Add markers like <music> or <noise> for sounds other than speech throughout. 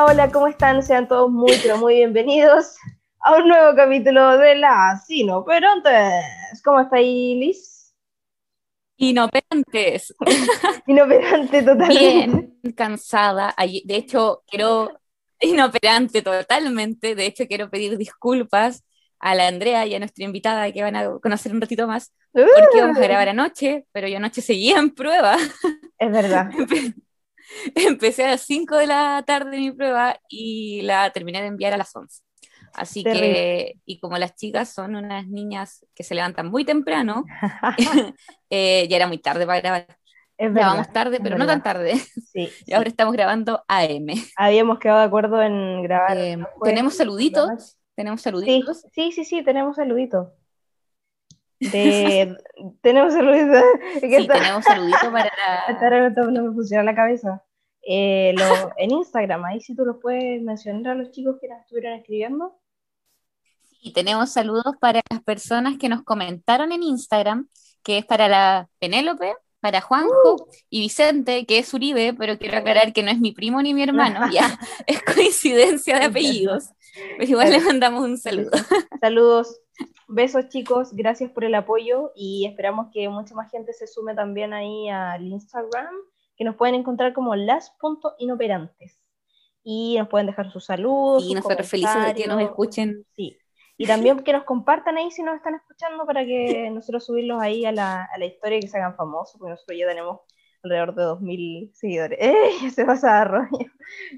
Hola, hola, ¿cómo están? Sean todos muy, pero muy bienvenidos a un nuevo capítulo de la Sino antes, ¿Cómo está ahí, Liz? Inoperantes. <laughs> Inoperante totalmente. Bien cansada. De hecho, quiero. Inoperante totalmente. De hecho, quiero pedir disculpas a la Andrea y a nuestra invitada que van a conocer un ratito más. Porque íbamos a grabar anoche, pero yo anoche seguía en prueba. Es verdad. <laughs> <laughs> Empecé a las 5 de la tarde mi prueba y la terminé de enviar a las 11. Así que, y como las chicas son unas niñas que se levantan muy temprano, <laughs> <laughs> eh, ya era muy tarde para grabar. Es Grabamos tarde, pero no tan tarde. Sí, y ahora estamos grabando AM. Habíamos quedado de acuerdo en grabar. Eh, tenemos saluditos. Tenemos saluditos. Sí, sí, sí, tenemos saluditos. Tenemos saluditos. <laughs> Sí, tenemos saluditos <laughs> para la... no me funciona la cabeza. Eh, en Instagram, ahí sí tú lo puedes mencionar a los chicos que nos estuvieron escribiendo. Sí, tenemos saludos para las personas que nos comentaron en Instagram, que es para la Penélope, para Juanjo uh. y Vicente, que es Uribe, pero quiero aclarar que no es mi primo ni mi hermano, ya <laughs> <laughs> es coincidencia de apellidos. Pero igual le mandamos un saludo. <laughs> Saludos, besos chicos, gracias por el apoyo y esperamos que mucha más gente se sume también ahí al Instagram que nos pueden encontrar como las.inoperantes. Y nos pueden dejar sus saludos. Y nosotros felices de que nos escuchen. Sí. Y también que nos compartan ahí si nos están escuchando para que nosotros subirlos ahí a la, a la historia y que se hagan famosos, porque nosotros ya tenemos alrededor de 2.000 seguidores. <laughs> ¡Eh! Se pasa rollo.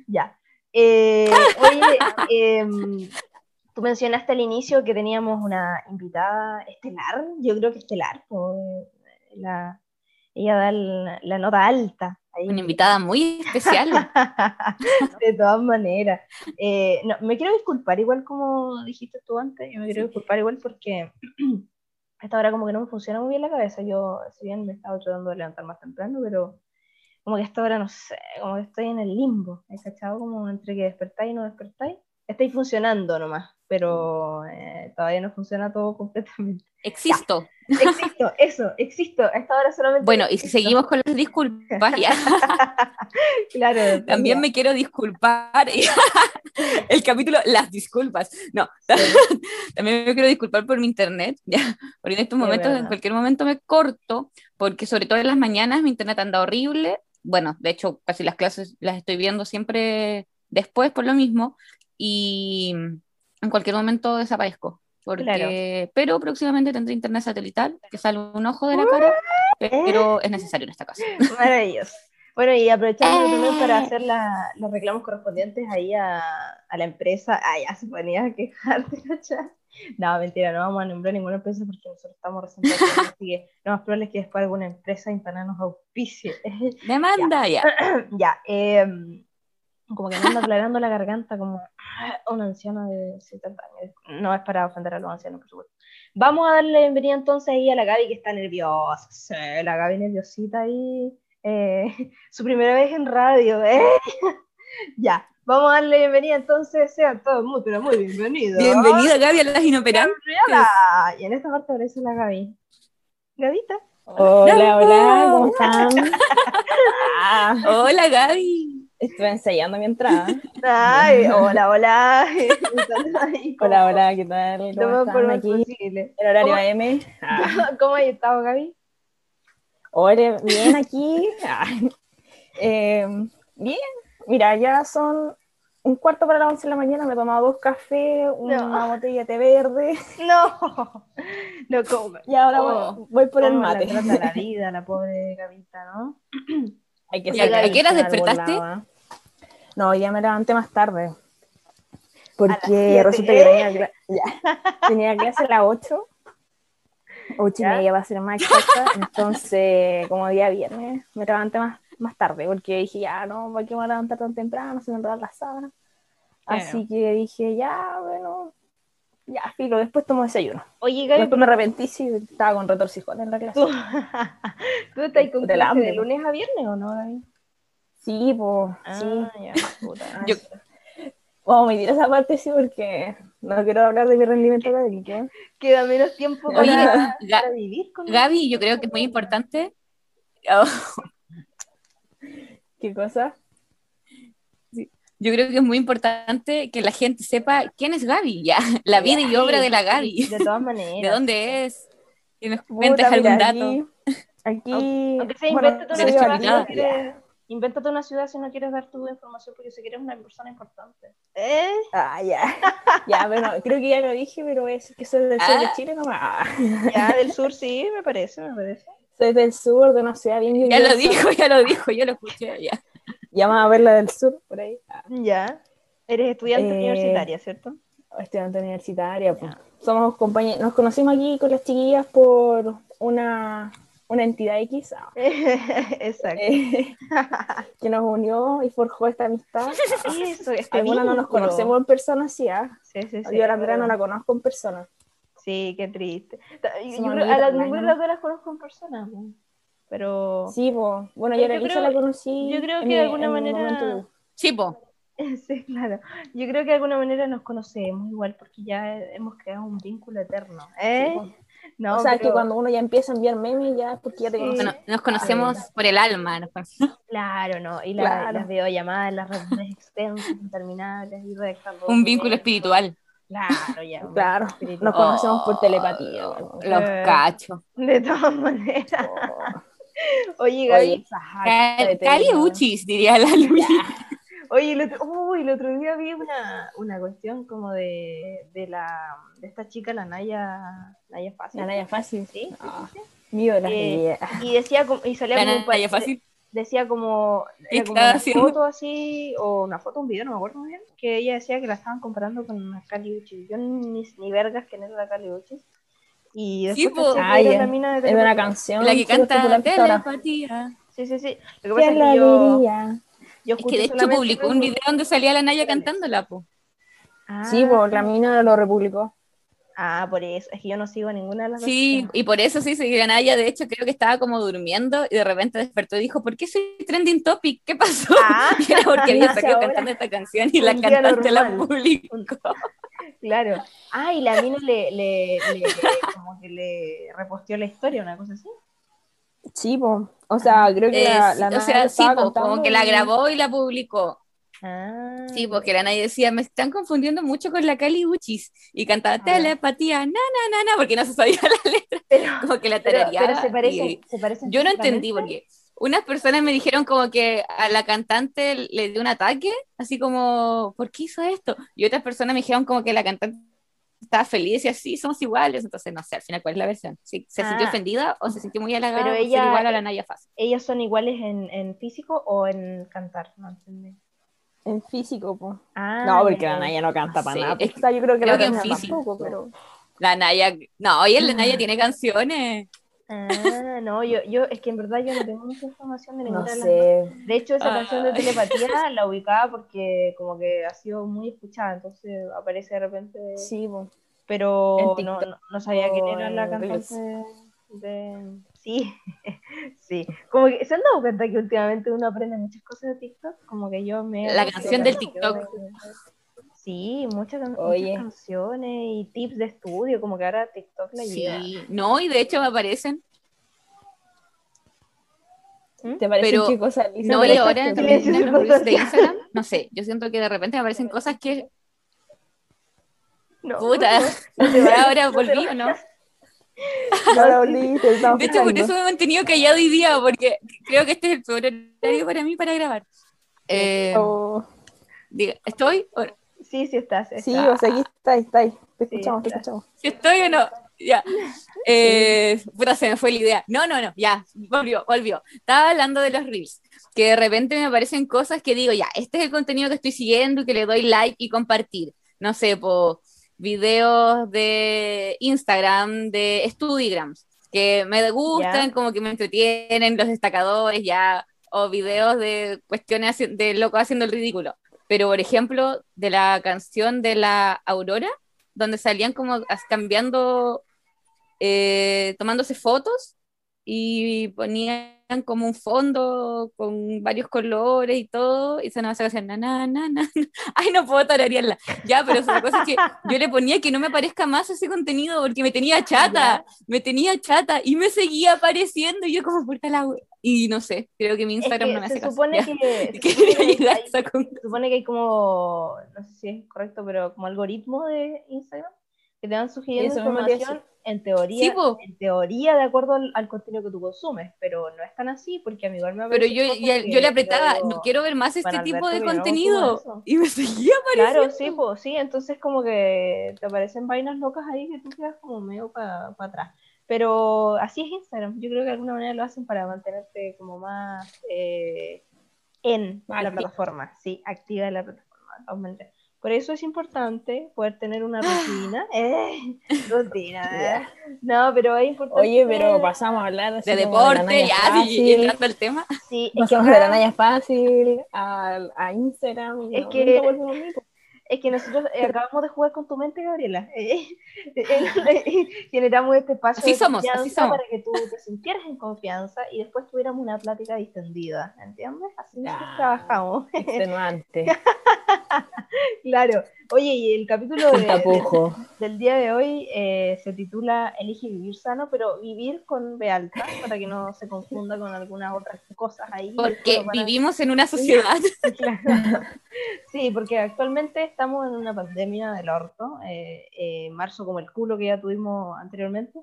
ya. Eh, oye, <laughs> em, tú mencionaste al inicio que teníamos una invitada estelar, yo creo que estelar, pues, la, ella da la nota alta. Una invitada muy especial. <laughs> de todas maneras. Eh, no, me quiero disculpar, igual como dijiste tú antes, yo me quiero disculpar igual porque a esta hora como que no me funciona muy bien la cabeza. Yo, si bien me estaba tratando de levantar más temprano, pero como que a esta hora no sé, como que estoy en el limbo, ¿hay cachado? Como entre que despertáis y no despertáis. Estáis funcionando nomás, pero eh, todavía no funciona todo <laughs> completamente. Existo. Existo, eso, existo. Esta hora solamente. Bueno, y si seguimos con las disculpas, ya. <laughs> claro. <laughs> También me quiero disculpar. El capítulo, las disculpas. No, también me quiero disculpar por mi internet, ya. Porque en estos momentos, en cualquier momento me corto, porque sobre todo en las mañanas mi internet anda horrible. Bueno, de hecho, casi las clases las estoy viendo siempre después por lo mismo. Y en cualquier momento desaparezco. Porque, Pero próximamente tendré internet satelital, que sale un ojo de la cara, pero es necesario en esta casa. <laughs> Maravilloso. Bueno, y aprovechando también para eh. hacer los reclamos correspondientes ahí a, a la empresa. Ah, ya se ponía a quejarte, No, mentira, no vamos a nombrar ninguna empresa porque nosotros estamos recién así que lo más probable es que después alguna empresa interna nos auspicie. Demanda, <laughs> ya. Ya, <clears throat> eh, como que me anda aclarando la garganta como una anciana de 70 años. No es para ofender a los ancianos, por supuesto. Vamos a darle bienvenida entonces ahí a la Gaby que está nerviosa. Sí, la Gaby nerviosita ahí. Eh, <laughs> su primera vez en radio. ¿eh? <laughs> ya, vamos a darle bienvenida entonces. Sean todos muy, pero muy bienvenidos. Bienvenida Gaby a las inoperantes. Y en esta parte aparece la Gaby. Gavita. Hola, hola, ¿cómo están? <laughs> hola Gaby. Estuve ensayando mi entrada. Ay, <laughs> hola, hola. <laughs> hola, hola, ¿qué tal? ¿Cómo están aquí? El horario AM. <laughs> ¿Cómo has estado, Gaby? Hola, bien aquí. Eh, bien, mira, ya son un cuarto para las 11 de la mañana, me he tomado dos cafés, una botella de té verde. No, no como. Y ahora voy, voy, por el mate. La, la vida, la pobre Gavita, ¿no? Hay que ¿A qué hora despertaste? No, ya me levanté más tarde. Porque resulta que tenía, <laughs> tenía clase a las 8. 8 y media va a ser más exacta. Entonces, como día viernes, me levanté más, más tarde. Porque dije, ya, no, ¿por qué me voy a levantar tan temprano? Se me enredan las sábanas. Así que dije, ya, bueno, ya, filo, después tomo desayuno. Oye, Gaby. Después me arrepentí si estaba con retorcijón en la clase. <laughs> ¿Tú, estás con clase de lunes a viernes o no, Gaby? Sí, pues, sí. Ya, puta. <laughs> Yo, vamos a medir esa parte, sí, porque no quiero hablar de mi rendimiento académico. Queda menos tiempo para, vivir con Gaby, yo creo que es muy importante. <laughs> ¿Qué cosa? yo creo que es muy importante que la gente sepa quién es Gaby, ya, la vida y obra de la Gaby. De todas maneras. <laughs> ¿De dónde es? Que nos cuentes algún dato. Aquí, Aunque sea, bueno, ciudad, invéntate una ciudad si no quieres dar tu información porque si quieres una persona importante. ¿Eh? Ah, ya. Ya, bueno, creo que ya lo dije, pero decir que soy del sur de Ah. Chile nomás. Ah. Ya, del sur sí, me parece, me parece. Soy del sur, de una ciudad bien Ya lo dijo, ya lo dijo, yo lo escuché, ya. Ya vamos a ver la del sur, por ahí. Ah, Ya. Eres estudiante Eh, universitaria, ¿cierto? estudiante universitaria. pues. Somos compañeros, nos conocimos aquí con las chiquillas por una, una entidad X ah, <laughs> Exacto. eh, que nos unió y forjó esta amistad. <laughs> Eso, este Algunas no nos conocemos en persona, sí, ah. Sí, sí, sí. Yo a la Andrea pero- no la conozco en persona. Sí, qué triste. Yo, creo, a las ninguna las dos las conozco en persona, po. pero Sí, pues. Bueno, yo a la Yo Elisa creo- la conocí. yo creo en que de alguna manera- Sí, po. <laughs> sí, claro. Yo creo que de alguna manera nos conocemos igual porque ya hemos creado un vínculo eterno. ¿eh? Sí, po. No, o sea, pero- que cuando uno ya empieza a enviar memes, ya es porque ya te Sí. conoces. Bueno, nos conocemos por el alma. nos conocemos. <laughs> Claro, ¿no? Y la- Claro. las videollamadas, las reuniones extensas, interminables, y redactando. Un vínculo espiritual. Claro, ya. Claro, espiritual. nos conocemos por Oh, telepatía. bueno. Los Eh. cachos. De todas maneras. Oh. <laughs> Oye, Gaby, Oye, esa jacta de Cal- tele, Caliuchis, diría la Luis. <laughs> Oye, el otro, uy, el otro día vi una, una cuestión como de, de la de esta chica, la Naya, Naya Fácil. La Naya Fácil. Sí, sí, Ah, sí, Mío las Eh, sí. Y decía y salía La como un Naya fácil. decía como, ¿Qué era como una haciendo? foto así, o una foto, un video, no me acuerdo muy bien, que ella decía que la estaban comparando con una Kali Uchis. Yo ni, ni vergas quién era la Kali Uchis. Y Sí, después que era ya. la mina de Es una canción. La que canta que ahora. telepatía. Sí, sí, sí. Lo que pasa ¿Quién es la que yo? Yo Es que de hecho publicó un video donde salía la Naya cantándola, po. Sí, Ah. pues la mina lo republicó. Ah, por eso. Es que yo no sigo a ninguna de las dos. Sí, y por eso sí, seguí a Naya. De hecho, creo que estaba como durmiendo y de repente despertó y dijo, ¿por qué soy trending topic? ¿Qué pasó? Ah. <laughs> Y era porque había <laughs> sacado cantando esta canción y <laughs> la cantante la publicó. Claro. Ah, y la mina le, le, le- como que le reposteó la historia, una cosa así. Sí, pues. O sea, creo que Eh, la, la o sea, sí, po, como que la grabó y la publicó. Ah. Sí, porque la Naya decía, me están confundiendo mucho con la Cali Uchis. Y cantaba Ah. telepatía, na, na, na, na, porque no se sabía <laughs> la letra. Pero, Como que la tarareaba. pero se parecen, y- se parecen Yo no entendí porque unas personas me dijeron como que a la cantante le dio un ataque, así como, ¿por qué hizo esto? Y otras personas me dijeron como que la cantante estaba feliz y así, somos iguales. Entonces, no sé, al final, ¿cuál es la versión? ¿Sí, ¿Se sintió Ah. ofendida o se sintió muy halagada Pero ella- igual a la Naya Fácil? ¿Ellas son iguales en, en físico o en cantar? No entendí. En físico, pues. Ah, No, porque la ya. Naya no canta para Sí, nada. es- O sea, yo creo que creo la que en Naya físico. tampoco, pero. La Naya, no, oye, la Naya tiene canciones. Ah, no, yo, yo, es que en verdad yo no tengo mucha información de ninguna No sé. De hecho, esa canción de Ay. telepatía la ubicaba porque como que ha sido muy escuchada, entonces aparece de repente, Sí, pues. pero no, no, no sabía quién era la en cantante de... Sí, <laughs> sí. Como que se han dado cuenta que últimamente uno aprende muchas cosas de TikTok, como que yo me... La canción del TikTok. Sí, muchas, muchas canciones y tips de estudio, como que ahora TikTok la lleva. Sí, no, y de hecho me aparecen. ¿Te parece Pero- Lisa? No, y ahora silencio en los reels de. Instagram, no sé, yo siento que de repente me aparecen cosas que, No, puta, no ahora no te volví o no. No la olí, te estamos De hecho, por eso me he mantenido callado hoy día, porque creo que este es el peor horario para mí para grabar. Eh, Oh, diga, ¿Estoy? ¿O- Sí, sí estás. Sí, estás. o sea, aquí está, está ahí. Te Sí, escuchamos, te está. escuchamos. ¿Si estoy o no? Ya. <laughs> Eh, puta, se me fue la idea. No, no, no, ya, volvió, volvió. Estaba hablando de los reels, que de repente me aparecen cosas que digo, ya, este es el contenido que estoy siguiendo y que le doy like y compartir. No sé, por videos de Instagram, de Studigrams, que me gustan, como que me entretienen, los destacadores, ya, o videos de cuestiones de loco haciendo el ridículo. Pero, por ejemplo, de la canción de la Aurora, donde salían como cambiando, eh, tomándose fotos y ponían como un fondo con varios colores y todo, y se nos hacía na, na, na, na, na. <laughs> Ay, no puedo tararearla. Ya, pero la cosa es que yo le ponía que no me aparezca más ese contenido porque me tenía chata, me tenía chata y me seguía apareciendo y yo como, puta la wea. Y no sé, creo que mi Instagram no me hace <laughs> se supone caso. Que, ¿Qué se, supone que hay, esa con- se supone que hay como, no sé si es correcto, pero como algoritmo de Instagram que te van sugiriendo información en teoría, Sí, en teoría de acuerdo al, al contenido que tú consumes, pero no es tan así porque a mí igual me Pero yo, ya- que yo le apretaba, digo, no quiero ver más este tipo de que no contenido. Y me seguía Claro, apareciendo. sí, pues sí, entonces como que te aparecen vainas locas ahí que tú quedas como medio para atrás. Pero así es Instagram, yo creo que de alguna manera lo hacen para mantenerte como más eh, en la plataforma, sí, activa en la plataforma. de. Por eso es importante poder tener una rutina. <laughs> Eh, rutina, ¿eh? No, pero es importante. Oye, pero pasamos a hablar así De de deporte, Naya ya, sí, fácil. entrando al tema. Sí, es que Pasamos de la Naya fácil a, a Instagram. y Es no, que- Es que nosotros eh, <laughs> acabamos de jugar con tu mente, Gabriela. <laughs> <laughs> Eh, eh, generamos este espacio Así de somos, así somos. para que tú te sintieras en confianza y después tuviéramos una plática distendida, ¿entiendes? Así nosotros Ya. trabajamos. Extenuante. claro. Oye, y el capítulo <laughs> de- tapujo. del día de hoy eh, se titula Elige vivir sano, pero vivir con B alta, para que no se confunda con algunas otras cosas ahí. Porque para- vivimos en una sociedad. <laughs> Claro. Sí, porque actualmente estamos en una pandemia del orto, eh, eh, marzo como el culo que ya tuvimos anteriormente,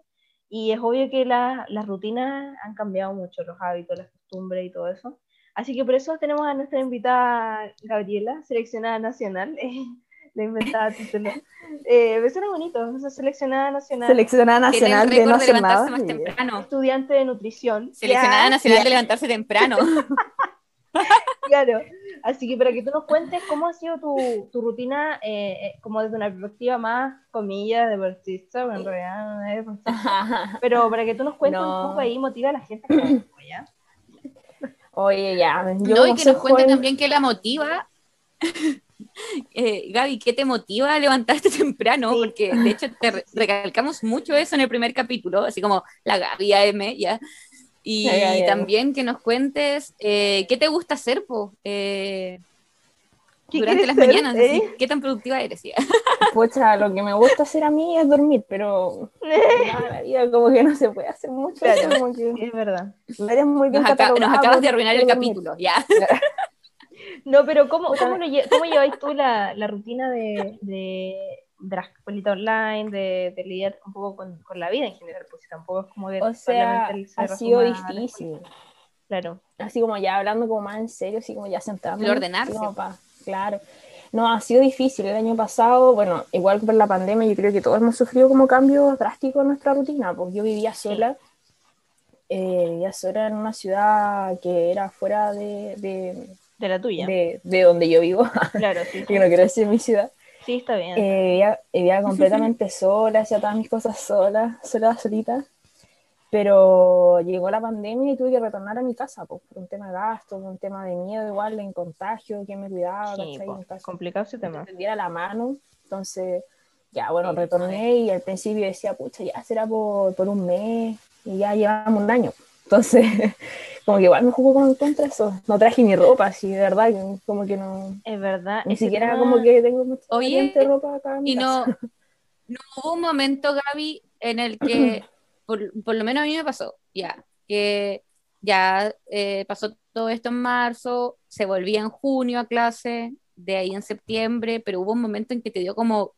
y es obvio que la- las rutinas han cambiado mucho, los hábitos, las costumbres y todo eso. Así que por eso tenemos a nuestra invitada Gabriela, seleccionada nacional, <laughs> la inventada título. Eh, me suena bonito, seleccionada nacional, Seleccionada nacional de no de levantarse más temprano. estudiante de nutrición. Seleccionada Ya, nacional de levantarse temprano. <laughs> <laughs> Claro, así que para que tú nos cuentes cómo ha sido tu, tu rutina, eh, eh, como desde una perspectiva más, comillas, deportista, bueno, en realidad no es deportista, <laughs> pero para que tú nos cuentes No. un poco ahí, motiva a la gente a que ¿ya? <clears throat> Oye, ya. Yo no, y que nos cuente joven- también qué la motiva. Eh, Gaby, ¿qué te motiva a levantarte <laughs> temprano? Sí. Porque de hecho te re- recalcamos mucho eso en el primer capítulo, así como la Gaby AM, ¿ya? Y también que nos cuentes eh, qué te gusta hacer po? Eh, ¿Qué durante las ser, mañanas, eh? así, ¿qué tan productiva eres? ya? <laughs> Pucha, lo que me gusta hacer a mí es dormir, pero <laughs> nada, la vida como que no se puede hacer mucho. Claro. como que Sí, es verdad. no eres muy bien Nos, catalogada acabas de arruinar el dormir. capítulo, ya. No, pero ¿cómo, cómo, lo lle- cómo lleváis tú la, la rutina de, de, de la escuelita online, de, de lidiar un poco con, con la vida en general? Pues si tampoco es como que O sea, se ha sido difícil. Claro. Así como ya hablando como más en serio, así como ya sentado. De ordenarse. claro. No, ha sido difícil. El año pasado, bueno, igual por la pandemia, yo creo que todos hemos sufrido como cambios drásticos en nuestra rutina, porque yo vivía sola, eh, vivía sola en una ciudad que era fuera de, de, De la tuya. de, de donde yo vivo, <laughs> Claro, sí. yo no quiero decir mi ciudad. Sí, está bien. Eh, vivía, vivía <laughs> completamente sola, hacía todas mis cosas sola, sola, solita. Pero llegó la pandemia y tuve que retornar a mi casa, pues, por un tema de gastos, por un tema de miedo igual, en contagio, quién me cuidaba, Sí, complicado ese tema. me la mano. Entonces, ya, bueno, retorné y al principio decía, pucha, ya será por, por un mes y ya llevamos un año. Entonces, <laughs> como que igual me jugó con contra eso. No traje ni ropa, así, de verdad, como que no... Es verdad. Ni siquiera tema- como que tengo mucha Oye, ropa acá en Y no, casa. <laughs> no hubo un momento, Gaby, en el que, <clears throat> por, por lo menos a mí me pasó, ya, que ya eh, pasó todo esto en marzo, se volvía en junio a clase, de ahí en septiembre, pero hubo un momento en que te dio como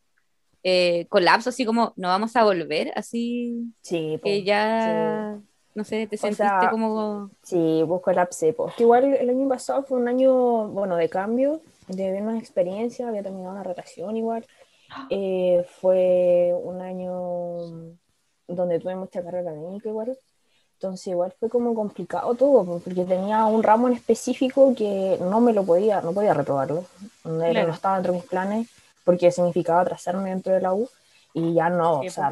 eh, colapso, así como, no vamos a volver, así Sí, que ya, no sé, te O sentiste sea, como... Sí, pues colapsé. Pues igual el año pasado fue un año, bueno, de cambio, de ver una experiencia, había terminado una relación igual. <gasps> Eh, fue un año donde tuve mucha carga académica igual. Entonces igual fue como complicado todo, porque tenía un ramo en específico que no me lo podía, no podía reprobarlo. No, Claro. no estaba dentro de mis planes porque significaba atrasarme dentro de la U y ya no, Sí, o sea,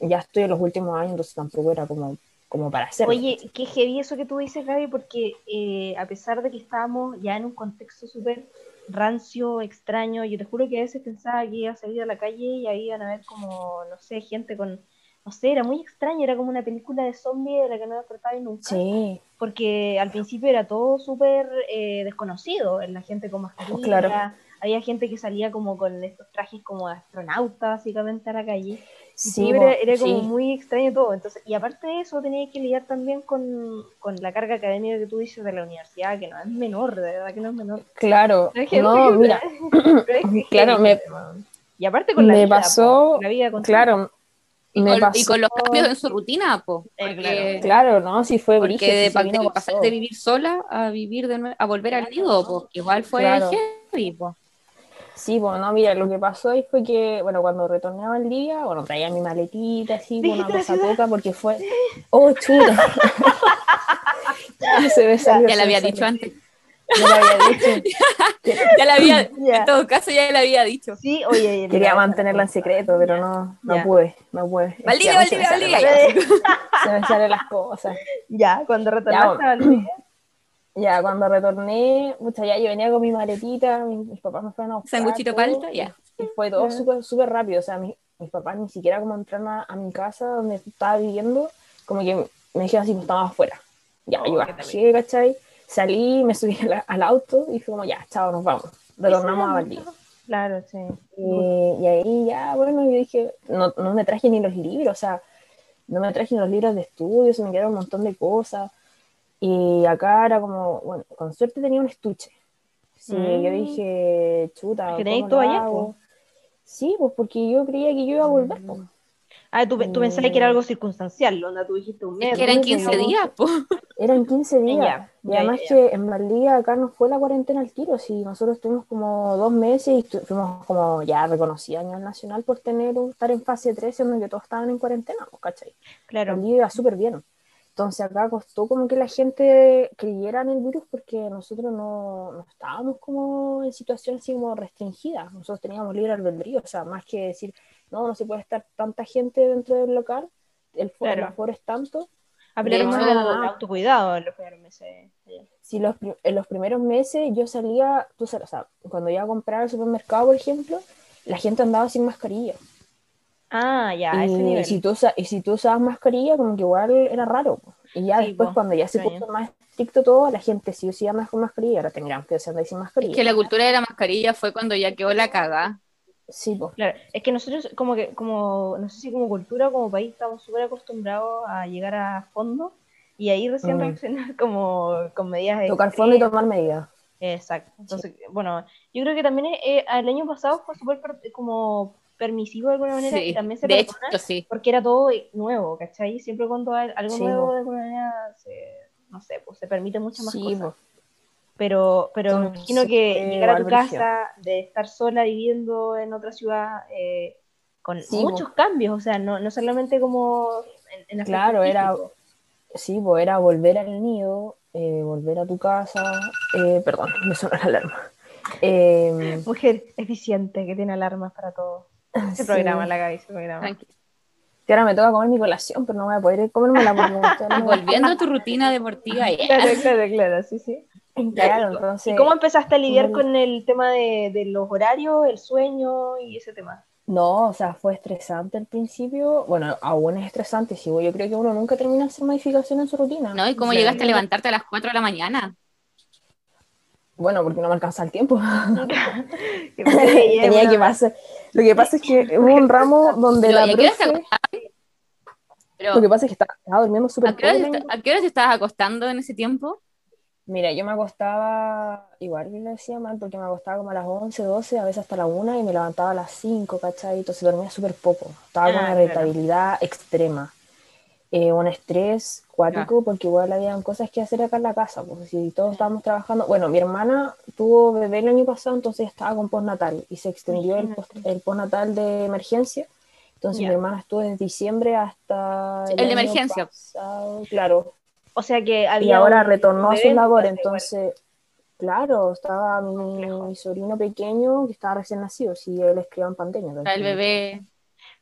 ya estoy en los últimos años, entonces tampoco era como, como para hacerlo. Oye, qué heavy eso que tú dices, Gaby, porque eh, a pesar de que estábamos ya en un contexto súper rancio, extraño, yo te juro que a veces pensaba que iba a salir a la calle y ahí iban a ver como, no sé, gente con, no sé, era muy extraño, era como una película de zombie de la que no despertaba nunca, Sí, porque al principio era todo súper eh, desconocido, la gente con mascarilla, Claro. había gente que salía como con estos trajes como de astronauta, básicamente, a la calle. Sí, era, como sí. muy extraño todo. Entonces, y aparte de eso, tenía que lidiar también con, con la carga académica que tú dices de la universidad, que no es menor, de verdad que no es menor. Claro, Es que- no, <laughs> mira, <laughs> es <laughs> Claro, me- Y aparte con la me vida, pasó- po, la vida con claro, Y me con, y pasó- con los cambios en su rutina, po, Eh, porque, Claro, no, sí fue porque sí de, de pasar de vivir sola a vivir de nuevo, a volver al nido, po, que igual fue Claro. heavy, po. Sí, pues no, mira, lo que pasó ahí fue que, bueno, cuando retorné a Valdivia, bueno, traía mi maletita así, con una la cosa poca, porque fue, oh, chuta. Ya <laughs> se me salió, Ya me había dicho antes. Ya lo había dicho. <laughs> Ya lo había, <laughs> Ya. en todo caso ya lo había dicho. Sí, oye, Quería mantenerla en secreto, pero no, no Ya. pude, no pude. Valdivia, Valdivia, salen Valdivia. las- Se me salen las cosas. Ya, cuando retornaste bueno. a Valdivia, Ya, cuando retorné, pucha, ya yo venía con mi maletita, mis, mis papás me fueron a buscar. Sanguchito palta, ya. Y fue todo súper súper rápido, o sea, mis, mis papás ni siquiera como entraron a, a mi casa donde estaba viviendo, como que me dijeron así, pues estábamos afuera. Ya, Oh, yo bajé, ¿cachai? Salí, me subí al, al auto y fue como, ya, chao, nos vamos. Retornamos a Valdivia. Claro, sí. Eh, y ahí ya, bueno, yo dije, no, no me traje ni los libros, o sea, no me traje ni los libros de estudio, se me quedaron un montón de cosas. Y acá era como, bueno, con suerte tenía un estuche. Sí, Mm. yo dije, chuta, tenéis po. Sí, pues porque yo creía que yo iba a volver, Mm. pues. Ah, tú, tú pensabas que era algo circunstancial, onda, tú dijiste un mes. Es que eran dos 15 meses, días, po. Eran 15 días. Y además que en Valdivia acá no fue la cuarentena al tiro, sí, nosotros estuvimos como dos meses y fuimos como ya reconocidos a nivel nacional por tener un- estar en fase 3, en donde todos estaban en cuarentena, pues, ¿cachai? Claro. Valdivia iba súper bien. Entonces acá costó como que la gente creyera en el virus porque nosotros no, no estábamos como en situación así como restringida. Nosotros teníamos libre albedrío, o sea, más que decir, no, no se puede estar tanta gente dentro del local, el, fo- Claro. el aforo es tanto. Aplicaron el autocuidado en los primeros meses. Si los, en los primeros meses yo salía, tú sabes, o sea, cuando iba a comprar al supermercado, por ejemplo, la gente andaba sin mascarilla. Ah, ya, a ese y, si tú, y si tú usabas mascarilla, como que igual era raro. Y ya Sí, después, po, cuando ya se puso más estricto todo, la gente sí usaba más con mascarilla. Ahora tendrán que andar sin mascarilla. Es que la cultura de la mascarilla fue cuando ya quedó la cagada. Sí, pues. Claro, es que nosotros como que, como, no sé si como cultura o como país, estamos súper acostumbrados a llegar a fondo y ahí recién Mm. reaccionar <laughs> como con medidas Tocar fondo y tomar medidas. Exacto. Entonces, bueno, yo creo que también eh, el año pasado fue súper per- como permisivo de alguna manera y también se de hecho, perdona sí. porque era todo nuevo, ¿cachai? Siempre cuando hay algo Sí, nuevo de alguna manera se, no sé, pues se permite muchas más cosas. Pero, pero me imagino que llegar a tu casa, de estar sola viviendo en otra ciudad, eh, con muchos cambios, o sea, no, no solamente como en, en Claro, era-. Sí, pues era volver al nido, eh, volver a tu casa. eh, perdón, <laughs> me sonó la alarma. <laughs> Eh, Mujer eficiente que tiene alarmas para todo. <laughs> Ese sí. programa, la Gaby, ese programa. Tranqui. Y ahora me toca comer mi colación, pero no voy a poder comérmela porque <laughs> hablando- Volviendo a tu rutina deportiva, <laughs> ya. Claro, claro, claro, sí, sí. Claro, entonces. ¿Y cómo empezaste a lidiar con el tema de, de los horarios, el sueño y ese tema? No, o sea, fue estresante al principio. Bueno, aún es estresante, sí, yo creo que uno nunca termina de hacer modificaciones en su rutina. ¿No? ¿Y cómo Sí. llegaste a levantarte a las 4 de la mañana? Bueno, porque no me alcanza el tiempo. Tenía que pasar. Lo que pasa es que <laughs> hubo un ramo donde la ¿y a qué hora te profe-? Pero, Lo que pasa es que estaba, estaba durmiendo súper ¿a ¿A qué hora te estabas acostando en ese tiempo? Mira, yo me acostaba, igual lo decía mal, porque me acostaba como a las 11, 12, a veces hasta la 1 y me levantaba a las 5, ¿cachai? Entonces dormía súper poco. Estaba con Ah, una claro. irritabilidad extrema. Eh, un estrés cuático, porque igual habían cosas que hacer acá en la casa, pues si todos estábamos trabajando. Bueno, mi hermana tuvo bebé el año pasado, entonces estaba con postnatal y se extendió el, post- el postnatal de emergencia. Entonces mi hermana estuvo desde diciembre hasta El de año emergencia. pasado, claro. O sea que había Y ahora retornó a labores, igual. entonces, claro, estaba mi, mi sobrino pequeño que estaba recién nacido, si él escribió en pandemia. El bebé.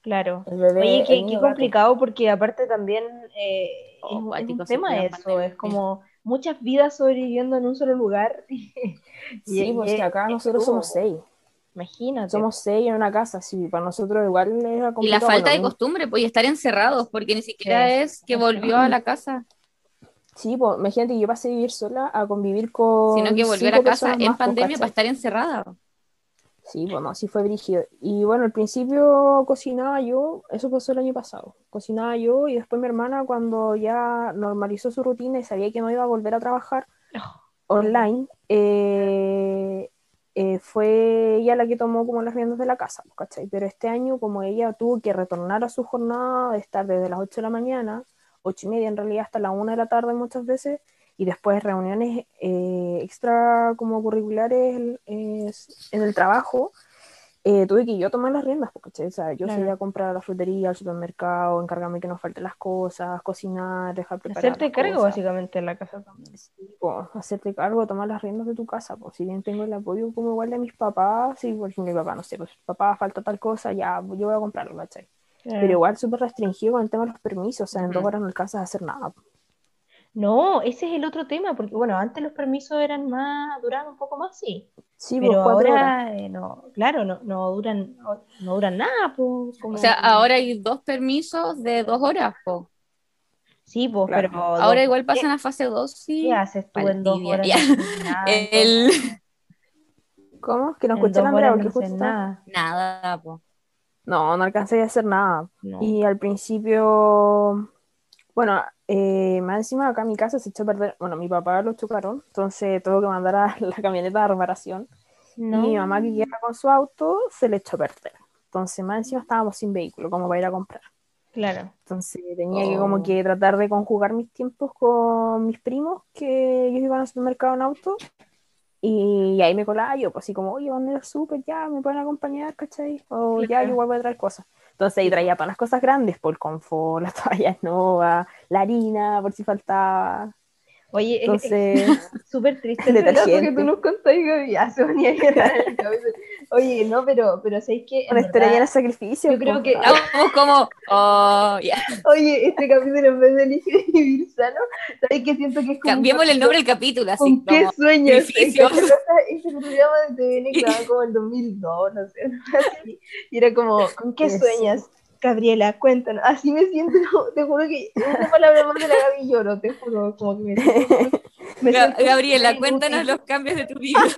Claro. El bebé, Oye, el qué, qué gato. complicado porque aparte también eh, Oh, es, un- es tema eso, pandemia, es como muchas vidas sobreviviendo en un solo lugar. <laughs> Sí, Y- pues y que acá es nosotros somos seis. Imagínate. Somos seis en una casa, sí, para nosotros igual era Y la falta de costumbre, pues, y estar encerrados, porque ni siquiera Sí. es que volvió a la casa, Sí, pues imagínate, yo pasé a vivir sola a convivir con. sino que volvió a la casa en más, pues, pandemia para estar encerrada. Sí, bueno, sí fue brígido. Y bueno, al principio cocinaba yo, eso pasó el año pasado. Cocinaba yo y después mi hermana cuando ya normalizó su rutina y sabía que no iba a volver a trabajar online, eh, eh, fue ella la que tomó como las riendas de la casa, ¿cachai? Pero este año como ella tuvo que retornar a su jornada de estar desde las 8 de la mañana, 8 y media en realidad hasta la 1 de la tarde muchas veces, y después reuniones eh, extra como curriculares en el trabajo, eh, tuve que yo tomar las riendas, porque o sea, yo claro. a comprar a la frutería, al supermercado, encargarme que no falten las cosas, cocinar, dejar preparar. Hacerte cargo básicamente en la casa también. hacerte cargo, tomar las riendas de tu casa, pues si bien tengo el apoyo como igual de mis papás, si por mi papá, no sé, pues papá falta tal cosa, ya yo voy a comprarlo, ¿cachai? Pero igual súper restringido con el tema de los permisos, o sea, en dos horas no alcanzas a hacer nada. No, ese es el otro tema, porque bueno, antes los permisos eran más, duraban un poco más, sí. Sí, pero ahora eh, no, claro, no, no duran, no, duran nada, pues. O sea, ahora hay dos permisos de dos horas, po. Sí, pues, pero. Ahora igual pasan a fase 2, sí. ¿Qué haces tú en dos horas? <laughs> el... ¿Cómo? Que no escuché la porque justo nada. Nada, po. No, no alcancé a hacer nada. Y al principio, bueno, eh, más encima acá mi casa se echó a perder, bueno, mi papá lo chocaron, entonces tuvo que mandar a <laughs> la camioneta a reparación. Y mi mamá que iba con su auto se le echó a perder. Entonces más encima estábamos sin vehículo, como para ir a comprar. Claro. Entonces tenía que como oh. que tratar de conjugar mis tiempos con mis primos, que ellos iban al supermercado en auto. Y ahí me colaba yo, pues así como, oye, van a ir al súper, ya, me pueden acompañar, ¿cachai? O ya, yo igual voy a traer cosas. Entonces ahí traía todas las cosas grandes, por confort, <laughs> las toallas nuevas, la harina, por si faltaba. Oye, Entonces, es <laughs> súper triste <laughs> el relato que tú nos contaste, y ya se venía a Oye, no, pero, pero ¿sabéis que Una historia llena de sacrificio. Yo creo que... Vamos como... Oh, Oye, este capítulo en vez de elegir vivir sano, ¿sabéis que siento que es como... Cambiémosle el nombre del capítulo, así ¿Con qué sueños? Ese programa de TVN grabado <laughs> como el 2002, no sé, y era como, ¿con qué sueñas? Gabriela, cuéntanos. <laughs> Así me siento, te juro que una palabra más de la Gaby lloro, te juro, como que me, <laughs> Gabriela, cuéntanos los cambios de tu vida. <laughs>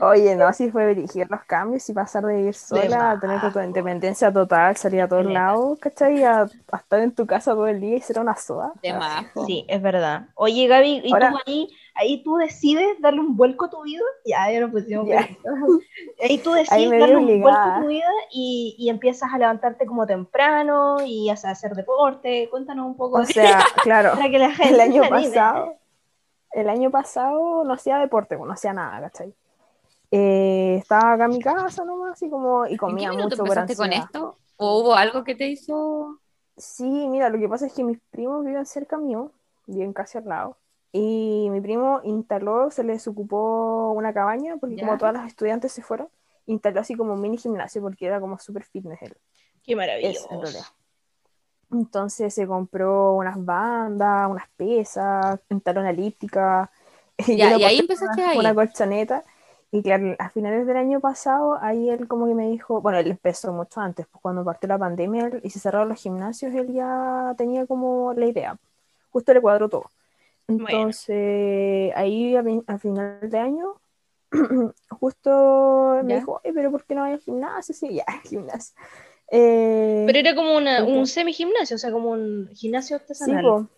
Oye, no, así fue dirigir los cambios y pasar de vivir sola a tener tu independencia total, salir a todos lados, ¿cachai? A, a, estar en tu casa todo el día y ser una soda. De más. Sí, es verdad. Oye, Gaby, ¿y tú ahí ahí tú decides darle un vuelco a tu vida, ya, ya no pusimos <laughs> ahí tú decides darle un vuelco a tu vida y, y, empiezas a levantarte como temprano y a hacer deporte, cuéntanos un poco. O sea, <laughs> claro, el año pasado, el año pasado no hacía deporte, no hacía nada, ¿cachai? Eh, estaba acá en mi casa nomás y como y comía ¿En qué mucho empezaste con esto? ¿O hubo algo que te hizo? Sí, mira, lo que pasa es que mis primos viven cerca mío, viven casi al lado. Y mi primo instaló, se les ocupó una cabaña, porque como todas las estudiantes se fueron, instaló así como un mini gimnasio, porque era como súper fitness él. Qué maravilloso. Entonces se compró unas bandas, unas pesas, instaló una elíptica. <laughs> y ahí empezaste una, ahí. Una colchoneta. Y claro, a finales del año pasado, ahí él como que me dijo, bueno, él empezó mucho antes, pues cuando partió la pandemia y se cerraron los gimnasios, él ya tenía como la idea. Justo le cuadró todo. Entonces, ahí a, final de año, <clears throat> justo me dijo, pero ¿por qué no hay al gimnasio? Sí, ya, <laughs> gimnasio. Eh, pero era como una, un semi-gimnasio, o sea, como un gimnasio artesanal.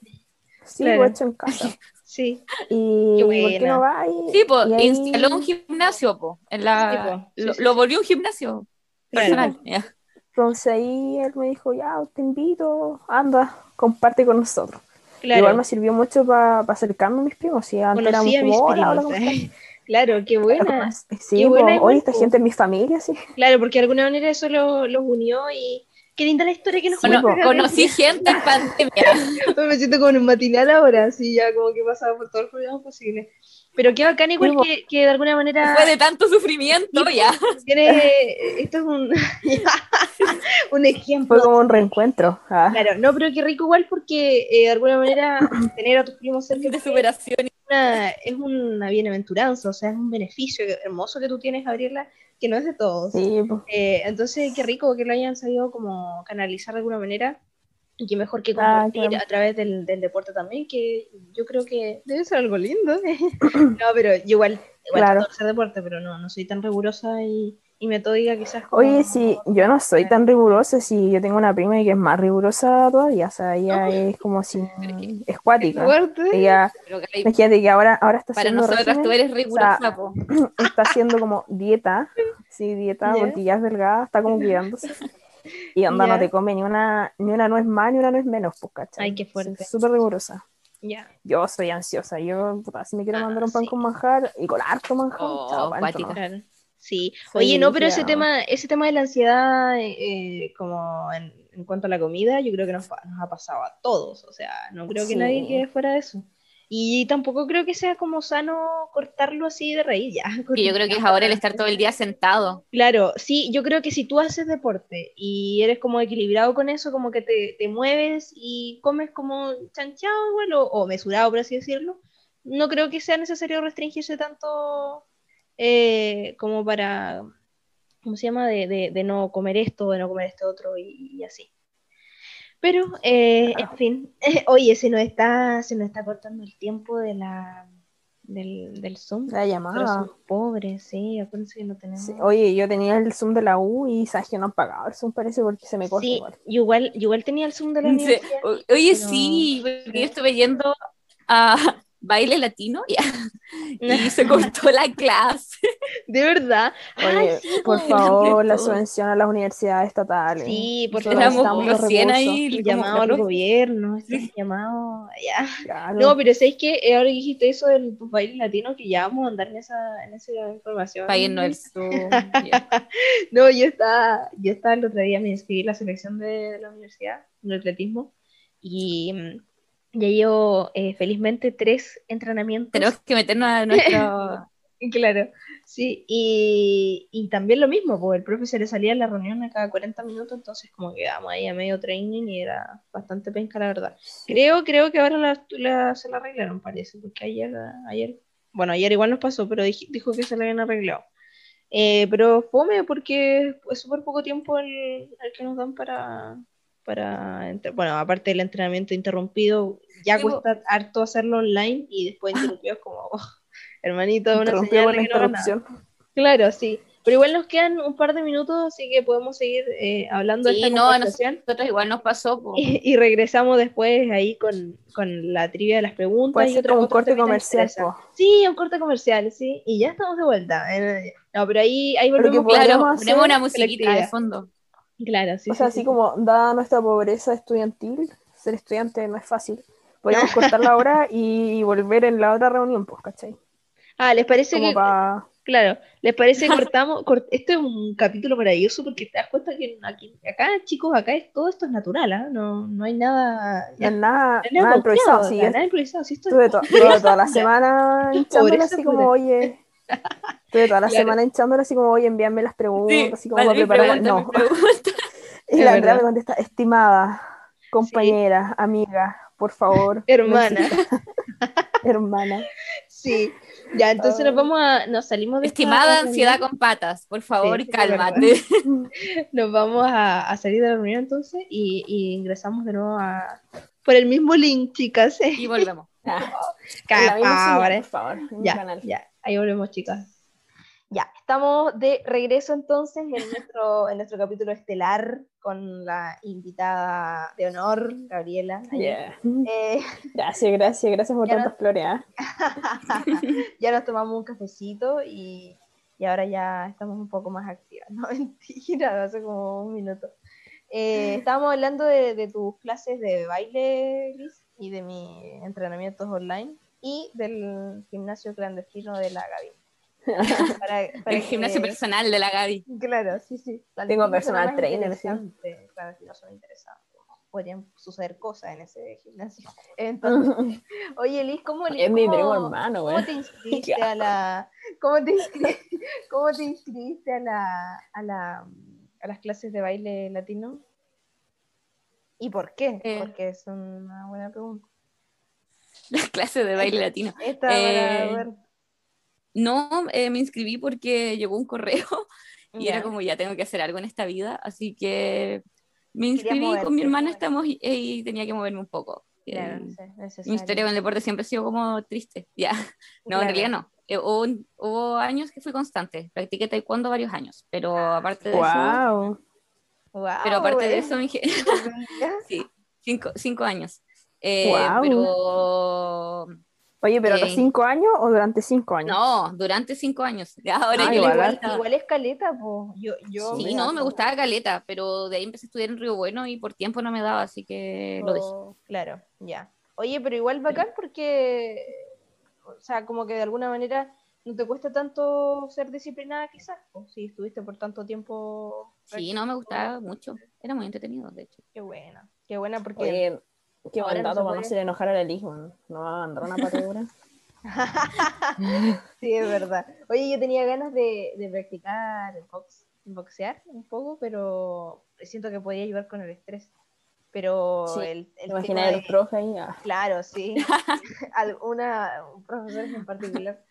Sí, sí hecho en casa. <laughs> sí. Y ¿por qué no va? Y, sí, pues, instaló un gimnasio, po, en la, lo, volvió un gimnasio personal. Entonces ahí él me dijo, ya, te invito, anda, comparte con nosotros. Igual me sirvió mucho para acercarme a mis primos. Y antes éramos como, <laughs> Claro, qué buena. Sí, hoy esta gente es mi familia, sí. Claro, porque de alguna manera eso los unió y qué linda la historia que nos bueno, Conocí <laughs> gente en pandemia. me siento como en un matinal ahora, así ya como que pasaba por todos los problemas posibles. Pero qué bacán igual que, que, de alguna manera... Después de tanto sufrimiento, ya. Tiene, esto es un, <laughs> <laughs> un ejemplo. Fue como un reencuentro. Ah. Claro, no, pero qué rico igual porque eh, de alguna manera <coughs> tener a tus primos cerca de superación. Es una, es una bienaventuranza, o sea, es un beneficio hermoso que tú tienes, Gabriela, que no es de todos. Sí, eh, entonces, qué rico que lo hayan sabido como canalizar de alguna manera y qué mejor que ah, compartir a través del, del, deporte también, que yo creo que debe ser algo lindo. <laughs> no, pero igual, igual claro. hacer deporte, pero no, no soy tan rigurosa y, y metódica quizás. Oye, sí, yo no soy tan rigurosa, si yo tengo una prima que es más rigurosa todavía, o sea, ella es como si es cuática. Ella, imagínate que ahora, ahora está haciendo Para nosotras tú eres rigurosa, <clears throat> Está haciendo como dieta, sí, dieta, porque ya es delgada, está como cuidándose. <laughs> Y onda, no te come ni una, ni una nuez más ni una nuez menos, pues, ¿cachai? Ay, qué fuerte. Súper rigurosa. Yo soy ansiosa, yo, si me quiero ah, mandar un pan con manjar y con harto manjar, oh, Sí, oye, no, pero ese tema, ese tema de la ansiedad, eh, como en, cuanto a la comida, yo creo que nos, nos, ha pasado a todos, o sea, no creo que nadie quede fuera de eso. Y tampoco creo que sea como sano cortarlo así de raíz ya. <laughs> Que yo creo que es ahora el estar todo el día sentado. Claro, sí, yo creo que si tú haces deporte y eres como equilibrado con eso, como que te, te mueves y comes como chanchado igual o, mesurado, por así decirlo, no creo que sea necesario restringirse tanto eh, como para, ¿cómo se llama? De, de, de, no comer esto, de no comer este otro y así. Pero, eh, en fin, <laughs> oye, se nos, está, se nos está cortando el tiempo de la, del, del Zoom. La llamada. pobres, sí, acuérdense que no tenemos. Oye, yo tenía el Zoom de la U y sabes que no han pagado el Zoom, parece, porque se me corta. Sí, igual. Yo, igual, igual tenía el Zoom de la universidad. Oye, sí, porque yo estuve yendo a, baile latino <laughs> y se cortó la clase. De verdad. Oye, por favor, la subvención a las universidades estatales. Sí, porque estamos 100 ahí, llamado al gobierno, este llamado, ya. No, pero ¿sabéis que eh, ahora dijiste eso del baile latino que ya vamos a andar en esa, en esa información? no el <laughs> no, yo estaba, yo estaba el otro día, me inscribí en la selección de, la universidad, en el atletismo, y mm, ya llevo eh, felizmente tres entrenamientos. Tenemos que meternos a nuestro... <laughs> claro, sí, y, y, también lo mismo, porque el profe se le salía en la reunión a cada 40 minutos, entonces como quedamos ahí a medio training y era bastante penca, la verdad. Creo, creo que ahora la, se la arreglaron, parece, porque ayer, ayer, bueno, ayer igual nos pasó, pero dijo, que se la habían arreglado. Eh, pero fome porque es súper poco tiempo el, el que nos dan para, para, bueno, aparte del entrenamiento interrumpido, ya cuesta harto hacerlo online y después interrumpido como, <laughs> oh, hermanito, una señal la interrupción. Claro, sí. Pero igual nos quedan un par de minutos, así que podemos seguir eh, hablando de esta no, nosotros igual nos pasó. Y, regresamos después ahí con, con, la trivia de las preguntas. y un corte comercial. Sí, un corte comercial, sí. Y ya estamos de vuelta. No, pero ahí, ahí volvemos. Claro, ponemos una musiquita de fondo. Claro, sí. O sea, así como, dada nuestra pobreza estudiantil, ser estudiante no es fácil. Podríamos cortar la hora y volver en la otra reunión, pues, ¿cachai? Ah, ¿les parece que.? Claro, ¿les parece que <laughs> cortamos? esto es un capítulo maravilloso porque te das cuenta que aquí, acá, chicos, acá es, todo esto es natural, ¿ah? No, no hay nada. Ya, nada, nada, improvisado, sí. Nada improvisado, sí. Esto Tuve <laughs> toda la <laughs> semana hinchándole así como, oye. Tuve toda la semana hinchándole así como, oye, envíame las preguntas, así como para preparar. No. <laughs> y la verdad me contesta, estimada, compañera, amiga, por favor. Hermana. <laughs> Hermana. Sí. Ya, entonces nos vamos a, nos salimos de Estimada ansiedad con patas, por favor, cálmate. <laughs> Nos vamos a, a, salir de la reunión entonces y, y, ingresamos de nuevo a, por el mismo link, chicas. Y volvemos. por favor. Ya, ya, ahí volvemos, chicas. Ya, estamos de regreso entonces en nuestro, en nuestro capítulo estelar con la invitada de honor, Gabriela. Eh, gracias, gracias, gracias por tantas flores. ¿ah? <laughs> ya nos tomamos un cafecito y, y, ahora ya estamos un poco más activas. No, <laughs> mentira, hace como un minuto. Eh, estábamos hablando de, de, tus clases de baile, Liz, y de mis entrenamientos online y del gimnasio clandestino de la Gaby. <laughs> el gimnasio personal de la Gaby. Claro, sí, sí. Tengo personal trainer. Claro, si no son interesados. Podrían suceder cosas en ese gimnasio. <laughs> Entonces, <laughs> oye, Liz, ¿cómo, es mi hermano, ¿cómo te inscribiste a la. ¿Cómo te, inscribiste, cómo te inscribiste a la, a la a las clases de baile latino? ¿Y por qué? Eh. Porque es una buena pregunta. <laughs> Las clases de baile latino. <laughs> Esta eh, no, eh, me inscribí porque llegó un correo <laughs> y era como ya tengo que hacer algo en esta vida, así que me inscribí con mi hermana estamos y, tenía que moverme un poco. mi historia con el deporte siempre ha sido como triste, ya. No, en realidad no. eh, hubo, hubo años que fui constante, practiqué taekwondo varios años, pero aparte de eso, Wow. Wow, pero aparte de eh. eso, gen- sí, cinco, cinco años. Eh, Guau. Pero Oye, pero a los Eh, cinco años o durante cinco años? no, durante cinco años. Ahora Ah, yo igual. Igual es caleta, pues. Yo, yo Sí, no, me gustaba Caleta, pero de ahí empecé a estudiar en Río Bueno y por tiempo no me daba, así que lo dejé. Oh, Claro, ya. Oye, pero igual bacán porque, o sea, como que de alguna manera no te cuesta tanto ser disciplinada quizás, o si estuviste por tanto tiempo. Sí, no, me gustaba mucho. Era muy entretenido, de hecho. Qué buena, qué buena porque... Oye, qué Ahora buen no dato se para no hacer enojar a la hijo. No No va a mandar una patadura. <laughs> Sí, es verdad. Oye, yo tenía ganas de, de practicar box, boxear un poco, pero siento que podía ayudar con el estrés. Pero Sí, el, el de- el profe ahí. ah. Claro, sí. <laughs> Alguna, un profesor en particular.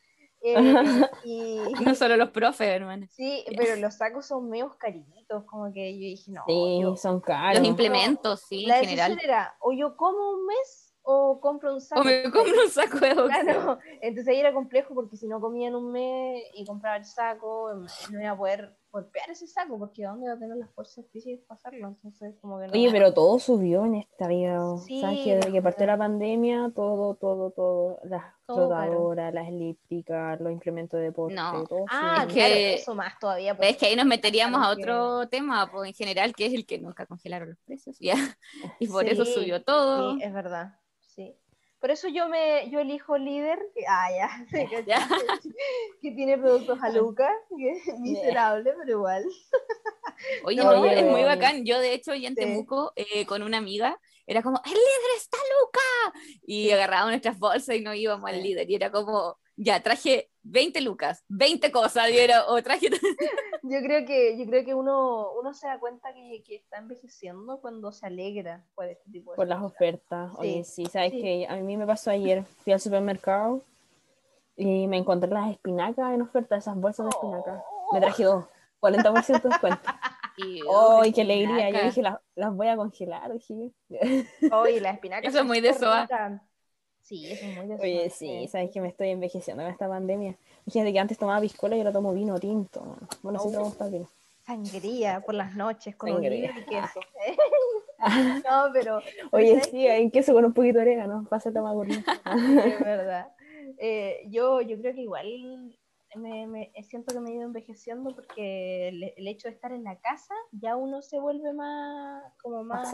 Eh, <laughs> y No solo los profes, hermano. sí, pero los sacos son medio caritos, como que yo dije, no, Sí, yo- son caros. Los implementos, sí, la en decisión general. era, o yo como un mes o compro un saco. O me compro un saco de boxeo. Claro, entonces ahí era complejo porque si no comía en un mes y compraba el saco, no iba a poder golpear ese saco porque ¿dónde iba a tener las fuerzas físicas para hacerlo? Entonces, como que no. Oye, pero todo subió en esta vida. Sí, ¿Sabes que desde la que partió la pandemia, todo, todo, todo, las Todo caro. rotadoras, las elípticas, los implementos de deporte, No. todo Ah, Es subió. claro, que- eso más todavía. Pero es que ahí nos meteríamos a otro tema, pues en general, que es el que nunca congelaron los precios, ya. <laughs> Y por Sí, eso subió todo. Sí, es verdad. Por eso yo me yo elijo líder, que, ah, ya, <laughs> sí, que, <laughs> que tiene productos a Luca, que es miserable, pero igual. <laughs> Oye, No, no, es muy bacán. Yo, de hecho, y en Sí. Temuco, eh, con una amiga, era como, ¡el líder está Luca! Y agarrábamos nuestras bolsas y nos íbamos al Sí. líder. Y era como, ya, traje 20 lucas, 20 cosas, y era, o traje... <laughs> Yo creo que, yo creo que uno, uno se da cuenta que, que está envejeciendo cuando se alegra por este tipo de Por las ofertas. Oye, sí, sabes sí. que a mí me pasó ayer, fui al supermercado y me encontré las espinacas en oferta, esas bolsas de espinacas. Oh. Me traje dos, 40% de descuento. <laughs> ¡Ay, uy, qué alegría! Yo dije, las, las voy a congelar, dije. Oye, las espinacas. Eso es son muy de soa. Sí, eso es muy. Oye, sí, sabes que me estoy envejeciendo con esta pandemia. Fíjate que antes tomaba piscola y ahora tomo vino tinto. Bueno, sí tomo vino. Sangría por las noches con oliva y queso. <laughs> no, pero. Oye, ¿sabes sí, hay queso con un poquito de orégano, pásate más gordito. Es verdad. Eh, yo, yo creo que igual me, me- siento que me he ido envejeciendo porque el, el hecho de estar en la casa ya uno se vuelve más, como más,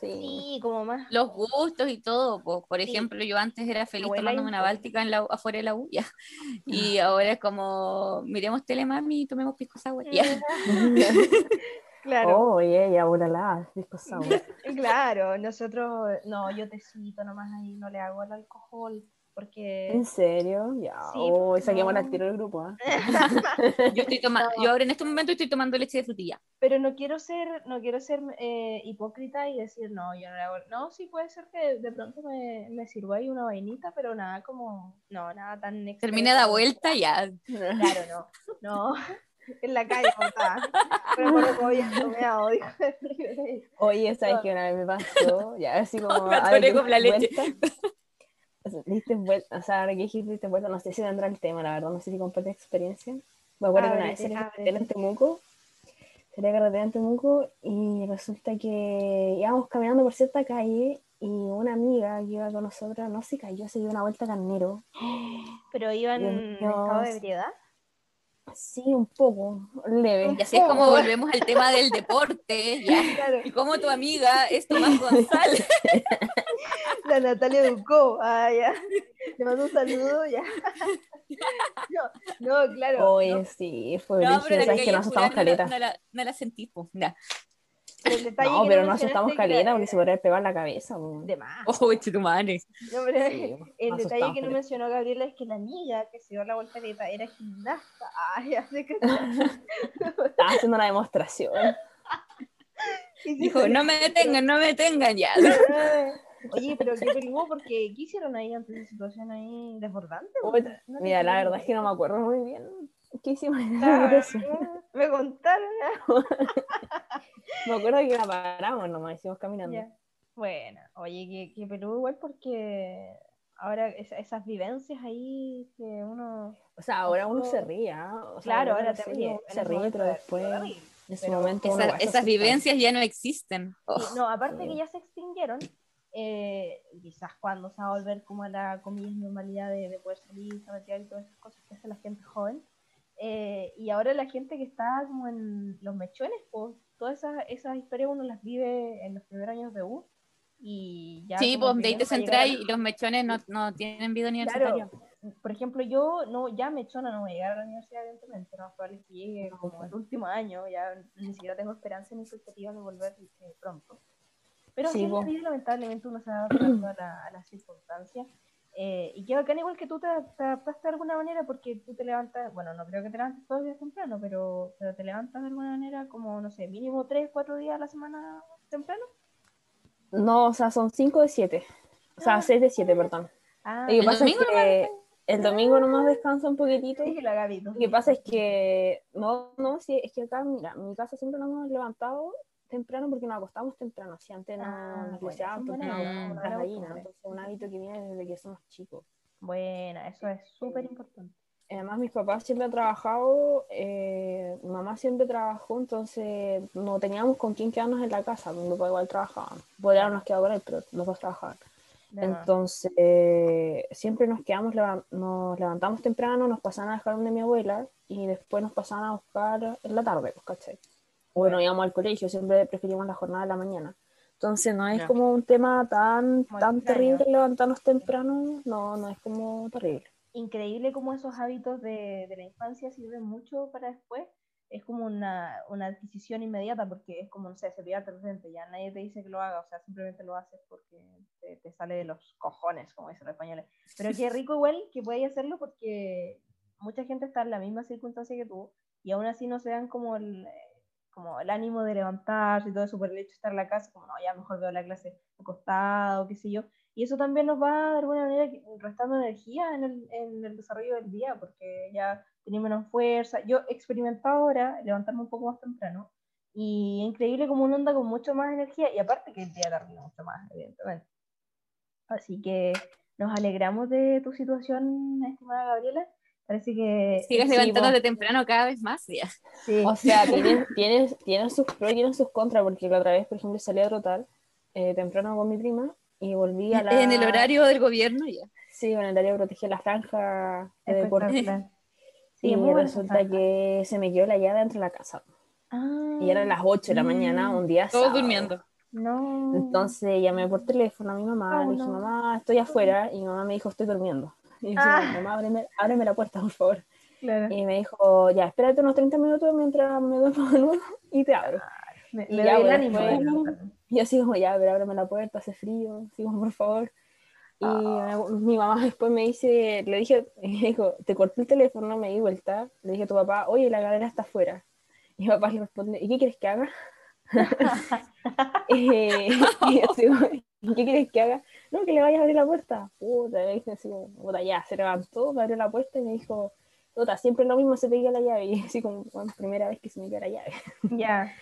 sí. sí, como más, Los gustos y todo, pues, por Sí. ejemplo, yo antes era feliz abuela tomándome una báltica en la, afuera de la ya. <laughs> Y ahora es como, miremos tele, mami, y tomemos pisco sour, ya. <laughs> claro, Oye, ya, la <laughs> claro, nosotros, no, yo tecito nomás ahí, no le hago el alcohol, porque, ¿En serio? Ya. Sí, oh, saquemos no. al tiro del grupo. ¿ah? <laughs> Yo estoy tomando, <laughs> yo ahora en este momento estoy tomando leche de frutilla. pero no quiero ser, no quiero ser eh, hipócrita y decir, no, yo no le hago, no, sí puede ser que de pronto me, me sirva ahí una vainita, pero nada como, no, nada tan Terminé de vuelta, ya. Claro, no. No. <laughs> En la calle, montada. Pero por lo que había tomeado, dijo. Oye, ¿sabes No. qué una vez me pasó? Ya, así como. Me atoré con la leche. vuelta, diste vuelta, o sea, ahora que dijiste diste vuelta, no sé si vendrá el tema, la verdad, no sé si comparte experiencia. Me acuerdo que una vez salí a carretera en Temuco, salí a carretera en Temuco y resulta que íbamos caminando por cierta calle y una amiga que iba con nosotros, no se cayó, se dio una vuelta carnero. <gasps> Pero iban en estado de ebriedad. Sí, un poco, leve. Y así es como volvemos al tema del deporte, ya. <laughs> Claro, Y como tu amiga es Tomás González. <laughs> la Natalia Ducó. Ah, ya. Le mando un saludo, ya. <laughs> No, no claro. Oye, no, sí, fue No, pero la que nos caleta. no, la, no la sentí, pues. Ya. No, pero no asustamos caleta porque se podría pegar la cabeza. De más. <laughs> Oh, tu madre. No, pero Sí, el detalle que no mencionó Gabriela es que la amiga que se dio la voltereta era gimnasta. Ay, ya sé que. <laughs> Estaba haciendo una demostración. <laughs> Dijo, no me detengan, no me detengan, ya. Oye, pero qué peludo porque ¿qué hicieron ahí ante esa situación ahí desbordante? No Mira, la verdad es que no me acuerdo muy bien qué hicimos en Ah, la. Me contaron. <laughs> Me acuerdo que la paramos nomás, hicimos caminando. Ya. Bueno, oye, qué peludo igual porque ahora esas vivencias ahí que uno... O sea, ahora uno se ríe, ¿ah? claro, ahora te ríe. Se ríe, pero después... En ese momento esas vivencias ya no existen. no, aparte que ya se extinguieron, eh, quizás cuando se va a volver como a la comillas normalidad de, poder salir, y todas esas cosas que hace la gente joven. Eh, y ahora la gente que está como en los mechones, pues todas esas, esas historias uno las vive en los primeros años de U y ya sí, pues de ahí te centras y los mechones no, no tienen vida universitaria. por ejemplo, yo no, ya mechona no voy a llegar a la universidad, evidentemente, no probable que llegue como el último año, ya ni siquiera tengo esperanza ni expectativas de volver eh, pronto. Pero sí, lamentablemente uno se va adaptando a, la, a las circunstancias. Eh, y qué bacán igual que tú te, adaptaste de alguna manera porque tú te levantas, bueno, no creo que te levantes todos los días temprano, pero, pero te levantas de alguna manera como, no sé, mínimo 3, 4 días a la semana temprano. No, o sea, son 5 de 7. O sea, 6 ah. de 7, perdón. Ah, lo que pasa es que el domingo nomás descansa un poquitito. Sí, lo Lo que pasa es que, no, no, sí, es que acá, mira, en mi casa siempre nos hemos levantado temprano porque nos acostamos temprano. Si antes no ah, nos levantábamos temprano, las gallinas. Entonces, es un hábito que viene desde que somos chicos. Bueno, eso es súper importante. Además, mis papás siempre han trabajado, eh, mi mamá siempre trabajó, entonces no teníamos con quién quedarnos en la casa. Mi papá igual trabajaba. Podría habernos quedado con él, pero los dos trabajaban. Entonces, siempre nos quedamos, nos levantamos temprano, nos pasaban a dejar donde mi abuela y después nos pasaban a buscar en la tarde, pues, ¿cachai? Bueno, íbamos al colegio, siempre preferimos la jornada de la mañana. Entonces, no es como un tema tan, tan terrible levantarnos temprano, no, no es como terrible increíble cómo esos hábitos de, de, la infancia sirven mucho para después. Es como una, una, adquisición inmediata porque es como, no sé, se pide presente, ya nadie te dice que lo haga, o sea, simplemente lo haces porque te, te sale de los cojones, como dicen los españoles. Pero qué rico igual que podáis hacerlo porque mucha gente está en la misma circunstancia que tú y aún así no se dan como el, como el ánimo de levantarse y todo eso por el hecho de estar en la casa, como no, ya mejor veo la clase acostado, qué sé yo. Y eso también nos va de alguna manera restando energía en el, en el desarrollo del día, porque ya tenía menos fuerza. Yo he experimentado ahora levantarme un poco más temprano y increíble como uno anda con mucho más energía y aparte que el día termina mucho más, evidentemente. Así que nos alegramos de tu situación, estimada Gabriela. Parece que... Sigues levantándote temprano cada vez más, ya. Sí. O sea, <laughs> tienes, tienes, sus pros y tienes sus contras, porque la otra vez, por ejemplo, salí a trotar eh, temprano con mi prima y volví a la... En el horario del gobierno ya. Sí, en el horario proteger la franja de deporte. Sí, y resulta que se me quedó la llave dentro de la casa. Y eran las 8 de la mañana, un día Todos durmiendo. No. Entonces llamé por teléfono a mi mamá, le dije, mamá, estoy afuera, y mi mamá me dijo, estoy durmiendo. <laughs> Y dije, ah. mamá, ábreme, la puerta, por favor. Y me dijo, ya, espérate unos 30 minutos mientras me duermo de nuevo <laughs> y te abro. Me, y ya, el ánimo. Y yo así como, ya, pero ábreme la puerta, hace frío, así como, por favor. Y ah. mi mamá después me dice, le dije, <laughs> dijo, te corté el teléfono, me di vuelta, le dije a tu papá, oye, la galera está afuera. Y mi papá le responde, ¿y qué quieres que haga? Eh, y así, ¿qué quieres que haga? No, que le vayas a abrir la puerta. Puta, me dice así, puta, ya, se levantó, me abrió la puerta y me dijo, puta, siempre lo mismo se te queda la llave. <laughs> Y así como, primera vez que se me queda la llave. <laughs> Ya.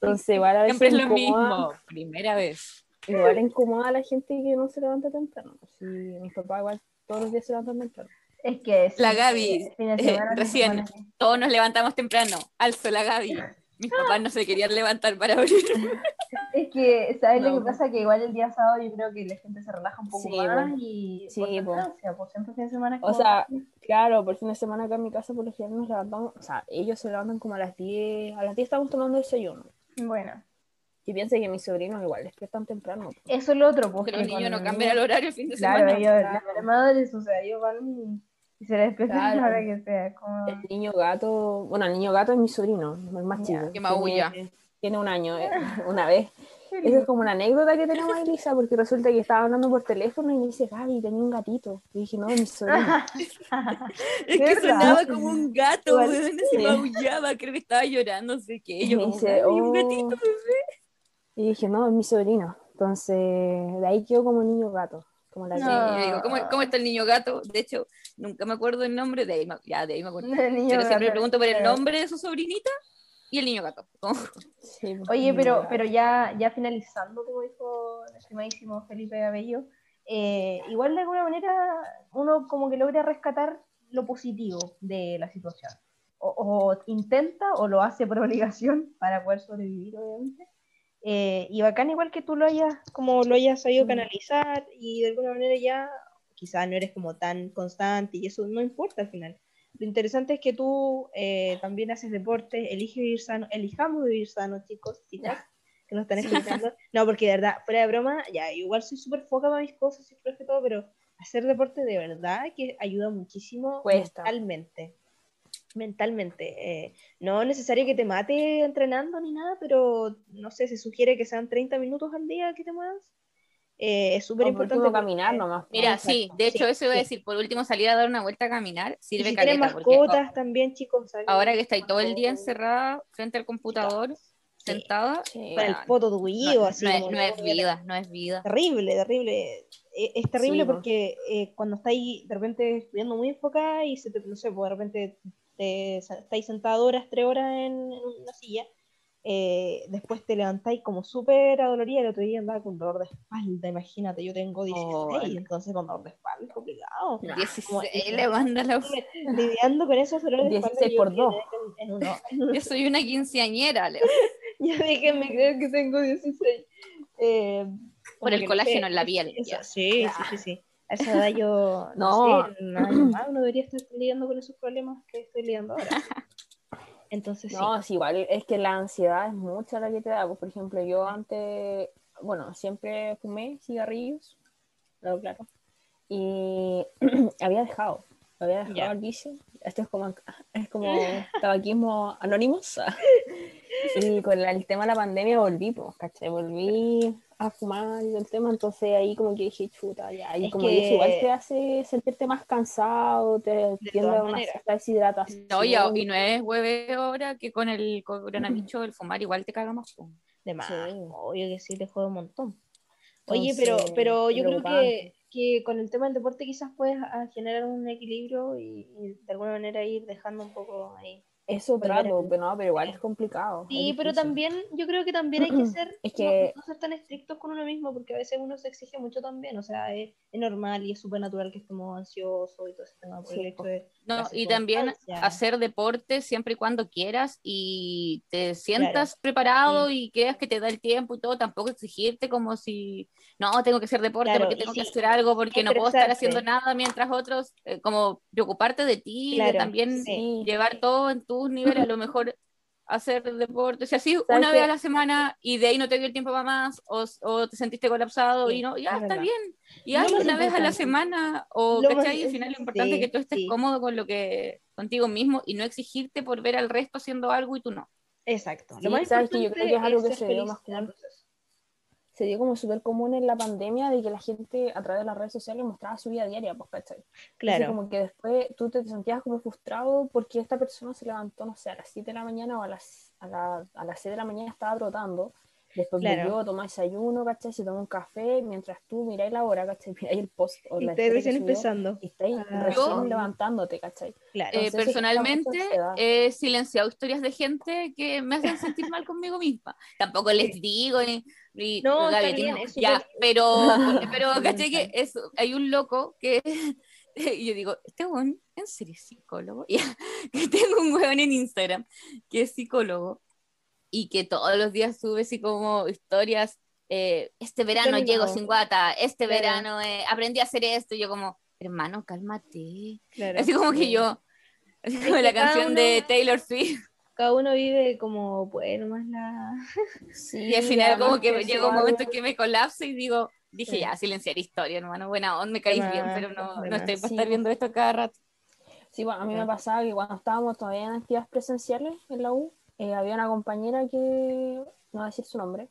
Entonces, igual a veces Siempre es lo mismo, primera vez. Igual incomoda a la gente que no se levanta temprano. Si mi papá igual todos los días se levantan temprano. Es que la Gaby, eh, recién, todos nos levantamos temprano. Alzo la Gaby. <laughs> Mis papás no se querían levantar para abrir. <laughs> Es que, ¿sabes lo que pasa? Que igual el día sábado yo creo que la gente se relaja un poco más y sí, por, por siempre fin de semana. O sea, claro, por fin de semana acá en mi casa por lo general nos levantamos, o sea, ellos se levantan como a las 10, a las 10 estamos tomando desayuno. Bueno. Y piensa que mis sobrinos igual despiertan temprano. Eso es lo otro, porque los niños no cambian el horario el fin de semana. Claro, las madres, o sea, ellos van y se que sea. Como... El niño gato, bueno, el niño gato es mi sobrino, el más chico. Que maulla. Tiene, tiene un año, eh, <laughs> una vez. Esa es como una anécdota que tenemos Elisa, porque resulta que estaba hablando por teléfono y me dice, Gaby, tenía un gatito. Y dije, no, mi sobrino. <laughs> es que sonaba como un gato, weón, se maullaba, creo que estaba llorando, no sé qué. Yo, dice, un oh". gatito, bebé. Y dije, no, es mi sobrino. Entonces, de ahí quedó como niño gato. Como la digo, ¿cómo, ¿cómo, está el niño gato? De hecho, nunca me acuerdo el nombre, de ahí, ya, de ahí me acuerdo. <laughs> Pero siempre pregunto por el nombre de su sobrinita y el niño gato. <laughs> Oye, pero, pero ya, ya finalizando, como dijo el estimadísimo Felipe Abello, eh, igual de alguna manera uno como que logra rescatar lo positivo de la situación. O, intenta o lo hace por <laughs> obligación para poder sobrevivir, obviamente. Eh, y bacán igual que tú lo hayas, como lo hayas sabido canalizar y de alguna manera ya quizás no eres como tan constante y eso no importa al final. Lo interesante es que tú eh, también haces deporte, eliges vivir sano, elijamos vivir sano, chicos, chicas, que nos están escuchando. <laughs> No, porque de verdad, fuera de broma, ya, igual soy súper foca para mis cosas y que todo, pero hacer deporte de verdad que ayuda muchísimo mentalmente. Mentalmente. Eh, no es necesario que te mate entrenando ni nada, pero no sé, se sugiere que sean 30 minutos al día que te muevas. Eh, es súper importante. caminar nomás. Mira, sí, de hecho eso iba a decir, por último salir a dar una vuelta a caminar sirve y si mascotas también, chicos. Ahora que estáis todo el día encerrada frente al computador, sentada. Para el foto tuyo, así. No, es, no es vida, no es vida. Terrible, terrible. E, es, terrible porque eh, cuando estáis de repente estudiando muy enfocada y se te, no sé, pues de repente te, estáis sentado horas, tres horas en una silla eh, después te levantáis como súper adolorida, el otro día andaba con dolor de espalda, imagínate, yo tengo 16, entonces con dolor de espalda es complicado. 16, le manda la... <laughs> Lidiando con esos dolores de espalda. 16 por 2. <laughs> yo soy una quinceañera, Leo. <laughs> ya déjenme creer que tengo 16. Eh, por el colágeno en la piel. sí, sí, sí, sí. A esa edad yo no, no sé, <clears throat> más uno debería estar lidiando con esos problemas que estoy lidiando ahora. Entonces, no, es igual, es que la ansiedad es mucha la que te da. Pues, por ejemplo, yo antes, bueno, siempre fumé cigarrillos, claro, claro. Y <clears throat> había dejado, había dejado el vicio. Esto es como, es como <laughs> tabaquismo anónimos. <laughs> y con el tema de la pandemia volví, pues, ¿cachai? Volví a fumar y el tema, entonces ahí como que dije, chuta, ya, y como que... eso igual te hace sentirte más cansado, te tiende a una cierta deshidratación. No, y, y, no es hueve ahora que con el coronavirus el fumar igual te caga más. De más, obvio que sí, te juega un montón. Oye, pero, pero yo creo que, que, con el tema del deporte quizás puedes ah, generar un equilibrio y, y de alguna manera ir dejando un poco ahí eso trato, pero, no, pero igual es complicado. Sí, pero también, yo creo que también hay que <clears throat> ser, es que... No, ser tan estrictos con uno mismo, porque a veces uno se exige mucho también, o sea, es, normal y es súper natural que estemos ansiosos y todo ese tema, por el hecho de no, y también hacer deporte siempre y cuando quieras y te sientas preparado y creas que te da el tiempo y todo, tampoco exigirte como si, no, tengo que hacer deporte porque tengo que hacer algo, porque no puedo estar haciendo nada mientras otros, eh, como preocuparte de ti, de también llevar todo en tus niveles, a lo mejor hacer deporte, si así una vez a la semana y de ahí no te dio el tiempo para más o, o te sentiste colapsado y no, ya está bien, y hazlo una vez a la semana o, ¿cachai? Al final lo importante es que tú estés cómodo con lo que, contigo mismo y no exigirte por ver al resto haciendo algo y tú no. Exacto. lo más importante que yo creo que es algo que se dio más se dio como súper común en la pandemia de que la gente a través de las redes sociales mostraba su vida diaria, pues, ¿cachai? Claro. como que después tú te sentías como frustrado porque esta persona se levantó, no sé, a las 7 de la mañana o a las, a, la, a las 6 de la mañana estaba trotando, después claro. volvió tomar desayuno, ¿cachai? Se tomó un café, mientras tú miráis la hora, ¿cachai? <laughs> Miráis el post o y estáis recién empezando. Y estáis ah. recién levantándote, ¿cachai? Claro. Eh, personalmente he silenciado historias de gente que me hacen sentir mal conmigo misma. Tampoco les digo ni no, ya, pero, <laughs> pero ¿caché que eso, hay un loco que <laughs> y yo digo, este weón, ¿en serio es psicólogo? que tengo un weón en Instagram que es psicólogo y que todos los días sube así como historias, eh, este verano llego sin guata, este verano eh, aprendí a hacer esto, y yo como, hermano, cálmate. así como que yo, así como la canción de Taylor Swift. cada uno vive como bueno más la <laughs> y <laughs> al final como que llegó un momento en que me colapso y digo dije ya silenciar historia hermano buena onda me caís bien pero no, no estoy para estar viendo esto cada rato sí bueno a mí me pasaba que cuando estábamos todavía en actividades presenciales en la U eh, había una compañera que no voy a decir su nombre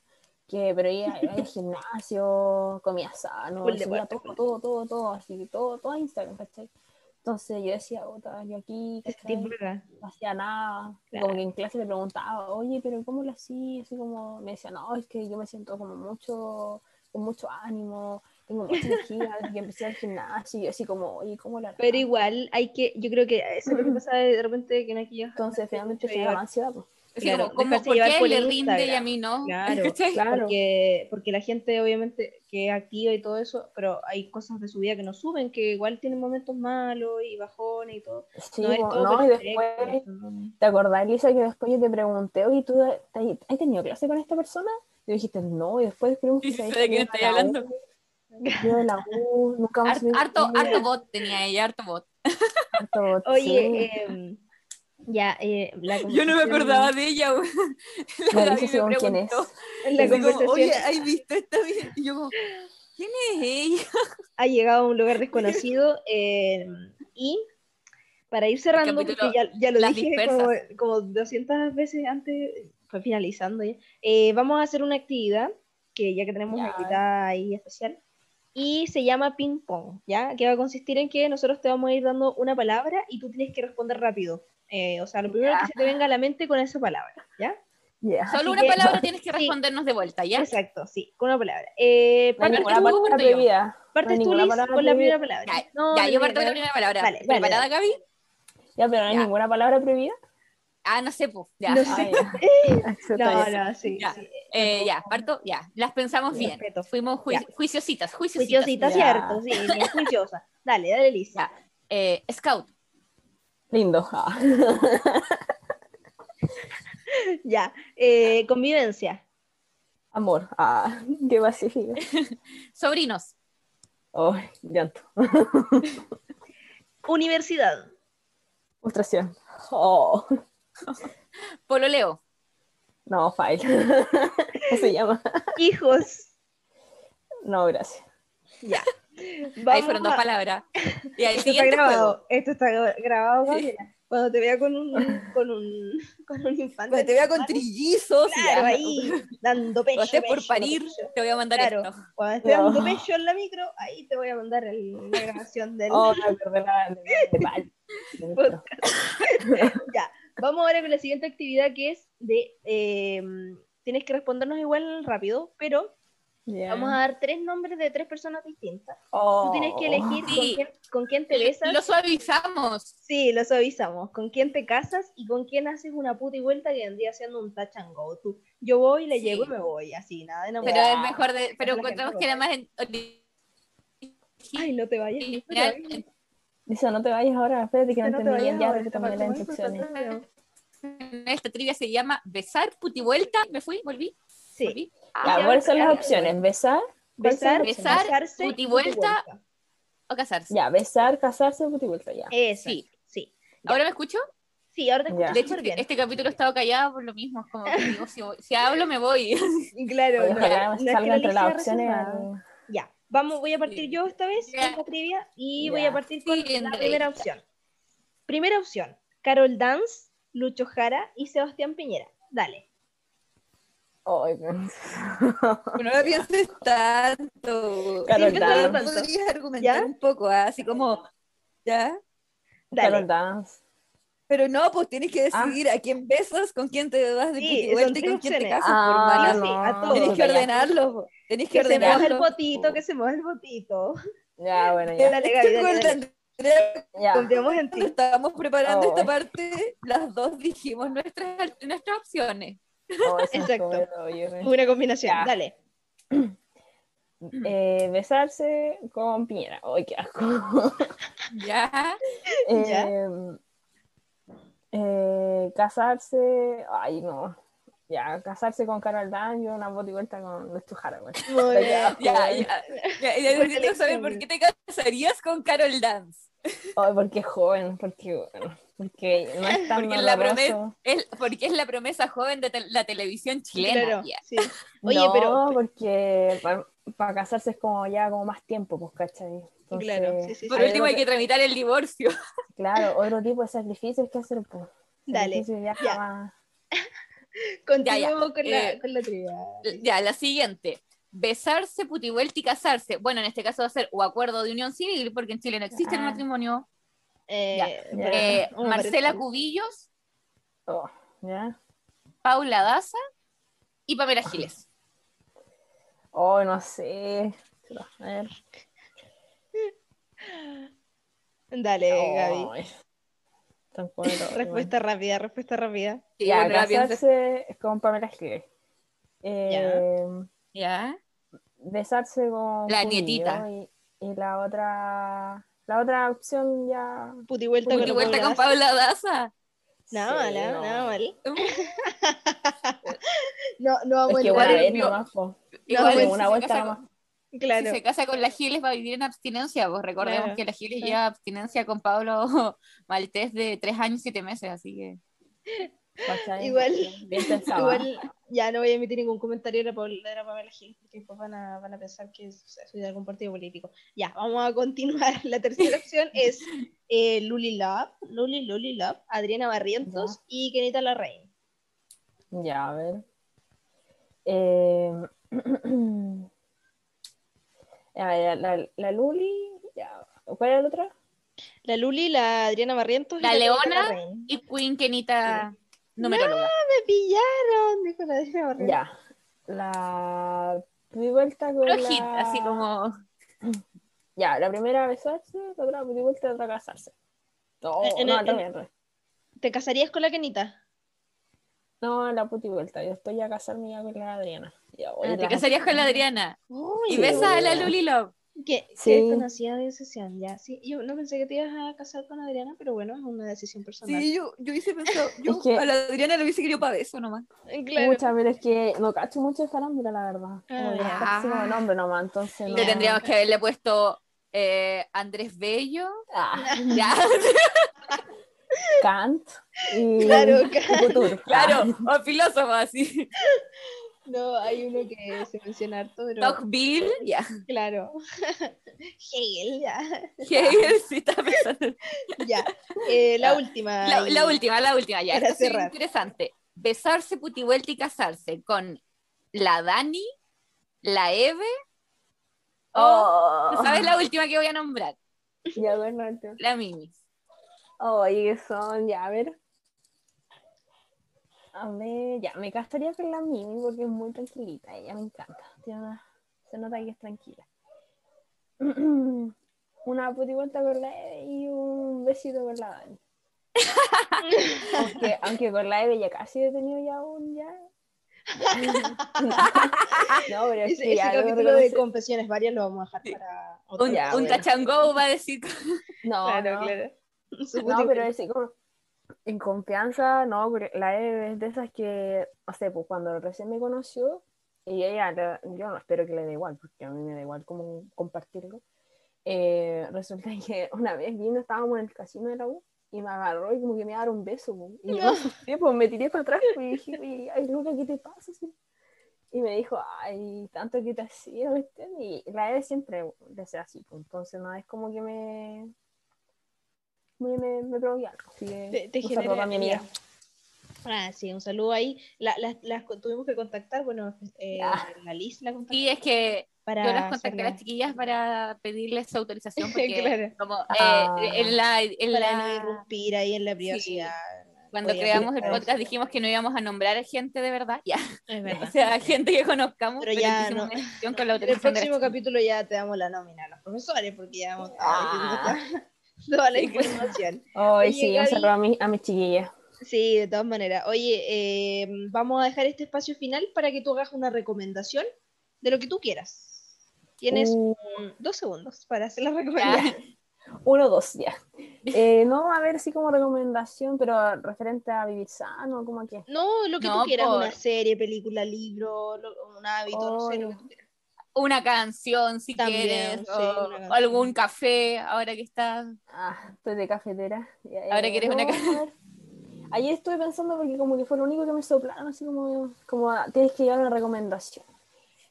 que pero ella <laughs> iba al gimnasio comía sano subía todo, todo todo todo así todo todo a Instagram ¿cachai? Entonces yo decía, yo aquí no hacía nada. Como que en clase le preguntaba, oye, pero ¿cómo lo hacía? Así como me decía, no, es que yo me siento como mucho, con mucho ánimo, tengo mucha <laughs> energía desde que empecé al gimnasio. Y así como, oye, ¿cómo la Pero igual hay que, yo creo que eso es lo que <clears throat> pasa de repente que no hay que Entonces finalmente se llama ansiedad, pues. Así Claro, como, como, ¿por llevar qué por le el rinde y a Instagram. mí no? <laughs> Claro. Claro. Porque, porque la gente obviamente que es activa y todo eso, pero hay cosas de su vida que no suben, que igual tienen momentos malos y bajones y todo. Sí, no es todo no, y después. ¿te acordás, Lisa, que después yo te pregunté, oye, ¿tú has tenido clase con esta persona? Y dijiste, no, y después descubrimos que ¿Y se había de a estoy la hablando? Yo de la U, nunca más harto, harto bot tenía ella, harto bot. harto, Oye, sí. em, ya, eh, la <laughs> Yo no me acordaba de ella, güey. <laughs> La dice según quién es. La como, conversación Oye, ¿has visto esta? vi-?" Y yo como, ¿quién es ella? <laughs> ha llegado a un lugar desconocido em, y para ir cerrando, capítulo porque ya, ya lo dije como, como 200 veces antes, fue finalizando ya, eh, vamos a hacer una actividad que ya que tenemos una invitada ahí especial, y se llama ping pong, ¿ya? Que va a consistir en que nosotros te vamos a ir dando una palabra y tú tienes que responder rápido. Eh, o sea, lo primero Ya. que se te venga a la mente con esa palabra, ¿ya? Así Solo una que- palabra tienes que Sí. respondernos de vuelta, ¿ya? Exacto, sí, con una palabra. Eh, No partes tú, palabra prohibida. partes no tú, ninguna Liz, palabra con la primera palabra. Ya, No, ya, no, yo no, parto con la no. primera palabra. Dale, ¿Preparada, dale. Gaby? Ya, pero no hay Ya. ninguna palabra prohibida. Ah, no sé, pues. Ya. No Ah, sé. ya. <laughs> No, no, sí. Ya. sí. Eh, ya, parto, ya. Las pensamos bien. Respeto. Fuimos jui- Ya. juiciositas, juiciositas. Juiciosita, Ya. cierto, sí, bien juiciosa. Dale, dale, Liz. Ya. Eh, Scout, Lindo. Ah. <laughs> Ya. Eh, convivencia. Amor. Ah, qué pacífico. <laughs> sobrinos, Oh, llanto. <laughs> Universidad. Frustración. Oh, pololeo, no, fail. ¿Cómo se llama? Hijos. No, gracias. Ya. Ahí fueron dos palabras. Y el Esto está grabado. juego. Esto está grabado, Gabriela. Cuando te vea con un, <laughs> con un, con un infante. Cuando te vea con trillizos, Claro, ahí, dando pecho. Cuando estés por parir, pecho. te voy a mandar Claro. esto. Cuando estés dando pecho en la micro, ahí te voy a mandar el- la grabación del Oh, la- podcast. <laughs> <laughs> Ya. Vamos ahora con la siguiente actividad que es de. eh, tienes que respondernos igual rápido, pero Vamos a dar tres nombres de tres personas distintas. Oh. Tú tienes que elegir con, quién, con quién te besas. Lo suavizamos. Sí, lo suavizamos. ¿Con quién te casas y con quién haces una puta y vuelta que vendría siendo un touch and go? Tú, yo voy, le Sí. llego y me voy, así, nada de Pero enamorar. es mejor de. Pero que encontramos no. que era más. en- Ay, no te vayas. No te vayas. No te vayas ahora, espérate que no, No te entendí bien vayas ya, ahora, porque las instrucciones. Esta trivia se llama Besar, Putivuelta. Me fui, volví. Sí. volví. Ya, Ah, ¿cuáles son las opciones? ¿Besar? ¿Cuáles son Besar? Besar, casarse y puti vuelta. o casarse. Ya, besar, casarse, puti vuelta, ya. Eso, Sí. sí. Ya. ¿Ahora me escucho? Sí, ahora te Ya. escucho De hecho, este, bien. este capítulo he estado callada por lo mismo. Como que digo, si, si hablo, me voy. <laughs> Claro, Oye, no, ojalá no salga entre las opciones. al- Ya, vamos, voy a partir Sí. yo esta vez Ya. con la trivia y Ya. voy a partir con Sí, la primera opción. Primera opción, Carol Dance, Lucho Jara y Sebastián Piñera. Dale. Ay, no. Lo pienses tanto. Carol Sí, Dance. Podrías argumentar ¿Ya? un poco, ¿ah? así como, ¿ya? Dale. Carol Dance. Pero no, pues tienes que Ah. decidir a quién besas, con quién te das de Sí, puti son vuelta y con quién te casas, por Ah, mala. sí, no. a todos. Tenés que ordenarlo. Tenés que Que se mueva el ordenarlo. potito, que se mueva el potito. Ya, bueno, ya. La Ya. Confiamos en ti. Cuando estábamos preparando Oh. esta parte, las dos dijimos nuestras, nuestras opciones. Oh, eso Exacto. es todo, oye, güey. Una combinación, Ya. dale. <clears throat> Eh, besarse con Piñera. Ay, qué asco. <laughs> ¿Ya? <laughs> Ya. Eh, eh, casarse. Ay, no. Ya, casarse con Carol Dan y una bota y vuelta con Luis Jara, güey. Muy Ya. bien. Ya, ya. ya, ya Buena necesito saber por qué te casarías con Carol Dance. Ay, porque es joven, porque, bueno, porque no es tan Porque es, la doloroso. promesa, es, porque es la promesa joven de la televisión chilena. Claro, sí. Oye, no, pero- porque para casarse es como ya como más tiempo, pues, ¿cachai? Entonces, Claro, sí, sí, Por sí. último hay que tramitar el divorcio. <laughs> Claro, otro tipo de sacrificios que hacer, pues. Dale, ya, ya. más- <laughs> Continuemos con, la, Eh, con la trivia. Ya, la siguiente. Besarse, putivuelta y casarse. Bueno, en este caso va a ser o acuerdo de unión civil, porque en Chile no existe el Ah. matrimonio. Eh, ya. Eh, Marcela. Cubillos, Oh, ¿ya? Paula Daza y Pamela Giles. Oh, no sé. A ver. Dale, Gaby. Como todo, <laughs> Respuesta rápida, respuesta rápida. Sí, Ya, bueno, casarse con Pamela Giles. Eh, ¿Ya? besarse con La nietita. Y, y la otra la otra opción ya Puti vuelta Puti con vuelta Paula con. Paula Daza. Nada Sí, mal, no. nada mal. No, no es a que entrar igual en- es vio- nomás, po. Igual bueno, si una se vuelta casa nomás. con- Claro. Si se casa con la Giles va a vivir en abstinencia, pues recordemos Claro, que la Giles sí. lleva abstinencia con Pablo <laughs> Maltés de tres años y siete meses, así que ¿cachai? Igual- bien pensado. Igual ya no voy a emitir ningún comentario de la, la Pamela Gil, porque después van a, van a pensar que soy de algún partido político. Ya, vamos a continuar. <laughs> La tercera opción es eh, Luli Love, Luli Luli Love, Adriana Barrientos y Kenita Larraín. Ya, a ver. Eh, <clears throat> a ver, la, la Luli, ya. ¿cuál era la otra? La Luli, la Adriana Barrientos y La Leona. Y Queen Kenita numeróloga. Me pillaron, dijo la Barrientos. Ya. La di vuelta con Puro la... hit, así como Ya, la primera besarse, la otra di vuelta y la otra casarse. No, En- no. ¿Te casarías con la Kenita? No, la puti vuelta. Y después ya casarme ya con la Adriana. Ya, oye, Ah, te casarías con la Adriana Uy, y besas a la. Luli Love. Que Sí. sí. conocida de decisión, ya. Sí, yo no pensé que te ibas a casar con Adriana, pero bueno, es una decisión personal. yo, yo hubiese pensado, <laughs> yo que- a la Adriana le hubiese querido para beso nomás. Eh, Claro. Pucha, pero es que no cacho mucho de farándula, la verdad. Como Ah, que nombre nomás, entonces no. Le tendríamos que haberle puesto eh, Andrés Bello. Ah, <laughs> Ya, Kant y, Claro, Kant. Couture. claro, Ah, o filósofo así. <laughs> No, hay uno que se menciona harto, pero Tocqueville, ya. claro. <laughs> Hegel, ya. Hegel sí está pensando. Ya. Eh, la Ya. última. La, y- la última, la última, ya. Para Esto es cerrar. interesante. Besarse, putivuelta y casarse con la Dani, la Eve o, Oh. ¿sabes la última que voy a nombrar? Ya, bueno, entonces. La Mimi. Oye, que son, ya, a ver. A ver, ya, me casaría con la Mimi porque es muy tranquilita, ella me encanta. Tiene una- se nota que es tranquila. <clears throat> Una puti vuelta con la Eve y un besito con la Dani. aunque, <laughs> aunque con la Eve ya casi he tenido ya un ya. <laughs> <laughs> no, pero es Ese, que ese ya debo capítulo de confesiones varias lo vamos a dejar para otro Un, Ya, un bueno. tachango va a decir. No, Claro, no. claro. No, pero es como en confianza, no, la Eve es de esas que, o sea, pues cuando recién me conoció, y ella, yo no espero que le dé igual, porque a mí me da igual como compartirlo. eh, resulta que <laughs> una vez vino, estábamos en el casino de la U, y me agarró y como que me iba a dar un beso, po, y yo <laughs> asusté, pues me tiré para atrás pues, y dije, "Oye, ay, Luca, ¿qué te pasa? Y me dijo, ay, tanto que te hacía, ¿viste? Y la Eve siempre le hace así, pues, entonces no es como que me me, me, me provoque algo. Así que Te, te un saludo para mi amiga. Ah, sí, un saludo ahí. La- las, las co- tuvimos que contactar, bueno, eh, la Liz la contactó. Sí, es que para yo las contacté a las chiquillas para pedirles su autorización <laughs> porque Claro. como eh, Ah. en la, en para la- no irrumpir ahí en la privacidad. cuando Oye, creamos el pero- podcast dijimos que no íbamos a nombrar a gente de verdad, ya, Es <laughs> o verdad. sea, gente que conozcamos, Pero pero, ya no. una con la En el autorización próximo capítulo ya te damos la nómina a los profesores, porque ya vamos a Ah. <laughs> toda la Sí, información. Hoy Oye, sí, un saludo a, mi, a mis chiquillas. Sí, de todas maneras. Oye, eh, vamos a dejar este espacio final para que tú hagas una recomendación de lo que tú quieras. Tienes Uh, dos segundos para hacer la Ya. recomendación. <laughs> uno, dos, ya. <laughs> Eh, no, a ver si como recomendación, pero referente a vivir sano, como que. No, lo que No, tú quieras, por- una serie, película, libro, lo- un hábito, no sé, lo que tú quieras. Una canción si También, quieres, sí, o, algún café, ahora que estás Ah, estoy de cafetera. Ya, Ahora eh, quieres una no, ca- a ver. Ayer estuve pensando porque como que fue lo único que me soplaron, así como, como ah, tienes que llevar una recomendación.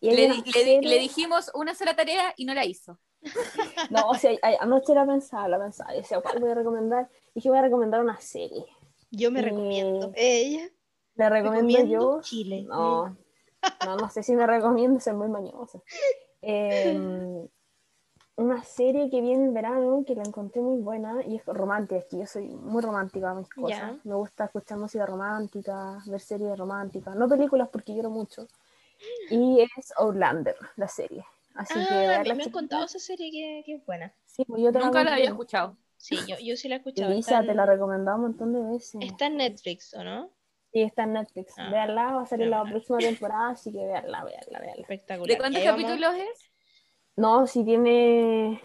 Y le, una di- le di- serie- le dijimos una sola tarea y no la hizo. <laughs> No, o sea, ay- anoche la pensaba, la pensaba. Y decía, ¿cuál voy a recomendar? Dije, voy a recomendar una serie. Yo me Eh, recomiendo. Ella. Le recomiendo Recomiendo yo. Chile. No, no, no sé si me recomiendo, soy muy mañosa. Eh, una serie que viene en verano, que la encontré muy buena y es romántica, es que yo soy muy romántica a mis cosas. Me gusta escuchar música romántica, ver series románticas, no películas porque quiero mucho. Y es Outlander, la serie. Así que Ah, me, me han contado esa serie que, que es buena. Sí, pues yo Nunca la había escuchado. Sí, yo, yo sí la he escuchado. Elisa, está, te la he recomendado un montón de veces. está en Netflix, ¿o no? Sí, está en Netflix. Ah, Veanla, va a salir la próxima temporada, así que veanla, veanla, veanla. Espectacular. ¿De cuántos capítulos es? No, sí tiene.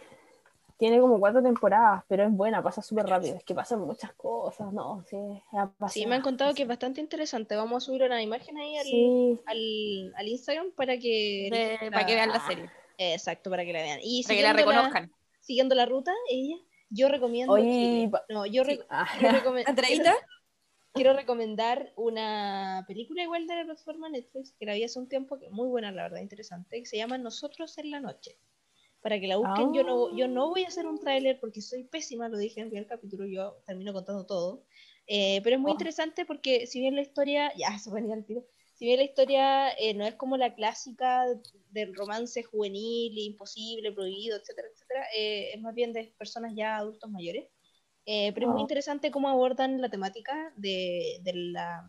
Tiene como cuatro temporadas, pero es buena, pasa súper rápido. Es que pasan muchas cosas, ¿no? Sí, Sí, me han contado que es bastante interesante. Vamos a subir una imagen ahí al, Sí, al, al Instagram para que... De- la- para que vean la serie, Exacto, para que la vean. Y para que la reconozcan. siguiendo la ruta, ella, yo recomiendo... Oye, Chile. pa- No, yo re- Ah, quiero, recomen- <laughs> ¿Andreita? Quiero recomendar una película igual de la plataforma Netflix, que la vi hace un tiempo, que es muy buena, la verdad, interesante, que se llama Nosotros en la Noche. Para que la busquen, yo, no, yo no voy a hacer un tráiler porque soy pésima, lo dije en el primer capítulo, yo termino contando todo. Eh, pero es muy Oh. interesante porque si bien la historia, <laughs> ya se venía al tiro, si bien la historia eh, no es como la clásica del romance juvenil, imposible, prohibido, etcétera, etcétera, eh, es más bien de personas ya adultos mayores. Eh, pero es muy interesante cómo abordan la temática de, de la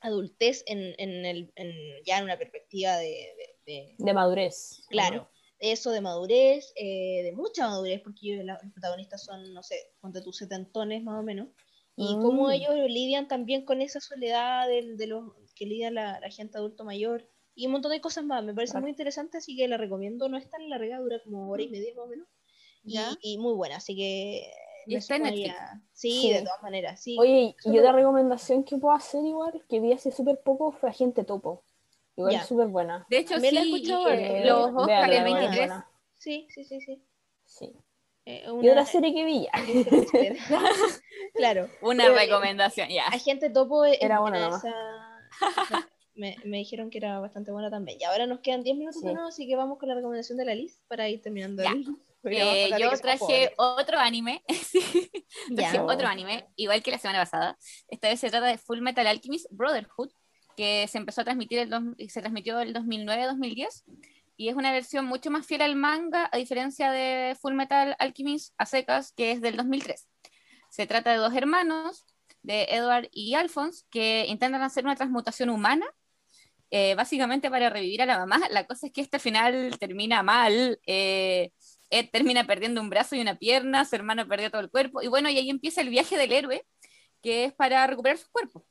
adultez en, en el, en- ya en una perspectiva de, de- de- de madurez. claro, eso de madurez, eh, de mucha madurez, porque la- los protagonistas son, no sé, ponte tus setentones más o menos, y cómo Mm. ellos lidian también con esa soledad del- de, los que lidia la, la gente adulto mayor, y un montón de cosas más, me parece Claro. muy interesante, así que la recomiendo, no es tan larga, dura como hora y media más o menos, y, y muy buena, así que... Y está en Netflix. Sí, Sí. de todas maneras, sí. Oye, y otra recomendación que puedo hacer igual, que vi hace súper poco, fue Agente Topo. Igual Ya. es súper buena. De hecho, También la sí, escuchado eh, los Oscars del igual es 23. buena. Sí, sí, sí, sí. Sí. Eh, Y una- otra serie que vi ya. <laughs> claro. Una Pero, recomendación, ya. Agente Topo Era buena esa- me, me dijeron que era bastante buena también. Y ahora nos quedan 10 minutos Sí. de nuevo, así que vamos con la recomendación de la Liz para ir terminando Ya. Eh, yo traje otro anime, <laughs> traje Ya. otro anime, igual que la semana pasada. Esta vez se trata de Full Metal Alchemist Brotherhood, que se empezó a transmitir, el dos- se transmitió el 2009-2010, y es una versión mucho más fiel al manga, a diferencia de Full Metal Alchemist a secas, que es del 2003. Se trata de dos hermanos, de Edward y Alphonse, que intentan hacer una transmutación humana, eh, básicamente para revivir a la mamá. La cosa es que este al final termina mal. eh, Ed termina perdiendo un brazo y una pierna, su hermano perdió todo el cuerpo, y bueno, y ahí empieza el viaje del héroe, que es para recuperar sus cuerpos.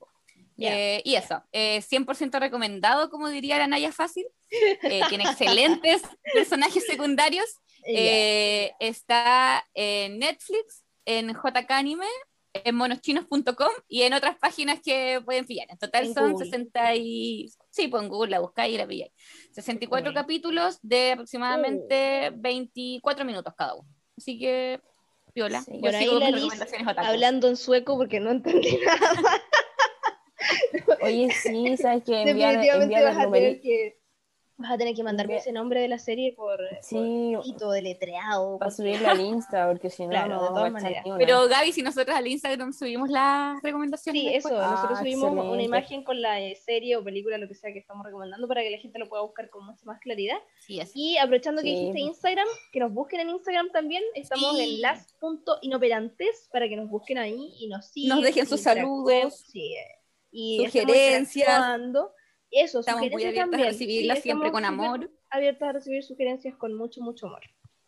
Eh, y eso, eh, 100% recomendado, como diría la Naya Fácil. Eh, tiene excelentes <laughs> personajes secundarios. Eh, está en Netflix, en JK Anime, en monochinos.com y en otras páginas que pueden pillar. En total En son Google. 60 y... Sí, pues en Google la buscáis y la pilláis. 64 Bueno. capítulos de aproximadamente Uh. 24 minutos cada uno. Así que, viola. Sí. Yo sigo la mis recomendaciones otakus. Hablando en sueco porque no entendí <laughs> nada. Oye, sí, sabes que <laughs> enviar, Definitivamente enviar vas a tener que vas a tener que mandarme ese nombre de la serie por, Sí, por escrito, deletreado. para porque- subirlo al <laughs> Insta, porque si no, Claro, no de todas maneras. una. Pero Gaby, si nosotros al Instagram subimos las recomendaciones. Sí, después. eso, nosotros Ah, subimos una excelente. imagen con la eh, serie o película, lo que sea que estamos recomendando, para que la gente lo pueda buscar con mucha más claridad. Sí. Y aprovechando que Sí. dijiste Instagram, que nos busquen en Instagram también, estamos Sí. en las.inoperantes para que nos busquen ahí y nos sigan. Nos dejen sus saludos. sí, eh, y Sugerencias. Eso, Estamos muy abiertas a también. recibirlas Sí, siempre con amor. Abiertas a recibir sugerencias con mucho, mucho amor.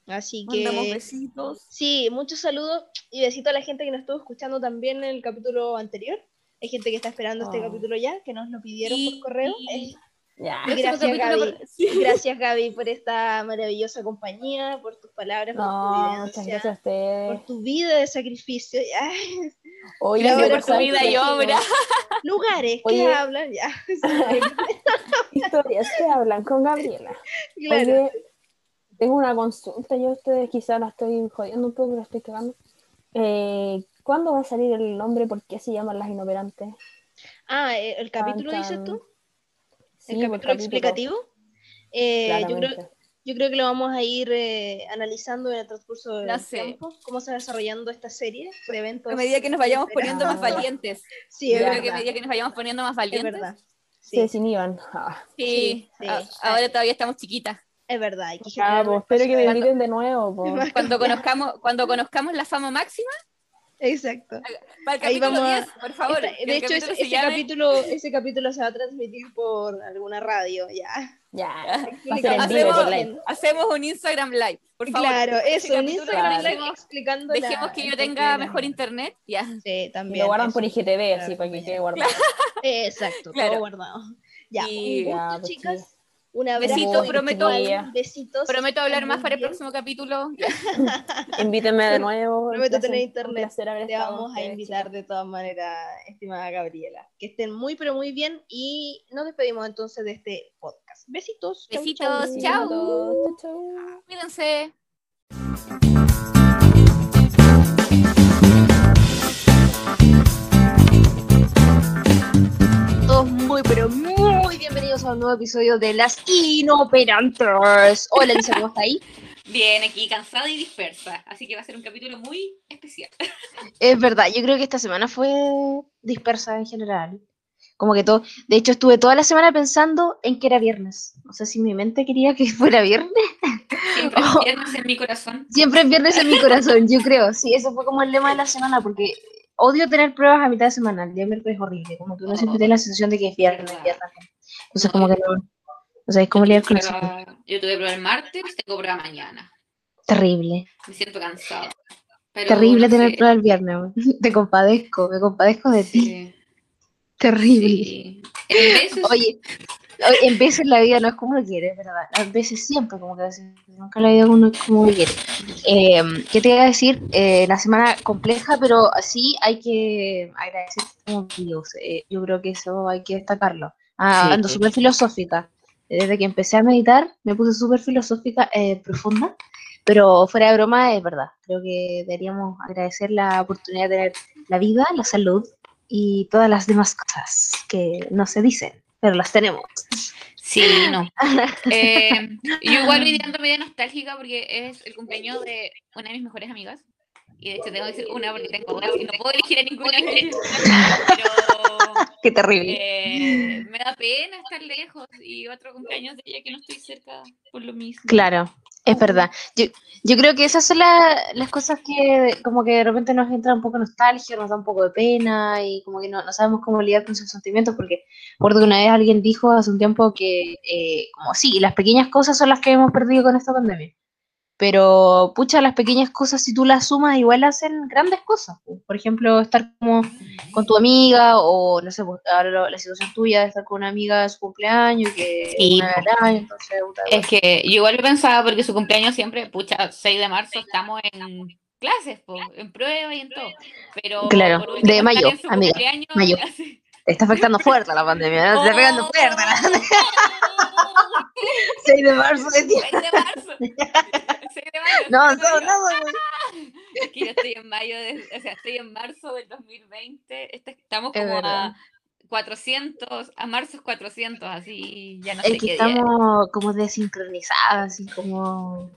Así que. Mandamos besitos. Sí, muchos saludos y besitos a la gente que nos estuvo escuchando también en el capítulo anterior. Hay gente que está esperando este Oh. capítulo ya, que nos lo pidieron Y- por correo. y- Eh, Ya. <laughs> gracias, Gaby. por-. <laughs> Gracias, Gaby, por esta maravillosa compañía, por tus palabras, por tu No, muchas gracias a ustedes. por tu vida de sacrificio. <laughs> Oye, pero por tu ¿sabes vida y obra. lugares que hablan, ya. Historias que hablan con Gabriela. claro. Oye, tengo una consulta. Yo a ustedes quizás la estoy jodiendo un poco, la estoy cagando. Eh, ¿Cuándo va a salir el nombre? ¿Por qué se llaman las inoperantes? Ah, eh, el capítulo dices tú, Sí, el capítulo explicativo. Eh, yo, creo, yo creo que lo vamos a ir eh, analizando en el transcurso del No sé. tiempo, cómo se va desarrollando esta serie de eventos. A medida que nos vayamos poniendo más valientes. Sí, Yo es creo verdad. que a medida que nos vayamos poniendo más Es valientes. verdad. Se desinhiban. Ah, Sí, Sí, sí. ahora todavía estamos chiquitas. Es verdad. Hay que Ah, pues, espero que me inviten de nuevo. pues. <laughs> Cuando conozcamos, cuando conozcamos la fama máxima, Exacto. Para el Ahí capítulo vamos a- 10, por favor. Esta- de hecho, capítulo ese, llame- capítulo, ese capítulo se va a transmitir por alguna radio, ya. Ya. Hacemos, hacemos un Instagram live, por favor. Claro, eso, un Instagram live dejemos- explicando Dejemos que yo tenga mejor internet. Ya. Sí, Y también. lo guardan eso. por IGTV, así Claro, para que quede guardado. Exacto, Claro. todo guardado. Ya, Y- un gusto, Ya, pues, chicas. Un abrazo. Besitos, prometo- Besitos. Prometo hablar más para el próximo capítulo. <laughs> Ya. Invítenme de nuevo. Prometo placer- tener un internet. Te vamos a invitar chicas. de todas maneras, estimada Gabriela. Que estén muy, pero muy bien. Y nos despedimos entonces de este podcast. Besitos. chau, Besitos, chau. chau. Chau, chau. Cuídense. A un nuevo episodio de Las Inoperantes. Hola, Lisa, ¿cómo está ahí? Bien, aquí cansada y dispersa. Así que va a ser un capítulo muy especial. Es verdad, yo creo que esta semana fue dispersa en general. Como que todo, de hecho estuve toda la semana pensando en que era viernes. No sé si mi mente quería que <laughs> fuera viernes. Siempre <laughs> Oh. viernes en mi corazón. Siempre es viernes en mi corazón, yo creo. Sí, eso fue como el lema de la semana, porque odio tener pruebas a mitad de semana. El día miércoles es horrible. Como que uno siempre tiene la sensación de que es viernes, viernes. Entonces, como que no. O sea, es como lidiar con eso. Prueba- Yo tuve prueba el martes, tengo prueba mañana. Terrible. Me siento cansada. Pero Terrible no tener sé, pruebas el viernes. <laughs> Te compadezco, me compadezco de ti. Terrible. sí. En veces, Oye, en veces la vida no es como uno quiere, ¿verdad? A veces siempre, como que a veces nunca la vida uno es como uno quiere. Eh, ¿Qué te iba a decir? Eh, la semana compleja, pero así hay que agradecer como Dios. Eh, yo creo que eso hay que destacarlo. Ah, Sí. ando súper filosófica. Desde que empecé a meditar me puse súper filosófica, eh, profunda, pero fuera de broma es verdad. Creo que deberíamos agradecer la oportunidad de tener la vida, la salud y todas las demás cosas que no se dicen, pero las tenemos. Sí, no. <laughs> Eh, yo igual hoy día ando media nostálgica porque es el cumpleaños de una de mis mejores amigas. Y de hecho tengo que decir una porque tengo dos y no puedo elegir a ninguna. <laughs> Pero <laughs> Qué terrible. eh, me da pena estar lejos y otro cumpleaños de ella que no estoy cerca por lo mismo. Claro, es verdad. Yo, yo creo que esas son la- las cosas que como que de repente nos entra un poco nostalgia, nos da un poco de pena y como que no, no sabemos cómo lidiar con esos sentimientos porque recuerdo que una vez alguien dijo hace un tiempo que eh, como sí, las pequeñas cosas son las que hemos perdido con esta pandemia. Pero, pucha, las pequeñas cosas, si tú las sumas, igual hacen grandes cosas. po. Por ejemplo, estar como con tu amiga, o no sé, pues, ahora la situación tuya de estar con una amiga de su cumpleaños, que Sí, una vez al año, entonces, puta, Es que yo igual pensaba porque su cumpleaños siempre, pucha, 6 de marzo estamos en clases, po, en prueba y en todo. Pero Claro, de mayo, amiga, mayo. <laughs> Te está afectando fuerte la pandemia, ¿no? Te está pegando fuerte la pandemia. <laughs> 6 de marzo de ti. 6 de marzo. 6 de mayo. No, 6 de no, no. Es que yo estoy en mayo, de- o sea, estoy en marzo del 2020. este- estamos Es como verdad. a 400, a marzo es 400, así ya no Es sé que qué día es. estamos como desincronizadas, así como,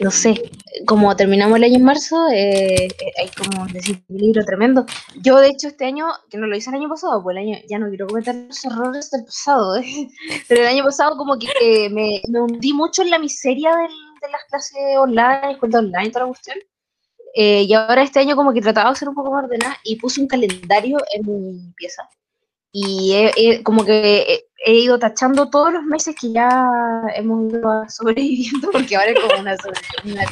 no sé, como terminamos el año en marzo, eh, eh, hay como un desequilibrio tremendo. Yo, de hecho, este año, que no lo hice el año pasado, pues el año, ya no quiero cometer los errores del pasado, ¿eh? <laughs> pero el año pasado como que eh, me, hundí mucho en la miseria de las clases online, escuela online, toda la cuestión. Eh, y ahora este año como que trataba de ser un poco más ordenada y puse un calendario en mi pieza. Y he- he- como que he, he ido tachando todos los meses que ya hemos ido sobreviviendo, <laughs> porque ahora es como una, una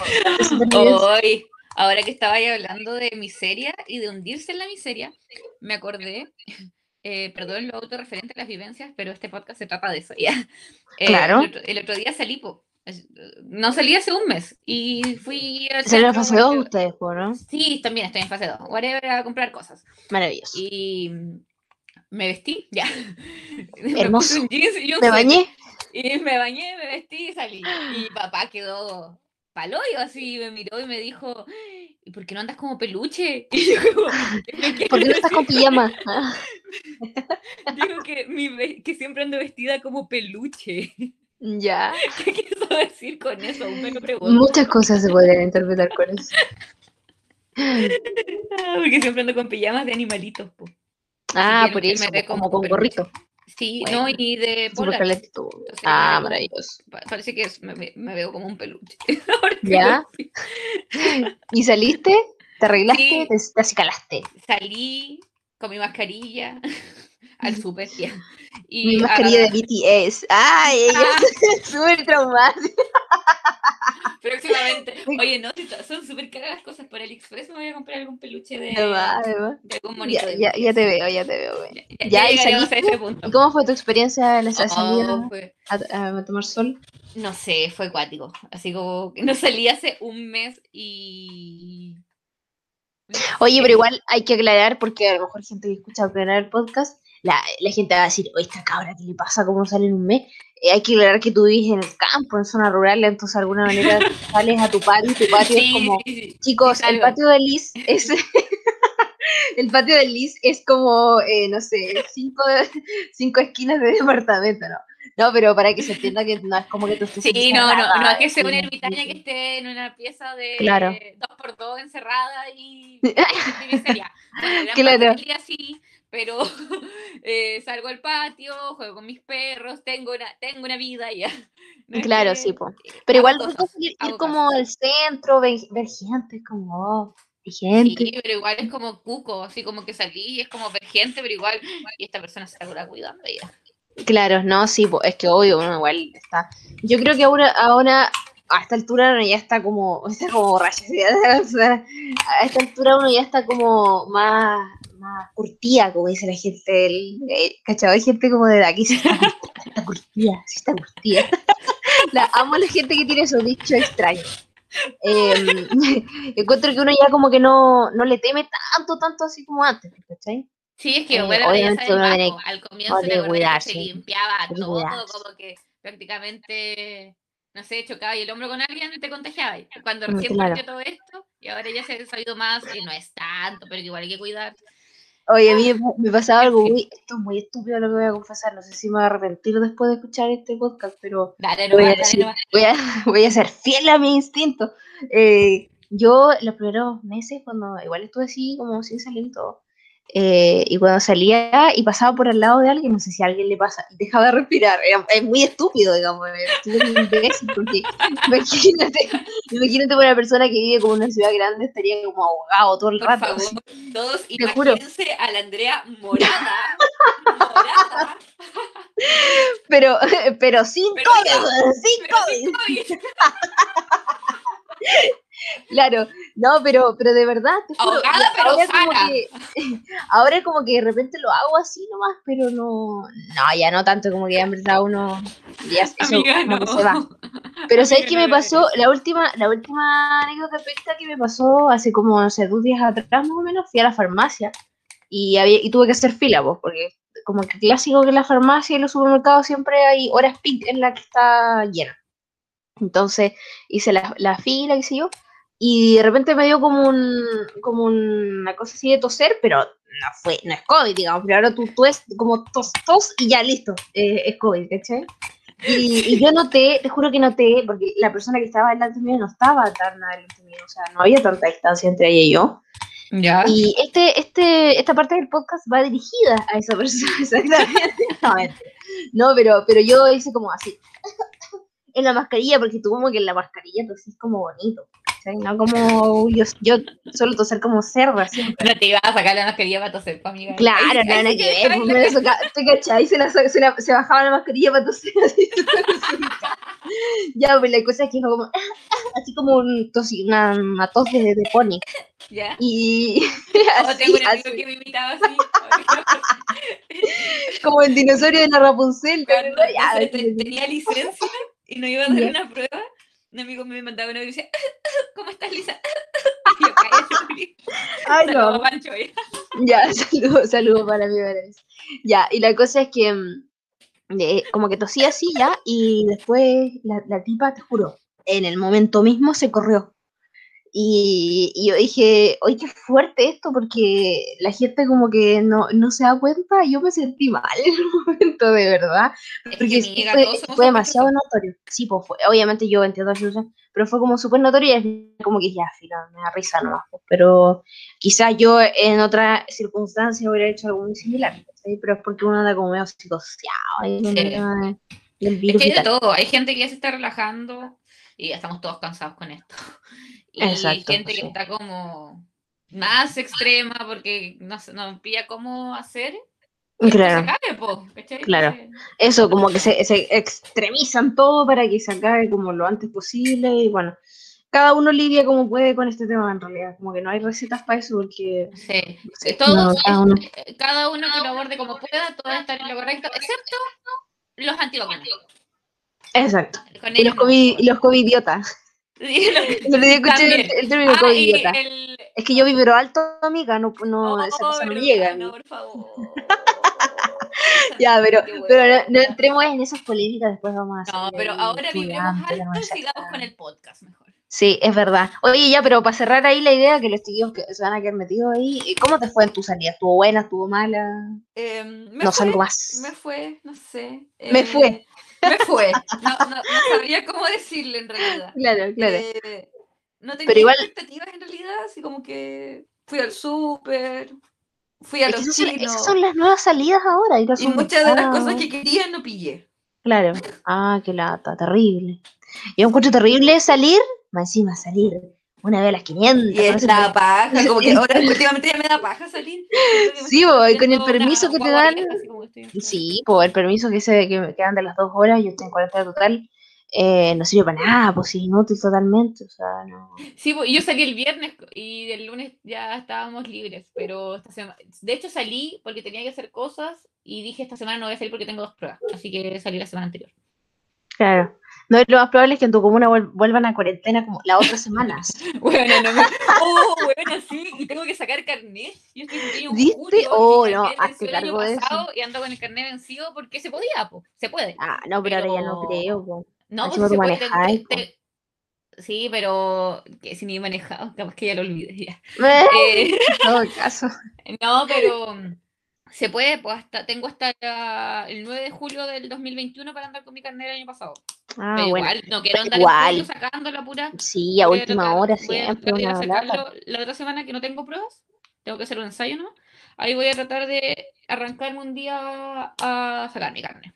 supervivencia. Hoy, ahora que estaba ahí hablando de miseria y de hundirse en la miseria, me acordé, eh, perdón lo autorreferente a las vivencias, pero este podcast se trata de eso, ya. Eh, Claro. El otro, el otro día salí, po, no salí hace un mes y fui ¿Se la fase 2 porque- ustedes, no? Sí, también estoy en fase 2, whatever, a comprar cosas. Maravilloso. Y me vestí, ya. <laughs> Me Hermoso. jeans y Me bañé. Y me bañé, me vestí y salí. Y papá quedó paloyo así, me miró y me dijo, ¿y por qué no andas como peluche? <laughs> Y yo como, ¿qué me ¿Por qué no estás con pijama? <laughs> Digo que, mi ve- que siempre ando vestida como peluche. ya. ¿Qué quiso decir con eso? Me lo pregunto. Muchas cosas se podrían interpretar con eso. Porque siempre ando con pijamas de animalitos. po. Ah, por eso, me ve como como con gorrito. Sí, Bueno, no, y de polar. Entonces, Ah, maravilloso. pa- Parece que es- me, ve- me veo como un peluche. <laughs> ¿Ya? ¿Y saliste? ¿Te arreglaste? ¿Te, te acicalaste? Salí con mi mascarilla al super. Y, mi mascarilla de BTS. ¡Ay, ella <laughs> es súper traumática! Próximamente. Oye, no, son súper caras las cosas. Por AliExpress me voy a comprar algún peluche de, de algún monito. Ya, ya, te veo, ya te veo. Ya, ya, y ese punto. ¿Cómo fue tu experiencia en esa salida a, tomar sol? No sé, fue acuático. Así como que no salí hace un mes y... Oye, pero igual hay que aclarar, porque a lo mejor gente que escucha aclarar el podcast, la, la gente va a decir, oye, esta cabra, ¿qué le pasa? ¿Cómo sale en un mes? Eh, hay que aclarar que tú vives en el campo, en zona rural, entonces de alguna manera <laughs> sales a tu patio y tu patio es como, chicos, el patio de Liz es... <laughs> el patio de Liz es como, eh, no sé, cinco, cinco esquinas de <laughs> departamento, ¿no? No, pero para que se entienda que no es como que tú estés Sí, no, no, no es que sea una ermitaña que esté en una pieza de claro. dos por dos encerrada y, y claro. sí, pero <laughs> eh, salgo al patio, juego con mis perros, tengo una, tengo una vida ya. <laughs> claro, sí, po. pero igual ir, como al centro, ver, gente, como oh, gente. Sí, pero igual es como cuco, así como que salí y es como ver gente, pero igual, y esta persona se está cuidando ya. Claro, no, sí, es que obvio, uno igual está. Yo creo que ahora, ahora a esta altura uno ya está como, <laughs> está como borracho, a esta altura uno ya está como más más curtida, como dice la gente, el, Hay gente como de aquí, sí está, está curtida, sí está curtida. <laughs> la, amo a la gente que tiene esos dichos extraños. Eh, <laughs> encuentro que uno ya como que no, no le teme tanto, tanto así como antes, ¿cachai? Sí, es que eh, bueno, obviamente uno tiene, al comienzo de cuidarse, se limpiaba todo, como que prácticamente, no sé, chocaba y el hombro con alguien te contagiaba. Cuando recién claro. todo esto, y ahora ya se ha sabido más, y no es tanto, pero que igual hay que cuidar. Oye, a mí me pasaba algo muy, esto es muy estúpido lo que voy a confesar, no sé si me voy a arrepentir después de escuchar este podcast, pero voy, a <laughs> voy, a, ser fiel a mi instinto. Eh, yo los primeros meses, cuando igual estuve así como sin salir todo, eh, y cuando salía y pasaba por al lado de alguien, no sé si a alguien le pasa, dejaba de respirar. Es muy estúpido, digamos. porque <laughs> imagínate, imagínate una persona que vive como en una ciudad grande, estaría como ahogado todo el por rato. Favor, todos Te imagínense juro. a la Andrea morada. morada. <laughs> Pero, <laughs> pero sin pero COVID, sin COVID. Sin COVID. Claro, no, pero, pero de verdad, te juro, pero ahora, como que, <laughs> ahora como que de repente lo hago así nomás, pero no, no, ya no tanto como que ya en verdad uno, ya eso como que se va. <laughs> Pero ¿sabes qué me pasó? La última, la última anécdota que me pasó hace como, no sé, dos días atrás más o menos, fui a la farmacia y, había, y tuve que hacer fila, pues, porque como que clásico que en la farmacia y en los supermercados siempre hay horas peak en la que está llena. Entonces hice la, la fila, qué sé yo, y de repente me dio como, un, como una cosa así de toser, pero no fue, no es COVID, digamos, pero ahora tú, tú es como tos, tos y ya listo, eh, es COVID, ¿cachai? Y, y, yo noté, te juro que noté, porque la persona que estaba delante mío no estaba tan adelante mío, o sea, no había tanta distancia entre ella y yo. ¿Ya? Y este, este, esta parte del podcast va dirigida a esa persona, <laughs> exactamente. no, pero, pero yo hice como así, en la mascarilla, porque tú como que en la mascarilla tosís como bonito. No como yo, yo suelo toser como cerda siempre. No te ibas a sacar la mascarilla para toser, pa, amiga. Claro, no, no, que ver. Pues, ¿Te cachai? Se, la, se, la, se bajaba la mascarilla para toser. Así, <laughs> ya, pues la cosa es que como, <laughs> así como un tos, una, una tos de, de pony. ¿Ya? Y. <laughs> Así, tengo un amigo que me imitaba así. como el dinosaurio de la Rapunzel. Cuando ya, tenía licencia y no iba a hacer una prueba un amigo me mandaba una y decía, <laughs> ¿cómo estás, Lisa? <laughs> Y yo <laughs> Ay, no. Pancho, ya, saludo, saludo para mi Valencia. Ya, y la cosa es que mm, como que tosía así ya, y después la, la tipa, te juro, en el momento mismo se corrió. Y, yo dije, oye, qué fuerte esto, porque la gente como que no, no se da cuenta, y yo me sentí mal <laughs> en el momento, de verdad, porque fue, demasiado notorio. Sí, pues fue, obviamente yo entiendo la pero fue como súper notorio y como que ya, fila, me da risa nomás, pues, pero quizás yo en otra circunstancia hubiera hecho algo muy similar, pero es porque uno anda como medio psicoseado. Sí. Es que hay de todo, hay gente que ya se está relajando y ya estamos todos cansados con esto. Y hay gente que está como más extrema porque no, no pilla cómo hacer. Claro. claro. Eso, como que se, se, extremizan todo para que se acabe como lo antes posible y bueno, cada uno lidia como puede con este tema en realidad, como que no hay recetas para eso porque... Sí, todos, cada, uno. cada, uno. que lo aborde como pueda, todo está en lo correcto, excepto los antiguos. Exacto. Y los, COVID, los covidiotas. Yo le escuché el, el, término ah. Es que yo vibro alto, amiga, no, no, oh, esa cosa no llega. No, por favor. <laughs> ya, pero, pero no, entremos en esas políticas, después vamos a No, pero ahora vibremos alto y sigamos con el podcast mejor. Sí, es verdad. Oye, ya, pero para cerrar ahí la idea que los chicos que se van a quedar metidos ahí, ¿cómo te fue en tu salida? ¿Estuvo buena? ¿Estuvo mala? Eh, no salgo más. Me fue, no sé. me eh, fue. Me fue. No, no, no, sabría cómo decirle en realidad. Claro, claro. Eh, no tenía pero expectativas en realidad, así como que fui al súper, fui a los esas, son, esas son las nuevas salidas ahora. Y, muchas de las cosas que quería no pillé. Claro. Ah, qué lata, terrible. Yo encuentro terrible salir más encima salir una vez a las 500. Y es la paja, como que <laughs> ahora últimamente ya me da paja salir. Sí, voy con el permiso que te dan. Sí, el permiso que, se, que, dan de las dos horas, yo estoy en 40 total. Eh, no sirve para nada, pues es inútil totalmente, o sea, no. Sí, yo salí el viernes y el lunes ya estábamos libres, pero esta semana, de hecho salí porque tenía que hacer cosas y dije esta semana no voy a salir porque tengo dos pruebas, así que salí la semana anterior. Claro. No, lo más probable es que en tu comuna vuelvan a cuarentena como las otras semanas. <laughs> bueno, no me... Oh, bueno, sí, y tengo que sacar carnet. Yo estoy un ¿Viste? Oh, no, hazte cargo de eso. Y ando con el carnet vencido porque se podía, po. se puede. Ah, no, pero, ahora ya no creo, po. No, pues se puede. Sí, pero que si ni manejado, capaz que ya lo olvidé ya. <laughs> Eh, en todo <laughs> caso. No, pero se puede, pues hasta, tengo hasta el 9 de julio del 2021 para andar con mi carnet el año pasado. Ah, Pero bueno. igual, no quiero andar igual. sacando la pura. Sí, a última hora siempre. Voy a, sacarlo la otra semana que no tengo pruebas, tengo que hacer un ensayo, ¿no? Ahí voy a tratar de arrancarme un día a sacar mi carne.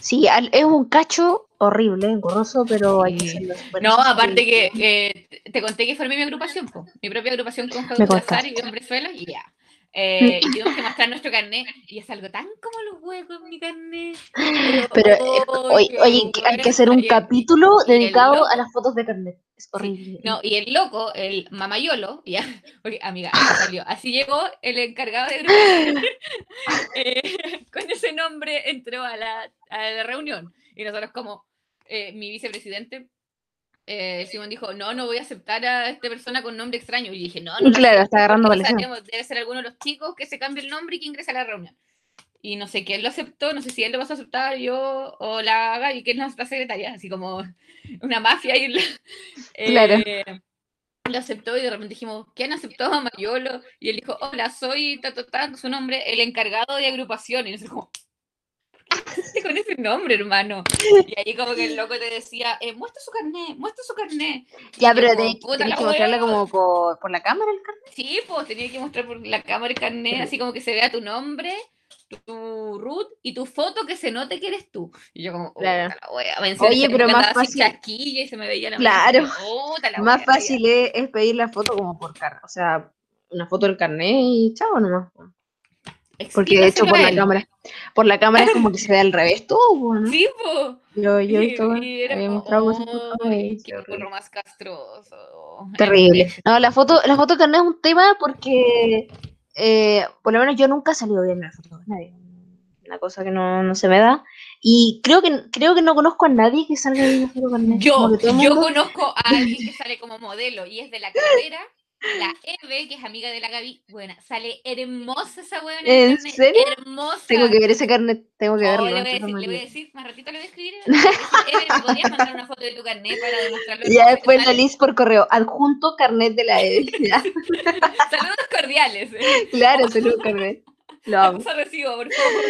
Sí, es un cacho horrible, engorroso, pero hay que hacerlo. No, aparte que te conté que formé mi agrupación, mi propia agrupación con Javier Salazar y Venezuela, y ya. Eh, y tenemos que mostrar nuestro carnet y es algo tan como los huevos mi carnet. Pero, eh, oye, hay que hacer un capítulo dedicado a las fotos de carnet. Es horrible. No, y el loco, el mamayolo, ya, <laughs> porque amiga, salió. Así llegó el encargado de grupo. <laughs> Eh, con ese nombre entró a la, a la reunión. Y nosotros como mi vicepresidente eh, Simón dijo, no, no voy a aceptar a esta persona con nombre extraño. Y dije, no, no. Claro, está agarrando Debe ser alguno de los chicos que se cambie el nombre y que ingrese a la reunión. Y no sé quién lo aceptó, no sé si él lo va a aceptar, yo o la haga, y que es nuestra secretaria, así como <laughs> una mafia. Y claro. Eh, lo aceptó y de repente dijimos, ¿quién aceptó a Mayolo? Y él dijo, hola, soy su nombre, el encargado de agrupación. Y nosotros como, <laughs> con ese nombre, hermano? Y ahí como que el loco te decía, eh, muestra su carnet, muestra su carnet. Ya, pero tenías que mostrarle como por, por, la cámara el carnet. Sí, pues tenía que mostrar por la cámara el carnet, así como que se vea tu nombre, tu root y tu foto que se note que eres tú. Y yo como, claro. la Oye, pero más fácil. Y se me veía la claro. más fácil es, pedir la foto como por carnet, o sea, una foto del carnet y chao nomás. Porque de hecho por la cámara, por la cámara es como que se ve al revés todo, ¿no? Sí, po. Yo, yo he visto, había mostrado Qué más castroso. Terrible. No, la foto, la foto carnet es un tema porque eh, por lo menos yo nunca he salido bien en la foto nadie. Una cosa que no, no, se me da. Y creo que creo que no conozco a nadie que salga bien en la foto carnet. Yo, yo conozco a alguien que sale como modelo y es de la carrera la Eve, que es amiga de la Gaby, bueno, sale hermosa esa weona. ¿En serio? Hermosa. Tengo que ver ese carnet, tengo que verlo. Le voy, a decir, le voy a decir, más ratito le voy a escribir. <laughs> Eve, ¿me podrías mandar una foto de tu carnet para demostrarlo? Ya después la list por correo, adjunto carnet de la Eve. <laughs> saludos cordiales. Eh. Claro, saludos carnet. Lo amo. recibo, por favor.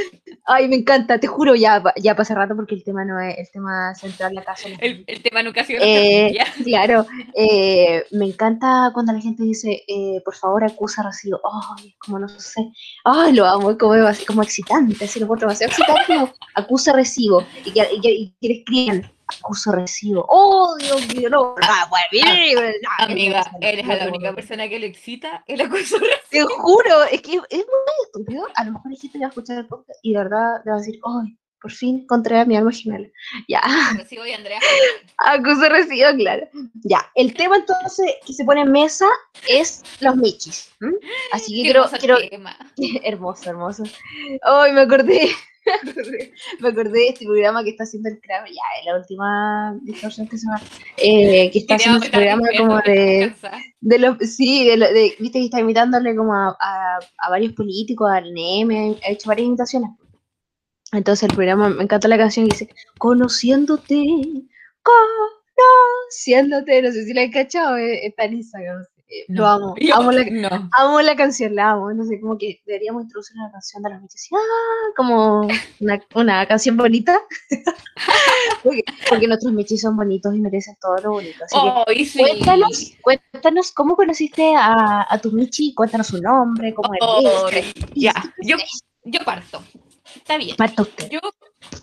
Ay, me encanta, te juro, ya, ya pasa rato porque el tema no es el tema central la casa. El, el tema nunca ha sido eh, <laughs> Claro, eh, me encanta cuando la gente dice, eh, por favor, acusa recibo. Ay, como no sé. Ay, lo amo, es como, como excitante, así lo encuentro demasiado excitante. acusa recibo y que, y que, y que le escriban acuso recibo. ¡Oh, Dios mío! No, ah, bueno, Amiga, eres la única persona que le excita el acuso recibo. Te juro, es que es muy estúpido. A lo mejor hay gente que va a escuchar el podcast y de verdad le va a decir, ¡ay! Por fin encontré a mi alma gemela. Ya. Recibo y Andrea. Acuso recibo, claro. Ya. El tema entonces que se pone en mesa es los michis. Así que quiero. quiero... <laughs> hermoso, hermoso. Ay, me acordé. <laughs> me acordé de este programa que está haciendo el cráneo, ya, la última distorsión que se llama, eh, que está haciendo este programa como de, de los, sí, de, de, viste que está invitándole como a, a, a varios políticos, al NM, ha hecho varias invitaciones. Entonces el programa, me encanta la canción que dice, conociéndote, conociéndote, no sé si la he cachado, eh, está en Instagram, eh, lo amo, <laughs> amo, la, amo la canción, la amo, no sé, como que deberíamos introducir una canción de los mitos, ah, como una, una, canción bonita, <laughs> porque, nuestros michis son bonitos y merecen todo lo bonito. Así sí. cuéntanos, cuéntanos cómo conociste a, a tu michi, cuéntanos su nombre, cómo oh, Ya, yo, yo parto. Está bien. Yo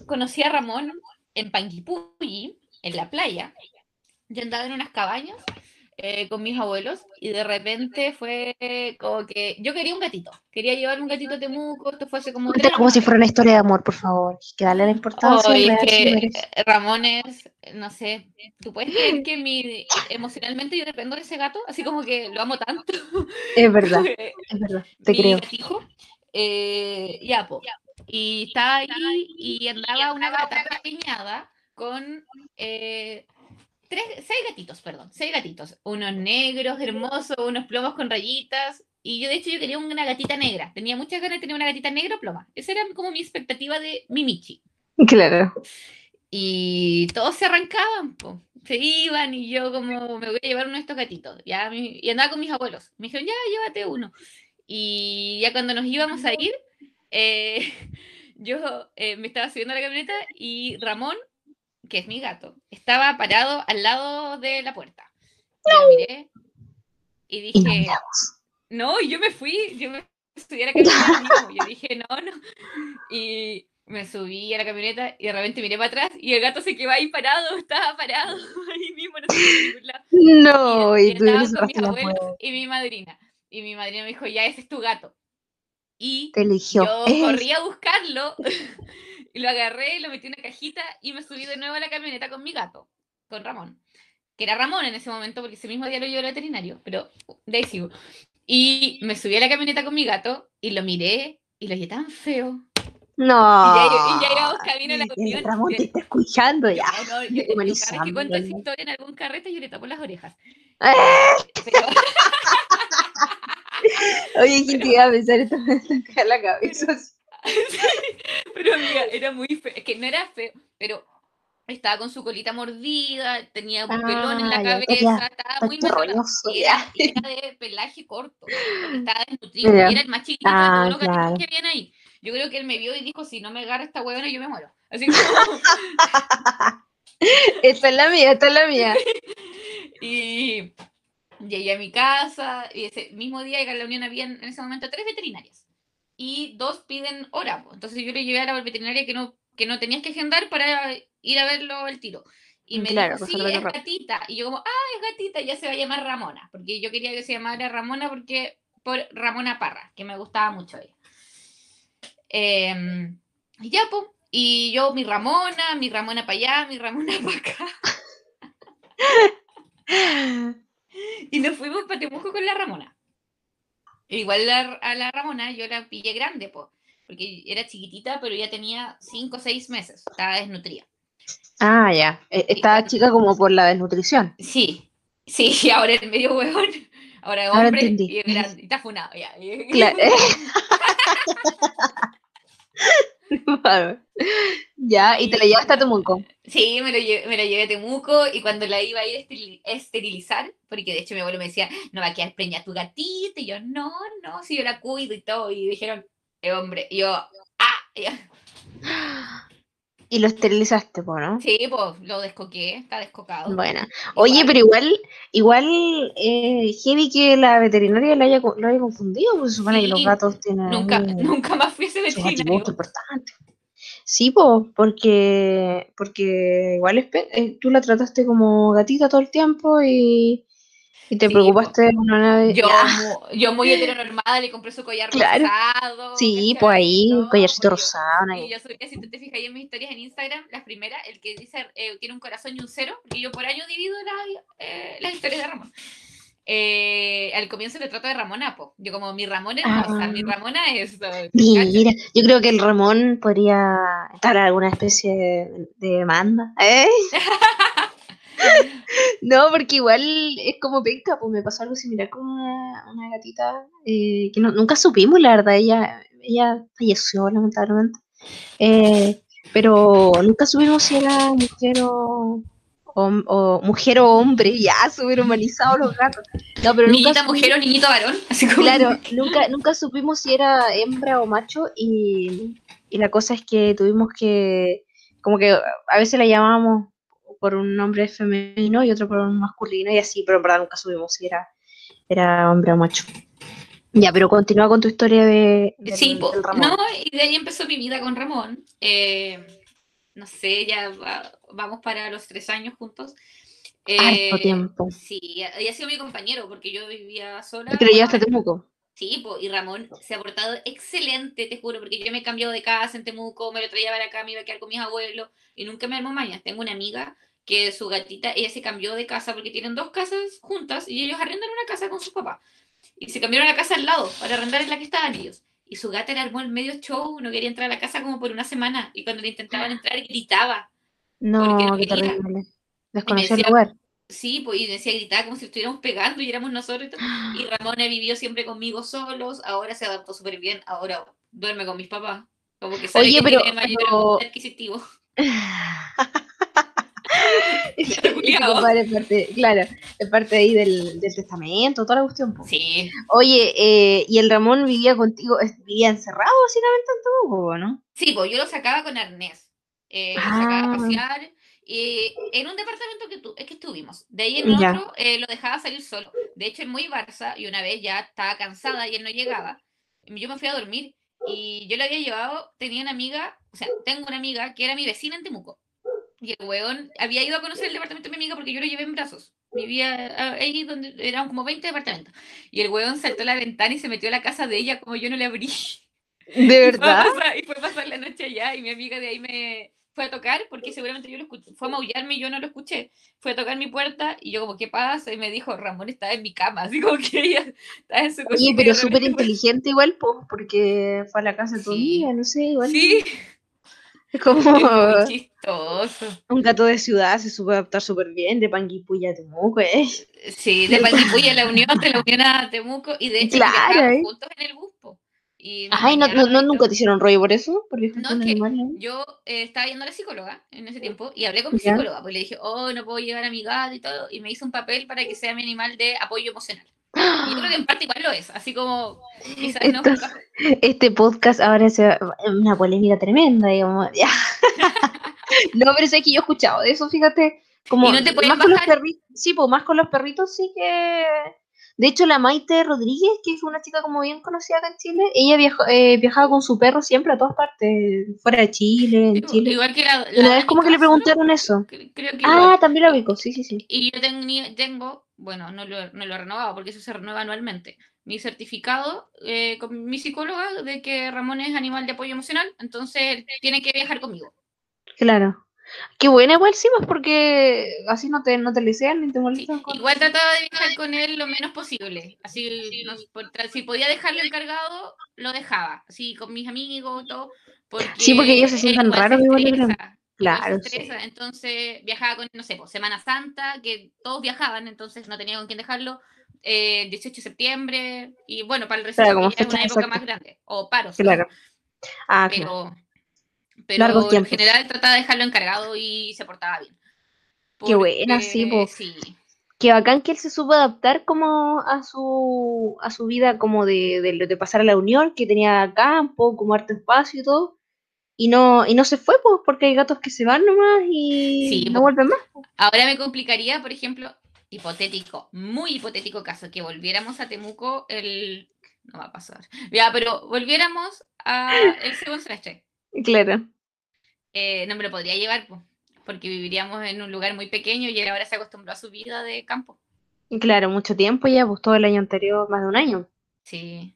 conocí a Ramón en Panguipulli, en la playa. Yo andaba en unas cabañas eh, con mis abuelos y de repente fue como que yo quería un gatito, quería llevar un gatito a Temuco, esto fue hace como... como si fuera una historia de amor, por favor, que darle la importancia. que Ramón es, no sé, tú puedes creer que mi, emocionalmente yo dependo de ese gato, así como que lo amo tanto. Es verdad, <laughs> es verdad, te creo. eh, ya, pues y estaba ahí y andaba una gata pequeñada con eh, tres, seis gatitos, perdón, seis gatitos. Unos negros hermosos, unos plomos con rayitas. Y yo, de hecho, yo quería una gatita negra. Tenía muchas ganas de tener una gatita negra ploma. Esa era como mi expectativa de Mimichi. Claro. Y todos se arrancaban, se iban y yo como me voy a llevar uno de estos gatitos. Ya, y andaba con mis abuelos. Me dijeron, ya, llévate uno. Y ya cuando nos íbamos a ir, eh, <laughs> yo eh, me estaba subiendo a la camioneta y Ramón, que es mi gato, estaba parado al lado de la puerta. Yo miré y dije, no, y yo me fui, yo me subí a la camioneta <laughs> yo dije, no, no. Y me subí a la camioneta y de repente miré para atrás y el gato se quedó ahí parado, <laughs> estaba parado ahí mismo, no sé No, y, tú con mis abuelos y mi madrina. Y mi madrina me dijo, ya, ese es tu gato. Y yo <laughs> corrí a buscarlo <laughs> y lo agarré lo metí en una cajita y me subí de nuevo a la camioneta con mi gato, con Ramón. Que era Ramón en ese momento porque ese mismo día lo llevé al veterinario, pero de ahí sigo. Y me subí a la camioneta con mi gato y lo miré y lo vi tan feo. No. Y ya, íbamos camino a la cocina. Ramón te <laughs> está escuchando ya. No, no, yo, cada vez que cuento esa historia en algún carrete yo le tapo las orejas. ¡Eh! Oye, ¿quién te iba a pensar esto me está <laughs> la cabeza? <laughs> pero amiga, era muy feo, es que no era feo, pero estaba con su colita mordida, tenía un pelón en la ah, cabeza, estaba muy rolloso, y era, era, de pelaje corto, estaba desnutrido, era el más chiquito ah, de todos los gatos que habían ahí. Yo creo que él me vio y dijo, si no me agarra esta huevona, yo me muero. Así como... <laughs> esta es la mía, esta es la mía. y Llegué a mi casa y ese mismo día en la unión había en ese momento tres veterinarias y dos piden hora. Entonces yo le llevé a la veterinaria que no, que no tenías que agendar para ir a verlo al tiro. Y me dijo, sí, es gatita. Y yo como, ah, es gatita, ya se va a llamar Ramona. Porque yo quería que se llamara Ramona porque por Ramona Parra, que me gustaba mucho ella. Em, y ya, pues. Y yo, mi Ramona, mi Ramona para allá, mi Ramona <laughs> para acá. <laughs> <laughs> y nos fuimos para Temuco con la Ramona. Igual a la Ramona yo la pillé grande, porque era chiquitita, pero ya tenía 5 o 6 meses, estaba desnutrida. Ah, ya. E, estaba chica como por la desnutrición. Sí, sí, <laughs> ahora es medio huevón. Ahora es hombre y, grande, y está funado ya. Claro. <laughs> <laughs> ya, y te la llevaste a Temuco. Sí, me, lo llevé, me la llevé a Temuco y cuando la iba a ir a esterilizar, porque de hecho mi abuelo me decía, no va a quedar preñada tu gatita, y yo, no, no, si yo la cuido y todo, y dijeron, hombre, yo, ah, Y lo esterilizaste, ¿no? Sí, pues lo descoqué, está descocado. Bueno, oye, pero igual, igual, eh, heavy que la veterinaria lo haya, lo haya confundido, pues supone que los gatos tienen. Nunca, <laughs> nunca más fui ese veterinario. importante. Sí, po, porque, porque igual es eh, tú la trataste como gatita todo el tiempo y, y te Sí, preocupaste de una. Yo, yo muy <laughs> heteronormada, le compré su collar Claro. rosado. Sí, pues ahí, No, collarcito yo- rosado. una- Y yo soy, si tú te fijas ahí en mis historias en Instagram, las primeras, el que dice eh, tiene un corazón y un cero, porque yo por año divido la- eh, las historias de Ramón. Eh, al comienzo le trato de Ramona, po. Yo como mi Ramona Ah. mi Ramona es... Mira, yo creo que el Ramón podría estar en alguna especie de, de demanda. ¿Eh? <laughs> no, porque igual es como penca, pues me pasó algo similar con una, una gatita eh, que no- nunca supimos, la verdad, ella, ella falleció lamentablemente. Eh, pero nunca supimos si era mujer o, o, o- mujer o hombre, ya súper humanizados los gatos. No, pero nunca Niñita supimos- mujer o niñito varón, así como... Claro, nunca, nunca supimos si era hembra o macho y, y la cosa es que tuvimos que, como que a veces la llamábamos por un nombre femenino y otro por un masculino y así, pero en verdad nunca supimos si era, era hombre o macho. Ya, pero continúa con tu historia de, del- Sí, po. del Ramón. no, y de ahí empezó mi vida con Ramón. Eh, no sé, ya va- vamos para los tres años juntos. Harto Eh, tiempo. Sí, y ha sido mi compañero porque yo vivía sola. Pero Bueno, hasta Temuco. Sí, po, y Ramón se ha portado excelente, te juro, porque yo me he cambiado de casa en Temuco, me lo traía para acá, me iba a quedar con mis abuelos y nunca me armó mañas. Tengo una amiga que su gatita, ella se cambió de casa porque tienen dos casas juntas y ellos arrendan una casa con sus papás. Y se cambiaron a la casa al lado para arrendar en la que estaban ellos. Y su gata le armó el medio show, no quería entrar a la casa como por una semana. Y cuando le intentaban entrar, gritaba. No, no qué terrible. Desconocía el lugar. Sí, pues y decía gritaba como si estuviéramos pegando y éramos nosotros. Y, y <gasps> Ramona vivió siempre conmigo solos, ahora se adaptó súper bien, ahora duerme con mis papás. Como que sabe Oye, que pero- tiene mayor pero- adquisitivo. <laughs> <laughs> Compadre es parte, claro, es parte ahí del, del testamento, toda la cuestión. po. Sí, Oye, eh, y el Ramón vivía contigo, es- vivía encerrado básicamente en Temuco, ¿no? sí, pues yo lo sacaba con arnés. Eh, lo Ah. sacaba a pasear. Y en un departamento que, tu, es que estuvimos. De ahí en Ya. otro eh, lo dejaba salir solo. De hecho, en muy Barça, y una vez ya estaba cansada y él no llegaba, yo me fui a dormir y yo le había llevado, tenía una amiga, o sea, tengo una amiga que era mi vecina en Temuco. Y el weón había ido a conocer el departamento de mi amiga porque yo lo llevé en brazos. Vivía ah, ahí donde eran como 20 departamentos. Y el weón saltó a la ventana y se metió a la casa de ella como yo no le abrí. ¿De <laughs> Y fue, verdad? pasar, y fue a pasar la noche allá y mi amiga de ahí me fue a tocar porque seguramente yo lo escuché, fue a maullarme y yo no lo escuché. Fue a tocar mi puerta y yo como, ¿qué pasa? Y me dijo, Ramón estaba en mi cama, <laughs> así como que ella estaba en su Oye, pero súper inteligente igual, pues, porque fue a la casa todo Sí. día, no sé, igual. Sí, Es <laughs> como es muy chistoso. un gato de ciudad, se supo adaptar súper bien, de Panguipulli a Temuco, ¿eh? Sí, de Panguipulli a la <laughs> Unión, de la Unión a Temuco y de hecho Claro, ¿eh? juntos en el bus. po. Y Ay, ¿no, no, nunca te hicieron rollo por eso? Por viajar No, que yo eh, estaba yendo a la psicóloga en ese tiempo y hablé con mi Ya. psicóloga, pues le dije, oh, no puedo llevar a mi gato y todo, y me hizo un papel para que sea mi animal de apoyo emocional. Y yo creo que en parte igual lo es, así como quizás no Este podcast ahora se va- una polémica tremenda, digamos. ya. <laughs> no, pero sé que yo he escuchado de eso, fíjate. Como, ¿Y no te más con los perritos, sí, pues más con los perritos sí que... De hecho, la Maite Rodríguez, que es una chica como bien conocida acá en Chile, ella viajó, eh, viajaba con su perro siempre a todas partes, fuera de Chile, en Chile. Igual que la, una la vez como que le preguntaron eso. cre- Creo que Ah, igual. también lo ubico, sí, sí, sí. Y yo tengo, tengo bueno, no lo, no lo he renovado porque eso se renueva anualmente. Mi certificado eh, con mi psicóloga de que Ramón es animal de apoyo emocional, entonces tiene que viajar conmigo. Claro. Qué buena igual sí, pues porque así no te, no te licean ni te Sí, molestan. con- igual trataba de viajar con él lo menos posible. Así, no- por tra- si podía dejarlo encargado, lo dejaba. Así con mis amigos todo. Porque Sí, porque ellos se igual raros, estresa, Claro, sí. Entonces viajaba con, no sé, pues, Semana Santa, que todos viajaban, entonces no tenía con quién dejarlo. Eh, 18 de septiembre, y bueno, para el resto Claro, como es una época más grande. O paros. Ah, claro. pero, en general trataba de dejarlo encargado y se portaba bien. Qué buena, sí, po. sí. Qué bacán que él se supo adaptar como a su, a su vida como de, de, de pasar a la unión, que tenía campo, como harto espacio y todo. Y no, y no se fue, pues, porque hay gatos que se van nomás y Sí, no po. vuelven más. Ahora me complicaría, por ejemplo, hipotético, muy hipotético caso, que volviéramos a Temuco el... No va a pasar. Ya, pero volviéramos a el segundo semestre. Claro. eh, no me lo podría llevar, porque viviríamos en un lugar muy pequeño y él ahora se acostumbró a su vida de campo. Claro, mucho tiempo ya, pues todo el año anterior, más de un año. Sí.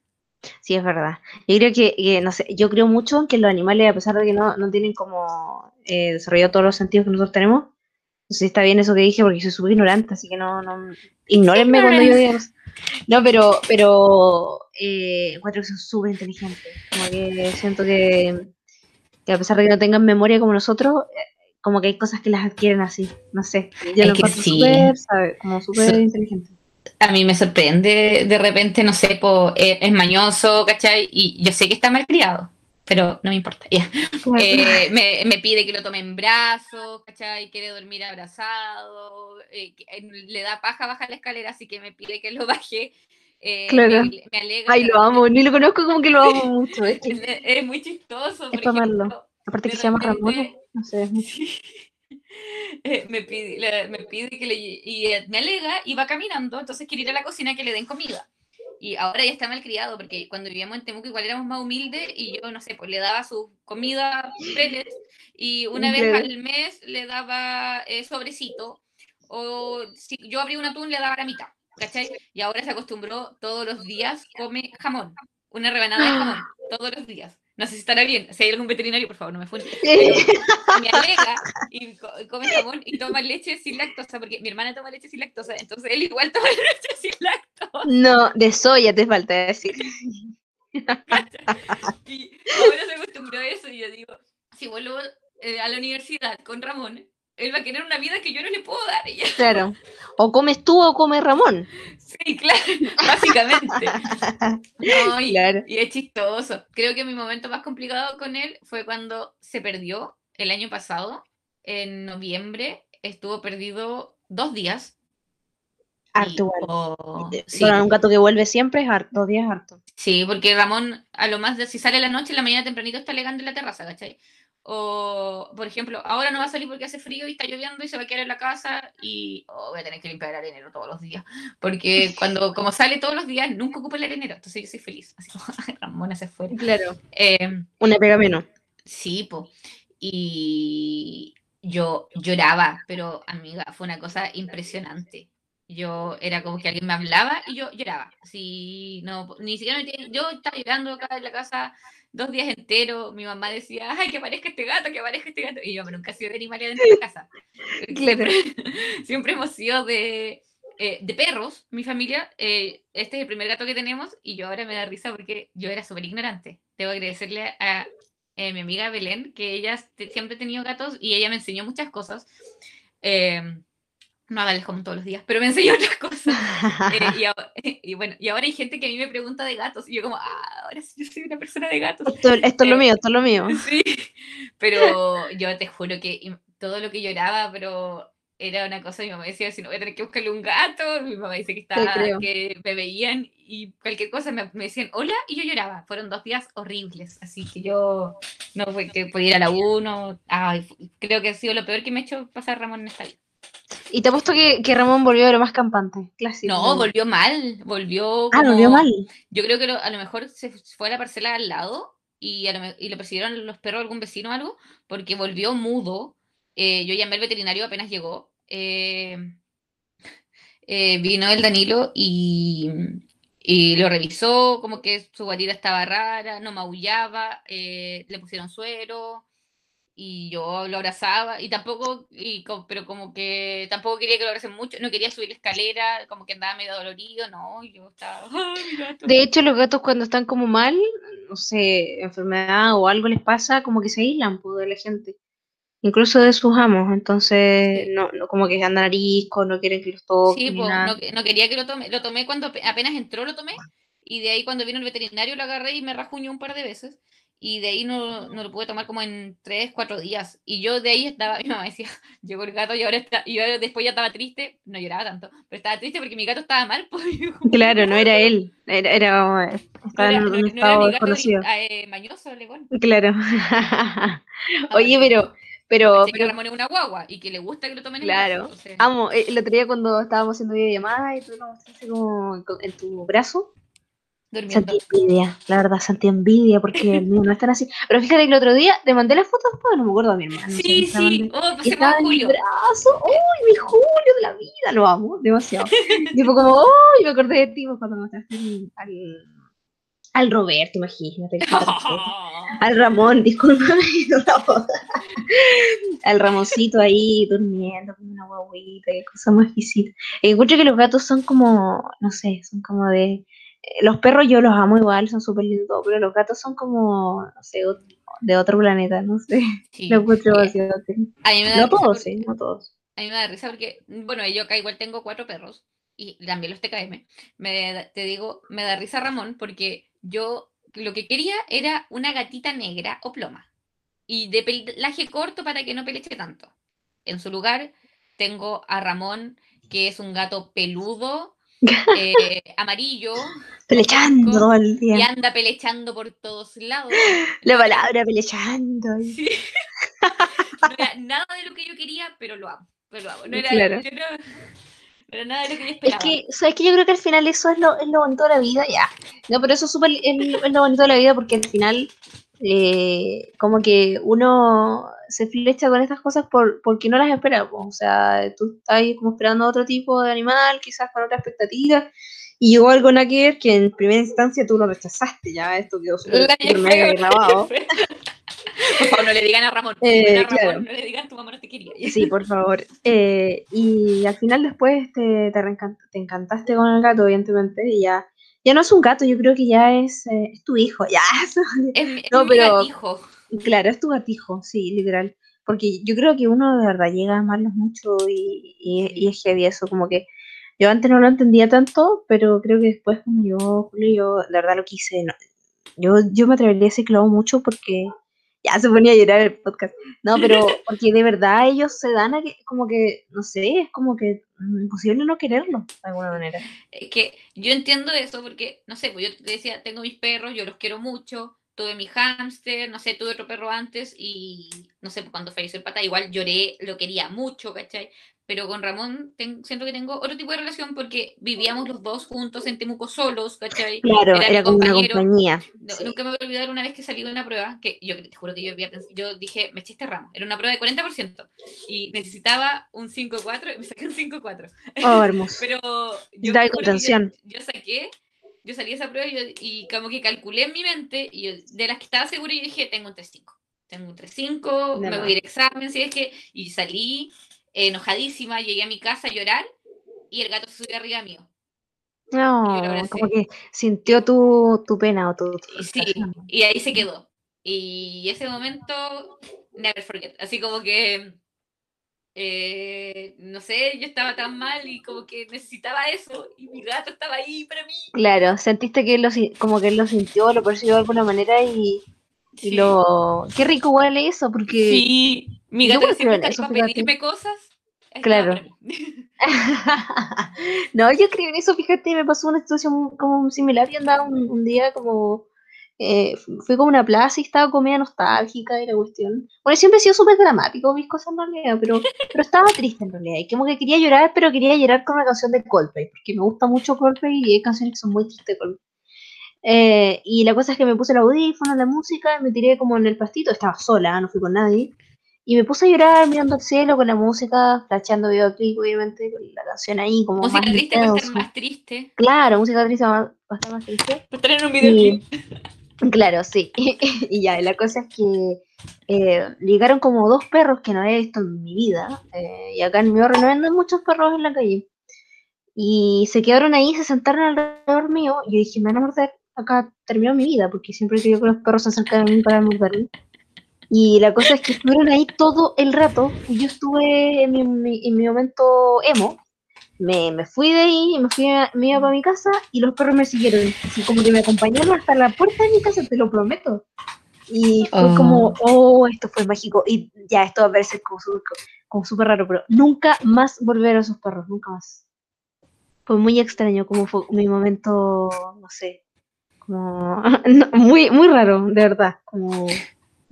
Sí, es verdad. Yo creo que, no sé, yo creo mucho en que los animales, a pesar de que no, no tienen como eh, desarrollado todos los sentidos que nosotros tenemos, no sé si está bien eso que dije porque soy súper ignorante, así que no, no, ignórenme cuando yo diga. No, pero, pero eh, encuentro que son súper inteligentes. Como que siento que, que, a pesar de que no tengan memoria como nosotros, eh, como que hay cosas que las adquieren así. No sé. Yo lo encuentro súper, como súper inteligente a mí me sorprende de repente, no sé, eh, es mañoso, ¿cachai? Y yo sé que está mal criado, pero no me importa. Eh, me, pide que lo tome en brazos, ¿cachai? Quiere dormir abrazado, eh, le da paja bajar la escalera, así que me pide que lo baje. claro. Me, Ay, lo amo, ni lo conozco como que lo amo mucho. <laughs> Es, muy chistoso. Es para amarlo. Aparte que se llama Ramón, no sé. <laughs> Eh, me, pide, me pide que le... Y eh, me alega y va caminando, entonces quiere ir a la cocina que le den comida. Y ahora ya está mal criado, porque cuando vivíamos en Temuco igual éramos más humildes y yo, no sé, pues le daba su comida pellets y una vez al mes le daba eh, sobrecito o si yo abría un atún le daba la mitad, ¿cachai? Y ahora se acostumbró todos los días come jamón, una rebanada de jamón, <gasps> todos los días. No sé si estará bien. Si hay algún veterinario, por favor, no me funen. Me alega y come jamón y toma leche sin lactosa, porque mi hermana toma leche sin lactosa, entonces él igual toma <laughs> leche sin lactosa. No, de soya te falta decir. <laughs> y ahora se acostumbró a eso y yo digo, si vuelvo eh, a la universidad con Ramón, él va a querer una vida que yo no le puedo dar. Claro. O comes tú o come Ramón. Sí, claro, <laughs> básicamente. y, es chistoso. Creo que mi momento más complicado con él fue cuando se perdió el año pasado, en noviembre, estuvo perdido dos días. Harto, sí. un gato que vuelve siempre es harto, dos días harto. Sí, porque Ramón, a lo más de si sale la noche, la mañana tempranito está alegando en la terraza, ¿cachai? O, por ejemplo, ahora no va a salir porque hace frío y está lloviendo y se va a quedar en la casa y oh, voy a tener que limpiar el arenero todos los días. Porque <laughs> cuando, como sale todos los días, nunca ocupa el arenero. Entonces yo soy feliz. Así como Ramona se fue. Claro. Eh, Una pega menos. Sí, po. Y yo lloraba, pero amiga, fue una cosa impresionante. Yo era como que alguien me hablaba y yo lloraba. Así, no, ni siquiera me yo estaba llorando acá en la casa dos días enteros, mi mamá decía, ay, que aparezca este gato, que aparezca este gato. Y yo, nunca he sido de animales dentro de la casa. <laughs> Siempre, <laughs> siempre hemos sido de, eh, de perros, mi familia. Eh, este es el primer gato que tenemos y yo ahora me da risa porque yo era súper ignorante. Debo agradecerle a eh, mi amiga Belén, que ella siempre ha tenido gatos y ella me enseñó muchas cosas. Eh, no hagas como todos los días, pero me enseñó otras cosas. Eh, <laughs> y, bueno, y ahora hay gente que a mí me pregunta de gatos, y yo como, ah, ahora sí yo soy una persona de gatos. Esto, es lo eh, mío, esto es lo mío. <laughs> Sí, pero yo te juro que todo lo que lloraba, pero era una cosa, mi mamá decía, si no voy a tener que buscarle un gato, mi mamá dice que, estaba, que me veían y cualquier cosa me, decían hola y yo lloraba. Fueron dos días horribles, así que yo no fue que podía ir a la uno, creo que ha sido lo peor que me ha hecho pasar Ramón en esta vida. Y te apuesto que, que Ramón volvió de lo más campante. Clásico. No, volvió mal. Volvió. Ah, volvió mal. Yo creo que a lo mejor se fue a la parcela al lado y, y le persiguieron los perros a algún vecino o algo, porque volvió mudo. Eh, yo llamé al veterinario apenas llegó. Eh, eh, vino el Danilo y, y, lo revisó, como que su guarida estaba rara, no maullaba, le pusieron suero y yo lo abrazaba y tampoco, y, pero como que tampoco quería que lo abracen mucho, no quería subir la escalera, como que andaba medio dolorido, no, yo estaba... De hecho, los gatos cuando están como mal, no sé, enfermedad o algo les pasa, como que se aíslan pues, de la gente, incluso de sus amos, entonces no, no, como que andan arisco, no quieren que los toquen. Sí, pues, no, no, quería que lo tome, lo tomé cuando apenas entró, lo tomé, y de ahí cuando vino el veterinario lo agarré y me rajuñó un par de veces y de ahí no, no, lo pude tomar como en tres, cuatro días. Y yo de ahí estaba, <laughs> mi mamá decía, llegó el gato y ahora está, y yo después ya estaba triste, no lloraba tanto, pero estaba triste porque mi gato estaba mal. <laughs> Pues, claro, no era él, era, era estaba en un estado desconocido. Eh, mañoso, Claro. <laughs> Oye, pero... Pero, que Ramón es una guagua y que le gusta que lo tomen Claro. En Amo, eh, el otro día cuando estábamos haciendo videollamada y tú lo mostraste como en tu brazo, Sentí envidia, la verdad, sentí envidia porque <laughs> el mío no están así. Pero fíjate que el otro día te mandé las fotos, pues no me acuerdo a mi hermano. Sí, sí, oh, pues estaba en mi brazo, ¡uy, mi Julio de la vida! Lo amo, demasiado. y fue como, ¡uy! me acordé de ti pues, cuando me mostraste al, al Roberto, imagínate. <laughs> al Ramón, discúlpame, <laughs> al Ramoncito ahí durmiendo con una guaguita, qué cosa más exquisita. Encuentro que los gatos son como, no sé, son como de... Los perros yo los amo igual, son súper lindos, pero los gatos son como, no sé, de otro planeta, no sé. Sí. Lo encuentro No todos, sí, no todos. A mí me da risa porque, bueno, yo acá igual tengo cuatro perros y también los TKM. Me, te digo, me da risa Ramón porque yo lo que quería era una gatita negra o ploma y de pelaje corto para que no peleche tanto. En su lugar tengo a Ramón, que es un gato peludo, eh, amarillo. <laughs> Pelechando el día. Y anda pelechando por todos lados. <laughs> La palabra pelechando. <laughs> no era nada de lo que yo quería, pero lo amo. Pero lo amo. No era, claro. Pero nada de lo que yo esperaba. Es que, ¿sabes que Yo creo que al final eso es lo, es lo bonito de la vida, ya. No, pero eso es, súper es, lo bonito de la vida porque al final, eh, como que uno se flecha con estas cosas por, porque no las espera. O sea, tú estás como esperando otro tipo de animal, quizás con otra expectativa. Y llegó algo en que en primera instancia tú lo rechazaste, ya esto quedó súper grabado. <laughs> Por favor, no le digan a Ramón. Eh, no le digan a tu mamá no te quería. <laughs> Sí, por favor. Eh, y al final después te, te, encantaste con el gato, evidentemente, y ya, ya no es un gato, yo creo que ya es, eh, es tu hijo. Ya, <laughs> es, no, pero, gatijo. Claro, es tu gatijo, sí, literal. Porque yo creo que uno de verdad llega a amarlos mucho y, y, es heavy eso, como que yo antes no lo entendía tanto, pero creo que después como yo, Julio, yo de verdad lo quise. yo, yo me atrevería a decir que lo amo mucho porque ya se ponía a llorar el podcast. No, pero <laughs> porque de verdad ellos se dan a que, como que, no sé, es como que imposible no quererlo, de alguna manera. Es que yo entiendo eso porque, no sé, pues yo te decía, tengo mis perros, yo los quiero mucho, tuve mi hámster, no sé, tuve otro perro antes y, no sé, cuando falleció el pata, igual lloré, lo quería mucho, ¿cachai? pero con Ramón siento que tengo otro tipo de relación porque vivíamos los dos juntos en Temuco solos, ¿cachai? Claro, era, como una compañía. Nunca me voy a olvidar una vez que salí de una prueba, que yo te juro que yo, yo dije, me eché este ramo, era una prueba de 40% y necesitaba un 5-4 y me saqué un 5-4. Oh, hermoso. <laughs> pero yo, contención. Yo, saqué, yo salí de esa prueba y, como que calculé en mi mente y de las que estaba segura yo dije, tengo un 3-5. Tengo un 3-5, me voy a ir a examen, si es que, y salí enojadísima, llegué a mi casa a llorar y el gato se subió arriba mío. No, como que sintió tu, tu pena o tu... Sí, y ahí se quedó. Y ese momento, never forget. Así como que, eh, no sé, yo estaba tan mal y como que necesitaba eso y mi gato estaba ahí para mí. Claro, sentiste que él lo, como que él lo sintió, lo percibió de alguna manera y, y lo... Qué rico huele eso, porque... Sí, mi gato siempre está para pedirme cosas. Claro. <laughs> no, yo creo en eso, fíjate, me pasó una situación como similar y andaba un, día como... Eh, fui como una plaza y estaba como media nostálgica y la cuestión. Bueno, siempre he sido súper dramático mis cosas en realidad, pero, <laughs> pero estaba triste en realidad. Y como que quería llorar, pero quería llorar con una canción de Coldplay, porque me gusta mucho Coldplay y hay canciones que son muy tristes de Coldplay. Eh, y la cosa es que me puse el audífono, la música, y me tiré como en el pastito, estaba sola, no fui con nadie. Y me puse a llorar mirando al cielo con la música, flasheando videoclip, obviamente, con la canción ahí como música más triste va a estar más triste. Claro, música triste va a estar más triste. Para tener un videoclip. Claro, sí. <laughs> y ya, la cosa es que eh, llegaron como dos perros que no había visto en mi vida. Eh, y acá en mi barrio no venden muchos perros en la calle. Y se quedaron ahí, se sentaron alrededor mío. Y yo dije, me van a morder acá terminó mi vida, porque siempre que los perros se acercaran a mí para morderme. Y la cosa es que estuvieron ahí todo el rato. Y yo estuve en mi, en mi momento emo. Me, me, fui de ahí, me, fui me iba para mi casa y los perros me siguieron. Así como que me acompañaron hasta la puerta de mi casa, te lo prometo. Y fue oh. como, oh, esto fue mágico. Y ya, esto va a parecer como súper raro, pero nunca más volver a esos perros, nunca más. Fue muy extraño como fue mi momento, no sé, como <laughs> muy, muy raro, de verdad, como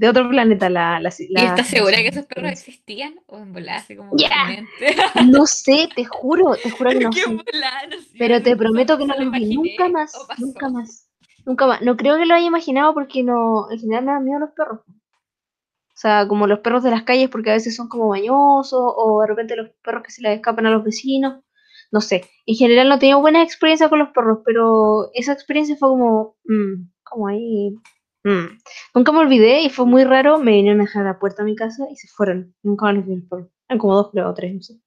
de otro planeta la, la, ¿Y estás segura que esos perros existían? ¿O en volase como No sé, te juro, te juro que no <laughs> sé. Pero te prometo que no los vi nunca más, nunca más. Nunca más. No creo que lo haya imaginado porque no, en general me dan miedo los perros. O sea, como los perros de las calles porque a veces son como bañosos o de repente los perros que se les escapan a los vecinos. No sé. En general no tenido buena experiencia con los perros, pero esa experiencia fue como, mm, como ahí. Mm. Nunca me olvidé y fue muy raro. Me vinieron a dejar a la puerta de mi casa y se fueron. Nunca los perros. Eran como dos, creo, o tres, no sé.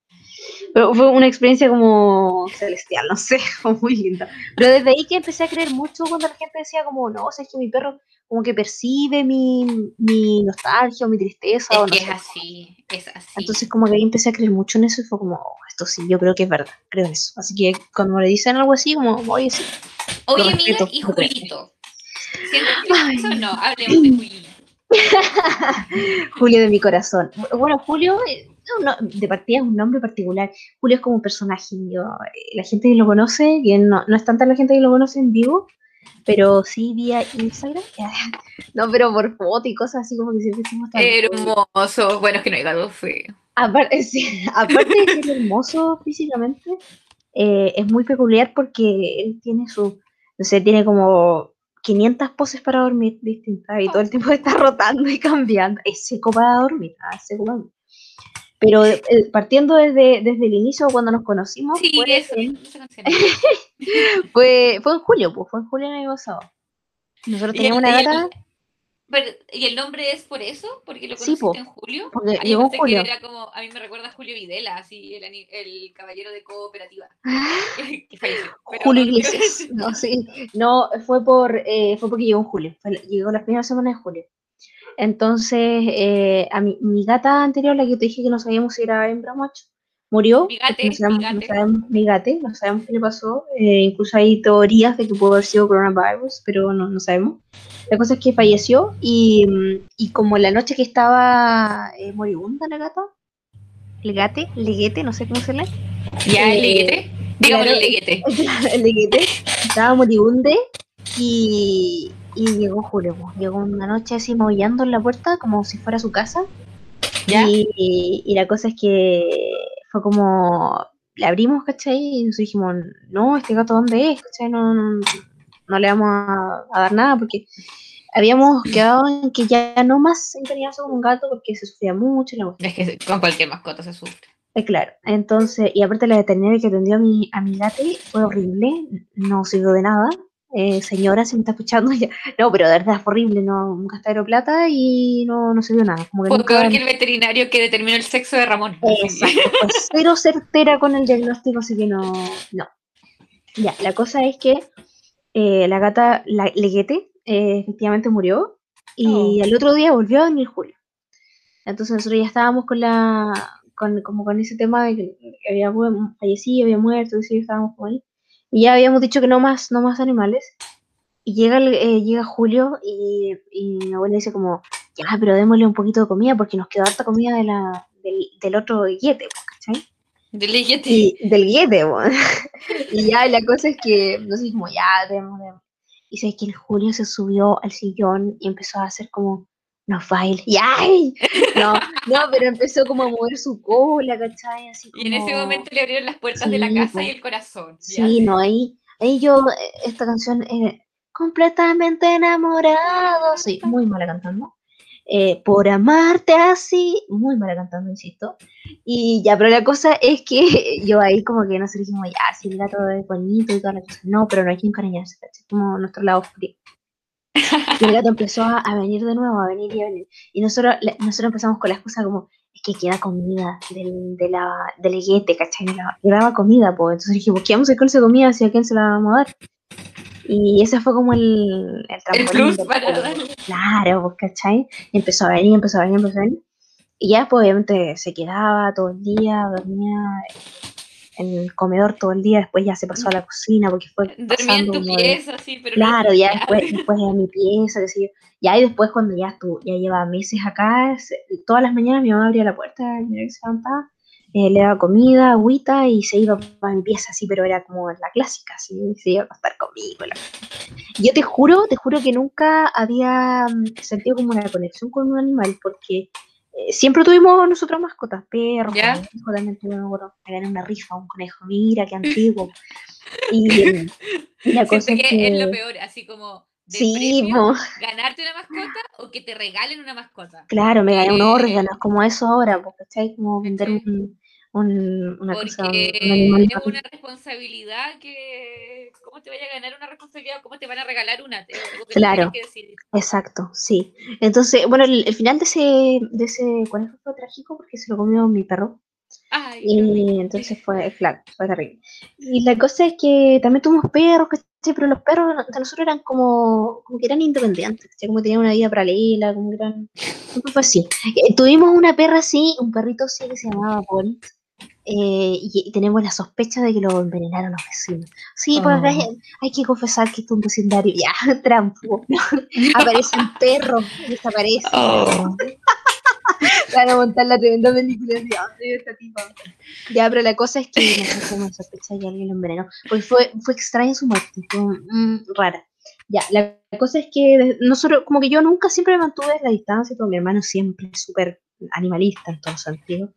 Pero fue una experiencia como celestial, no sé, <laughs> como muy linda. Pero desde ahí que empecé a creer mucho cuando la gente decía como, no, o sea, es que mi perro como que percibe mi, mi nostalgia o mi tristeza. Es o no que sé. es así, es así. Entonces como que ahí empecé a creer mucho en eso y fue como, oh, esto sí, yo creo que es verdad, creo en eso. Así que cuando me le dicen algo así, como, oye, sí. Oye, respeto, y. Julito. ¿Sientes que eso o no? Hablemos de Julito. <laughs> Julio de mi corazón. Bueno, Julio, eh, no, de partida es un nombre particular. Julio es como un personaje. yo, eh, la gente que lo conoce, que no, no es tanta la gente que lo conoce en vivo, pero sí vía Instagram. <laughs> No, pero por foto y cosas así como que siempre decimos tan- Hermoso. Bueno, es que no hay gato feo. Aparte, sí, aparte de ser hermoso físicamente, eh, es muy peculiar porque él tiene su, no sé, tiene como 500 poses para dormir distintas y todo el tiempo <laughs> está rotando y cambiando. Es seco para dormir, ah, seco para dormir. Pero eh, partiendo desde, desde el inicio, cuando nos conocimos, Sí, fue, eso. canción. <laughs> fue, fue en julio, pues fue en julio del año pasado. Nosotros teníamos el- una el- gata, Pero, ¿Y el nombre es por eso? ¿Porque lo Sí, conociste po, en julio? porque Ah, yo llegó julio. que era como, a mí me recuerda a Julio Videla, así, el, el caballero de cooperativa. <laughs> <laughs> que falleció. Pero- Julio Iglesias. No, sí. No, fue por eh, fue porque llegó en julio. Fue- llegó la primera semana de julio. Entonces, eh, a mi, mi gata anterior, la que te dije que no sabíamos si era hembra o macho, murió. No sabemos, mi no sabemos- no sabemos qué le pasó. eh, incluso hay teorías de que pudo haber sido coronavirus, pero no, no sabemos. La cosa es que falleció y, mm, y como la noche que estaba eh, moribunda la gata, el gate, leguete, no sé cómo se lee. Ya, el Eh, leguete. <laughs> Claro, el leguete. el leguete estaba moribunde y, y llegó Julio. Llegó una noche así maullando en la puerta como si fuera su casa. ¿Ya? Y, y la cosa es que fue como, le abrimos, ¿cachai? Y nosotros dijimos, no, este gato ¿dónde es? ¿cachai? No, no, no le vamos a, a dar nada porque habíamos quedado en que ya no más encariñarse con un gato porque se sufría mucho. La. Es que con cualquier mascota se sufre. Eh, claro, entonces, y aparte la veterinaria que atendió a mi, a mi gate fue horrible, no sirvió de nada. Eh, señora, si me está escuchando ya. No, pero de verdad fue horrible, no, un gastadero plata y no, no sirvió nada. Como que nunca- peor que el veterinario que determinó el sexo de Ramón. Exacto, fue <laughs> cero certera con el diagnóstico, así que no, no. Ya, la cosa es que eh, la gata, la leguete, eh, efectivamente murió y al otro día volvió a venir Julio. Entonces nosotros ya estábamos con la, con, como con ese tema de que había fallecido, había muerto, y sí, estábamos con él. Y ya habíamos dicho que no más, no más animales. Y llega, el- eh, llega Julio y, y mi abuela dice como, ya, pero démosle un poquito de comida porque nos quedó harta comida de la, del, del otro guillete, ¿cachai? Del. Y del guillete. <laughs> Y ya, la cosa es que, no sé, como, ya, demos. Y sabes que el Julio se subió al sillón y empezó a hacer como unos bailes. Y ¡ay! No, no, pero empezó como a mover su cola, ¿cachai? Así Y en ese como- momento le abrieron las puertas de la Sí, casa y el corazón. ¿ya? Sí, no, ahí, ahí yo, eh, esta canción, eh, completamente enamorado, soy muy mala cantando. Eh, por amarte así, muy mala cantando, insisto. Y ya, pero la cosa es que <laughs> yo ahí como que no sé, dijimos, ya, si el gato es bonito y toda la cosa. No, pero no hay que encariñarse, ¿cachai? Como nuestro lado frío. Y el gato empezó a, a venir de nuevo, a venir y a venir. Y nosotros, la- nosotros empezamos con las cosas como, es que queda comida del, de la, del leguete, ¿cachai? La- Quedaba comida, pues. Entonces dijimos, ¿qué vamos a hacer con esa comida si a quién se la vamos a dar? Y ese fue como el, el El trampolín plus del para darle. Claro, pues, ¿cachai? Y empezó a venir, empezó a venir, empezó a venir. Y ya, pues, obviamente, se quedaba todo el día, dormía en el comedor todo el día, después ya se pasó a la cocina porque fue Dormía en pasando tu de- pieza, sí, pero Claro, ya ya. después, después a mi pieza, qué sé yo. Ya y después cuando ya estuvo, ya lleva meses acá, se- todas las mañanas mi mamá abría la puerta, mira que se levantaba, eh, le daba comida, agüita y se iba para mi pieza así, pero era como la clásica, así, se iba a acostar conmigo. la- Yo te juro, te juro que nunca había mm, sentido como una conexión con un animal, porque siempre tuvimos nosotros mascotas, perros, ¿Ya? conejos, también tuvimos, gané una rifa, un conejo, mira qué antiguo. Y, <laughs> La cosa es que... es lo peor, así como sí, premio, ganarte una mascota o que te regalen una mascota. Claro, me gané un eh, órgano, es como eso ahora, porque está como vender un, un, una porque cosa, es una responsabilidad que, ¿cómo te vaya a ganar una responsabilidad? ¿Cómo te van a regalar una? claro, exacto, sí. Entonces, bueno, el, final de ese, de ese conejo fue trágico porque se lo comió mi perro. y entonces fue, claro, fue terrible. Y la cosa es que también tuvimos perros, Sí, pero los perros de nosotros eran como, como que eran independientes, como tenían una vida paralela, como que eran... Fue así. Eh, tuvimos una perra así, un perrito así que se llamaba Paul, eh, y, tenemos la sospecha de que lo envenenaron los vecinos. Sí, pues oh. hay, que confesar que esto es un vecindario. Ya, <laughs> trampo. <laughs> Aparece un perro, desaparece. Oh. <laughs> Van a montar la tremenda película de esta tipa. Ya, pero la cosa es que nosotros <coughs> sospecha que alguien lo envenenó. Porque fue, fue extraña su muerte, fue mm, rara. Ya, la cosa es que nosotros, como que yo nunca siempre me mantuve la distancia con mi hermano, siempre súper animalista en todo sentido.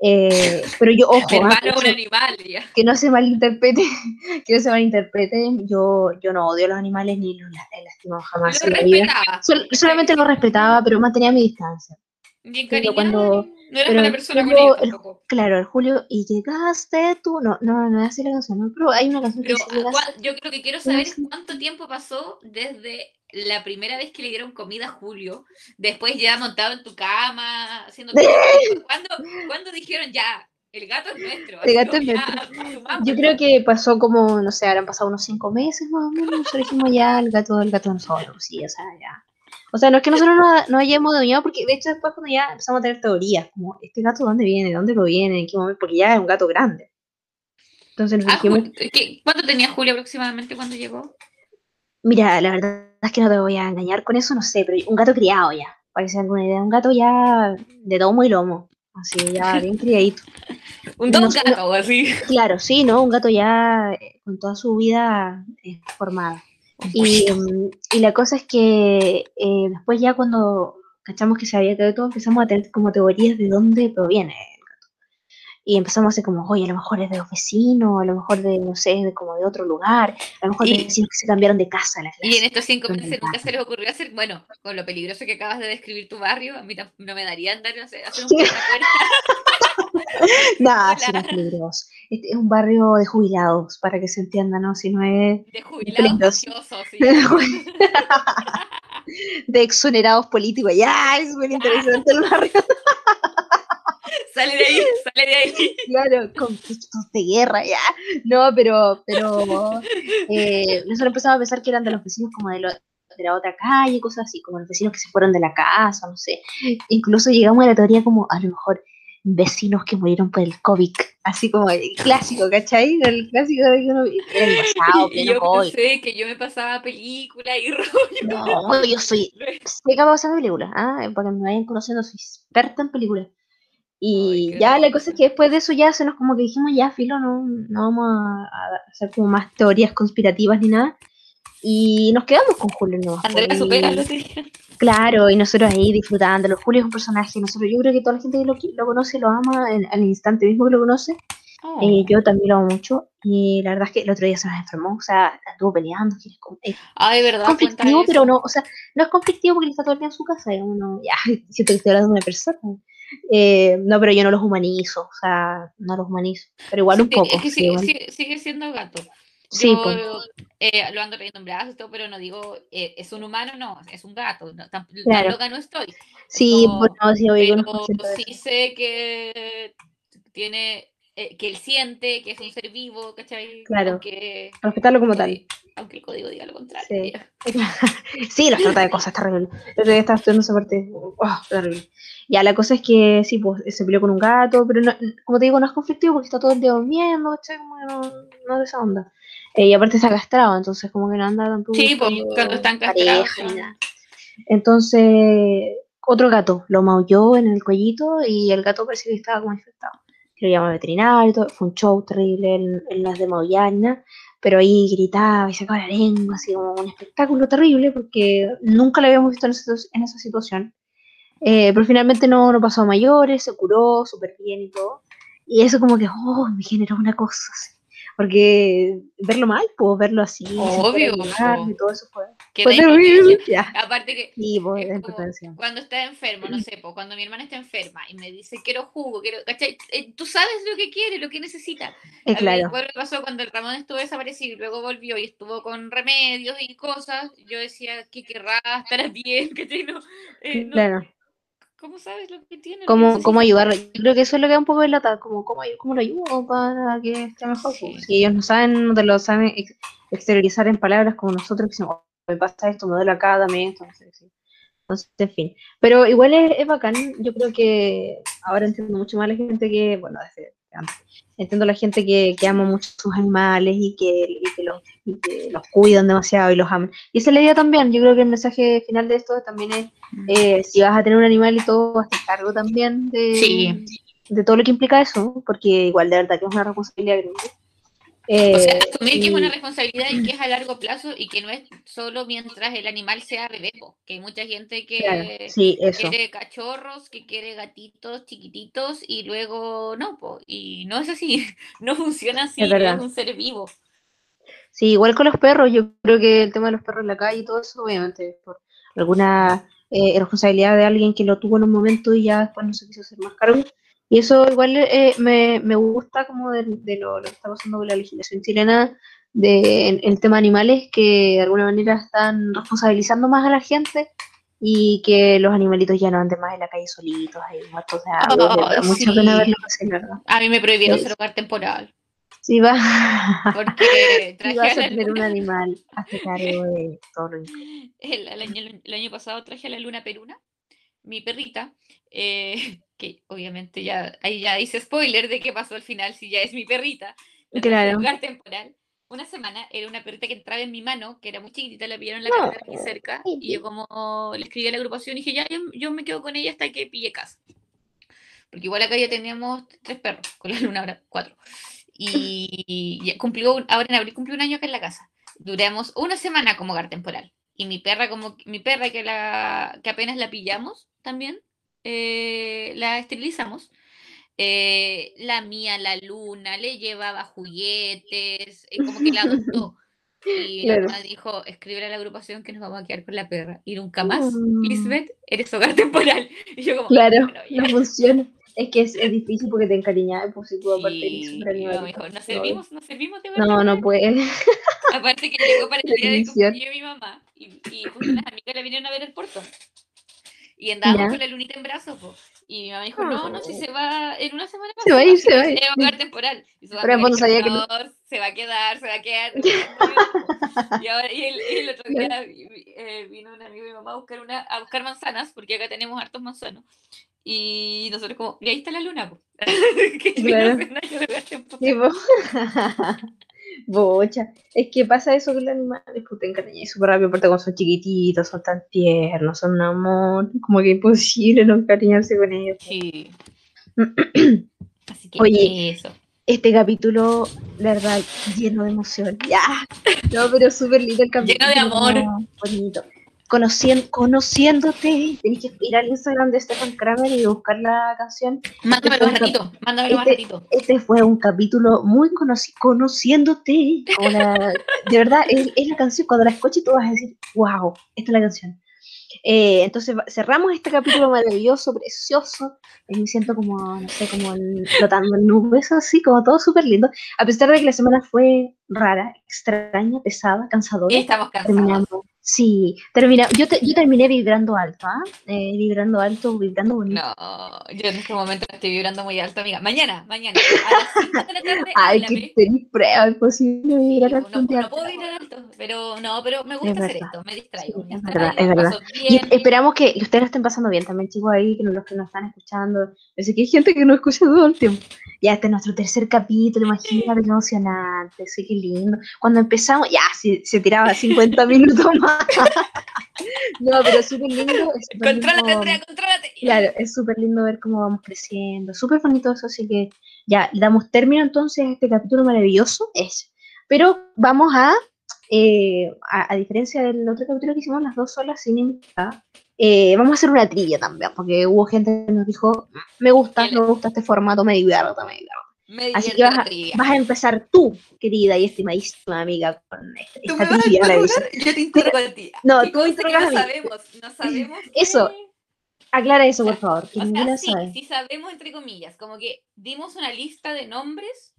Eh, pero yo, ojo, ah, un animal, que no se malinterprete, <laughs> que no se malinterprete, yo, yo no odio a los animales ni los he lastimado jamás la vida. solamente los respetaba, pero mantenía mi distancia. Bien cariño. Cuando, no eres mala persona Julio, con ellos, Claro, el Julio, y llegaste tú, no, no, no es así la canción, ¿no? pero hay una canción que Yo creo que quiero saber cuánto tiempo pasó desde la primera vez que le dieron comida a Julio, después ya montado en tu cama, haciendo... <laughs> ¿Cuándo, ¿Cuándo dijeron ya, el gato es nuestro. El gato es nuestro. Yo creo que pasó como, no sé, habrán pasado unos cinco meses más o menos. Nosotros dijimos ya, el gato, el gato nosotros, sí, o sea, ya. O sea, no es que nosotros no, hayamos dominado, porque de hecho después cuando ya empezamos a tener teorías, como, ¿este gato dónde viene? ¿Dónde lo viene? ¿En qué momento? Porque ya es un gato grande. Entonces nos ah, dijimos... ¿Cuánto tenía Julio aproximadamente cuando llegó? Mira, la verdad es que no te voy a engañar con eso, no sé, pero un gato criado ya, para que se alguna idea. Un gato ya de domo y lomo, así, ya <laughs> bien criadito. un don gato, así. Claro, sí, ¿no? Un gato ya eh, con toda su vida eh, formada. Y, mm, y, la cosa es que eh, después ya cuando cachamos que se había quedado todo, empezamos a tener como teorías de dónde proviene. Y empezamos a hacer como, oye, a lo mejor es de los vecinos, a lo mejor de, no sé, de como de otro lugar, a lo mejor de vecinos que se cambiaron de casa. y en estos cinco meses nunca se les ocurrió hacer, bueno, con lo peligroso que acabas de describir tu barrio, a mí no me daría andar, no sé, hacer un puerta <laughs> <laughs> no, es peligroso. Este es un barrio de jubilados, para que se entienda, ¿no? Si no es. De jubilados sí. <laughs> de exonerados políticos. Ya, es muy interesante el barrio. <laughs> sale de ahí, sale de ahí. Claro, conflictos de guerra, ya. No, pero, pero eh, nosotros empezamos a pensar que eran de los vecinos como de, de la otra calle, cosas así, como los vecinos que se fueron de la casa, no sé. Incluso llegamos a la teoría como a lo mejor vecinos que murieron por el COVID, así como el clásico, ¿cachai? El clásico de que uno era el pasado, <laughs> y yo pensé que yo me pasaba película y <laughs> rollo. No, yo soy seca para pasar películas, ¿ah? para que me vayan conociendo, soy experta en películas. Y ya la cosa es que después de eso ya se nos como que dijimos, ya, filo, no, no vamos a, hacer como más teorías conspirativas ni nada. Y nos quedamos con Julio ¿no? Andrea supera, lo Claro, y nosotros ahí disfrutándolo. Julio es un personaje, nosotros, yo creo que toda la gente que lo, lo conoce lo ama al instante mismo que lo conoce. Oh. Eh, yo también lo amo mucho. Y la verdad es que el otro día se nos enfermó, o sea, estuvo peleando. Es Ay, verdad. Conflictivo, pero no, o sea, no es conflictivo porque está todo el día en su casa. Y uno, ya, <laughs> siento que estoy hablando de una persona. Eh, no, pero yo no los humanizo, o sea, no los humanizo. Pero igual un poco. Es que sigue, sigue siendo gato. Sí, pues. eh, lo ando leyendo en brazos, todo, pero no digo, eh, es un humano, no, es un gato, no, tan, claro. loca no estoy. Sí, pues no, sí, pero sí sé que tiene, eh, que él siente que es un ser vivo, ¿cachai? Claro, aunque, respetarlo como tal. Aunque el código diga lo contrario. Sí, <laughs> sí los trata de cosas otro día estaba estudiando esa parte, oh, terrible. Ya, la cosa es que sí, pues se peleó con un gato, pero no, como te digo, no es conflictivo porque está todo el día durmiendo, ¿cachai? No, no de esa onda. Eh, y aparte está castrado, entonces como que no anda tampoco. Sí, pues, cuando están castrados. Entonces, otro gato lo maulló en el cuellito y el gato parecía que estaba como infectado. Lo llamó veterinario, todo, fue un show terrible en, las de Maullana, pero ahí gritaba y sacaba la lengua, así como un espectáculo terrible porque nunca lo habíamos visto en esa, en esa situación. Eh, pero finalmente no, no pasó a mayores, se curó súper bien y todo. Y eso como que, oh, me generó una cosa así porque verlo mal, puedo verlo así, obvio, y todo eso fue, fue terrible. Aparte que pues, cuando está enfermo, no sé, pues, cuando mi hermana está enferma y me dice quiero jugo, quiero, ¿cachai? Eh, tú sabes lo que quiere, lo que necesita. Es claro. Lo pasó cuando el Ramón estuvo desaparecido y luego volvió y estuvo con remedios y cosas. Yo decía, ¿qué querrá? ¿Estarás <laughs> bien? ¿Cachai? No, eh, no, claro ¿Cómo sabes lo que tiene? ¿Cómo, cómo ayudar? Yo creo que eso es lo que da un poco de lata, como cómo, cómo lo ayudo para que esté mejor. Pues, si ellos no saben, no te lo saben exteriorizar en palabras como nosotros, que decimos, oh, me pasa esto, me duele acá, dame esto, Entonces, en fin. Pero igual es, es, bacán, yo creo que ahora entiendo mucho más la gente que, bueno, desde entiendo la gente que, que ama mucho sus animales y que, y que, los, y que, los, cuidan demasiado y los aman. Y esa es la idea también, yo creo que el mensaje final de esto también es, mm. eh, si vas a tener un animal y todo, vas a estar cargo también de, de todo lo que implica eso, porque igual de verdad que es una responsabilidad grande. Eh, o sea, asumir que es una responsabilidad y que es a largo plazo y que no es solo mientras el animal sea bebé, que hay mucha gente que, quiere cachorros, que quiere gatitos chiquititos y luego no, po, y no es así, <laughs> no funciona así, es, es, un ser vivo. Sí, igual con los perros, yo creo que el tema de los perros en la calle y todo eso, obviamente, por alguna eh, responsabilidad de alguien que lo tuvo en un momento y ya después no se quiso hacer más cargo, y eso igual eh, me, me, gusta como de, lo, que está pasando con la legislación chilena de el, tema animales, que de alguna manera están responsabilizando más a la gente y que los animalitos ya no anden más en la calle solitos, ahí muertos de agua. Oh, mucha pena verlo así, ¿verdad? A mí me prohibieron ser hogar temporal. Sí, va. Porque <laughs> traje a tener un animal hace cargo de todo lo <laughs> el, el, año, el año pasado traje a la luna peruna, mi perrita, eh, que obviamente ya ahí ya hice spoiler de qué pasó al final, si ya es mi perrita, claro. lugar temporal. Una semana era una perrita que entraba en mi mano, que era muy chiquitita, la pillaron la no. aquí cerca, y yo como le escribí a la agrupación y dije, ya, yo, me quedo con ella hasta que pille casa. Porque igual acá ya teníamos tres perros, con la luna ahora cuatro. Y, cumplió, ahora en abril cumplió un año acá en la casa. Duramos una semana como hogar temporal. Y mi perra, como mi perra que, la, que apenas la pillamos también, eh, la esterilizamos. Eh, la mía, la luna, le llevaba juguetes, eh, como que la adoptó. <laughs> Y la mamá dijo, escribe a la agrupación que nos vamos a quedar con la perra. Y nunca más, mm. Lisbeth, eres hogar <laughs> temporal. Y yo como, claro, no funciona. Es que es, es, difícil porque te encariñas, pues si tú aparte sí, no, mejor, nos servimos, nos servimos de verdad. No, no puede. Aparte que llegó para el <laughs> día de cumpleaños mi mamá y, y justo las amigas la vinieron a ver el portón. Y andábamos con la lunita en brazos, y mi mamá dijo, no, no, si se va en una semana más. Se va a ir, se va a ir. Se va a quedar temporal. Y se va, Pero a sabía que se va a quedar, se va a quedar. <laughs> y, ahora, y, el, y el otro día eh, vino un amigo de mi mamá a buscar, una, a buscar manzanas, porque acá tenemos hartos manzanos. Y nosotros como, y ahí está la luna, pues. <laughs> que claro. sí, <laughs> Bocha. Es que pasa eso con los animales, pues te encariñas súper rápido, porque cuando son chiquititos, son tan tiernos, son un amor, como que imposible no encariñarse con ellos. Sí. <clears throat> Así que Oye, eso. Este capítulo, la verdad, lleno de emoción. Ya. <laughs> No, pero súper lindo el capítulo. Lleno de amor. Bonito conociendo, conociéndote, tenés que ir al Instagram de Stefan Kramer y buscar la canción. Mándamelo este más ratito, mándamelo este, más ratito. Este fue un capítulo muy conoci conociéndote. de verdad, es, es, la canción, cuando la escuches tú vas a decir, wow, esta es la canción. Eh, entonces cerramos este capítulo maravilloso, precioso. Y me siento como, no sé, como flotando en nubes, así, como todo súper lindo. A pesar de que la semana fue rara, extraña, pesada, cansadora. estamos cansados. Sí, termina, yo, yo terminé vibrando alto, ¿ah? Eh, vibrando alto, vibrando bonito. No, yo en este momento estoy vibrando muy alto, amiga. Mañana, mañana, <laughs> a las 5 de la tarde. Ay, que tener prueba, es posible vibrar alto. No, no, puedo vibrar alto, pero no, pero me gusta hacer esto, me distraigo. es verdad, es verdad. Y esperamos que ustedes lo estén pasando bien también, chicos, ahí, que los que nos están escuchando. Yo sé que hay gente que no escucha todo el tiempo. Ya este es nuestro tercer capítulo, imagínate qué emocionante, sí, qué lindo. Cuando empezamos, ya se, se tiraba 50 <laughs> minutos más. <laughs> no, pero es súper lindo. contrólate, Andrea, contrólate. Claro, es súper lindo ver cómo vamos creciendo, súper bonito eso, así que ya, damos término entonces a este capítulo maravilloso, es. Pero vamos a, eh, a, diferencia del otro capítulo que hicimos las dos solas sin invitada, eh, vamos a hacer una trivia también, porque hubo gente que nos dijo, me gusta, me gusta este formato, me divierto, me Así que vas a, vas a, empezar tú, querida y estimadísima amiga, con esta, ¿Tú esta me Yo te interrogo a ti. No, tú interrogas no sabemos, no sabemos. <laughs> Eso, aclara eso, por favor. Que o sea, sí, sabe. sí sabemos, entre comillas, como que dimos una lista de nombres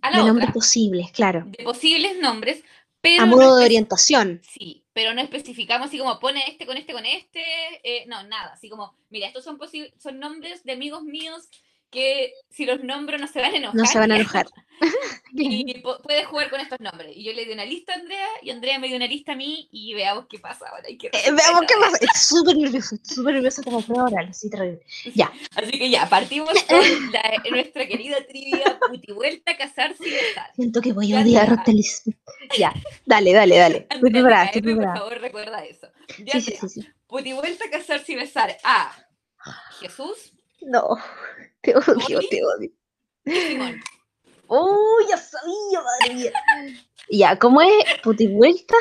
a la De otra, nombres posibles, claro. De posibles nombres, pero... A modo de orientación. Sí, pero no especificamos así como pone este con este con este, eh, no, nada, así como, mira, estos son, son nombres de amigos míos que si los nombro no se van a enojar. No se van a enojar. <laughs> <laughs> y puedes jugar con estos nombres. Y yo le di una lista a Andrea y Andrea me dio una lista a mí y veamos qué pasa ahora. Eh, veamos qué pasa. Es súper nervioso, súper nervioso como prueba oral, sí, terrible. Ya. Así que ya, partimos con <laughs> la, nuestra querida trivia puti vuelta a casarse y. Siento que voy a odiar a Ya, dale, dale, dale. Estoy preparada, estoy preparada. Por favor, recuerda eso. Ya sí, sí, sí, Puti vuelta a casarse y besar a Jesús. No. Te odio, te odio. ¡Uy, ya sabía, madre mía! Ya, ¿cómo es? ¿Puti vuelta?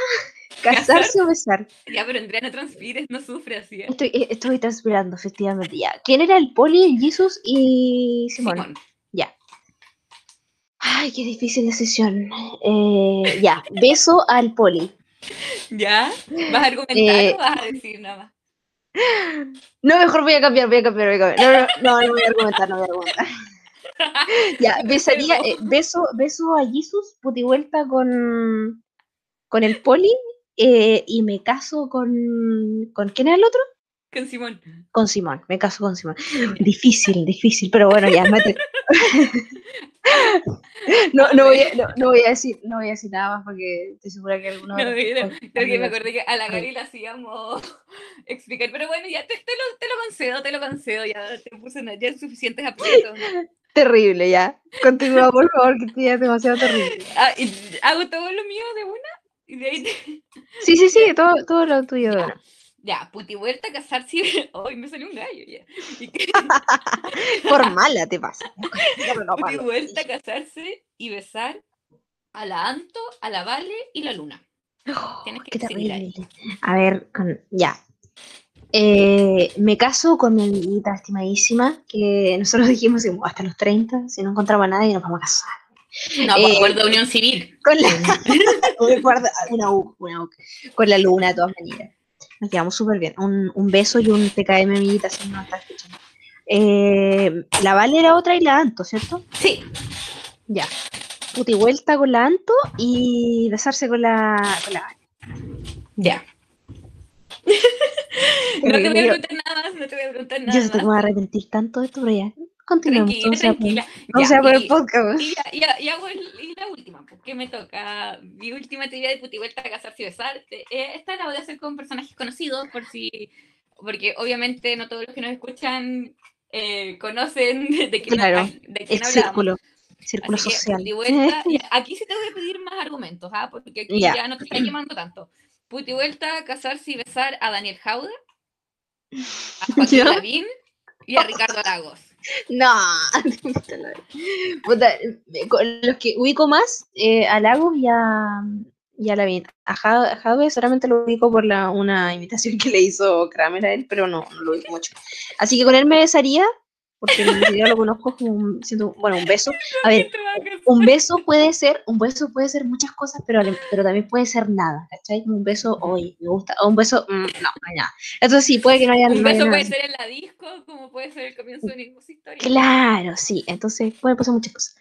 ¿Casarse o besar? Ya, pero Andrea, no transpires, no sufre así. ¿eh? Estoy, eh, estoy transpirando, efectivamente. Ya. ¿Quién era el Poli, el Jesus y Simón? Simón. Ya. Ay, qué difícil decisión. Eh, ya, beso al Poli. ¿Ya? ¿Vas a argumentar eh, o vas a decir nada más? No, mejor voy a cambiar, voy a cambiar, voy a cambiar. No, no, no, no voy a argumentar, no voy a argumentar. <laughs> ya, besaría, eh, <laughs> beso, beso a Jesus, puti vuelta con, con el poli eh, y me caso con. ¿Con quién es el otro? Con Simón. Con Simón, me caso con Simón. Difícil, difícil, pero bueno, ya, <laughs> no, no, voy a, no, voy a decir, no voy a decir nada más porque estoy segura que alguno. No, que me acordé que a la Gary la hacíamos <laughs> explicar, pero bueno, ya te, te, lo, te lo concedo, te lo concedo, ya te puse ya suficientes aprietos. <laughs> Terrible, ya. Continúa, por favor, que ya es demasiado terrible. Ah, ¿y ¿Hago todo lo mío de una? ¿Y de ahí Sí, sí, sí, todo, todo lo tuyo de una. Ya, puti vuelta a casarse. <laughs> Hoy me salió un gallo ya. <laughs> <laughs> Por mala te pasa. puti vuelta a casarse y besar a la Anto, a la Vale y la Luna. Oh, Tienes que qué terrible. A ver, ya. Eh, me caso con mi amiguita estimadísima, que nosotros dijimos hasta los 30, si no encontramos a nadie nos vamos a casar. No, eh, acuerdo de unión civil. Con la, una, una, con la luna de todas maneras. Nos quedamos súper bien. Un, un, beso y un TKM, amiguita, si no está escuchando. Eh, la Vale era otra y la Anto, ¿cierto? Sí. Ya. Puti vuelta con la Anto y besarse con la, con la Vale. Ya. <laughs> no te voy a preguntar nada más, no te voy a preguntar nada Yo se te voy a arrepentir tanto de esto, pero ya. Continuamos. Tranquila, tranquila. Vamos a el podcast. Y, ya, y, hago y la última, porque me toca. Mi última actividad de puti vuelta a casarse y besarte. Eh, esta la voy a hacer con personajes conocidos, por si. Porque obviamente no todos los que nos escuchan eh, conocen de quién, claro, de quién el Círculo. Círculo social. Vuelta, <laughs> aquí sí te voy a pedir más argumentos, ¿ah? porque aquí ya no te estoy llamando tanto. Puti vuelta a casarse y besar a Daniel Jauda, a <laughs> Joaquín Lavín y a Ricardo Lagos. No, <laughs> los que ubico más, eh, a Lagos y a, y a. A Jaude solamente lo ubico por la, una invitación que le hizo Kramer a él, pero no, no lo ubico mucho. Así que con él me besaría porque yo lo conozco como un, siento, bueno, un beso. A ver, un beso puede ser, un beso puede ser muchas cosas, pero, pero también puede ser nada, ¿cachai? Un beso, hoy me gusta, o un beso, mm, no, no hay nada. Entonces sí, puede que no haya Un beso puede ser en la disco, como puede ser el comienzo de ninguna historia. Claro, sí, entonces puede pasar muchas cosas.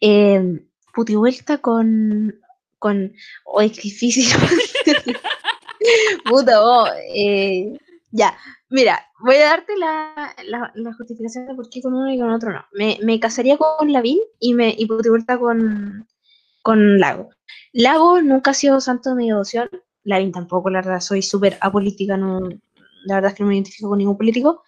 Eh, puti vuelta con, con, hoy es difícil. <laughs> Puta, oh, eh, ya, Mira, voy a darte la, la, justificación de por qué con uno y con otro no. Me, me casaría con Lavín y me y vuelta con, con Lago. Lago nunca ha sido santo de mi devoción. Lavín tampoco, la verdad, soy súper apolítica, no, la verdad es que no me identifico con ningún político.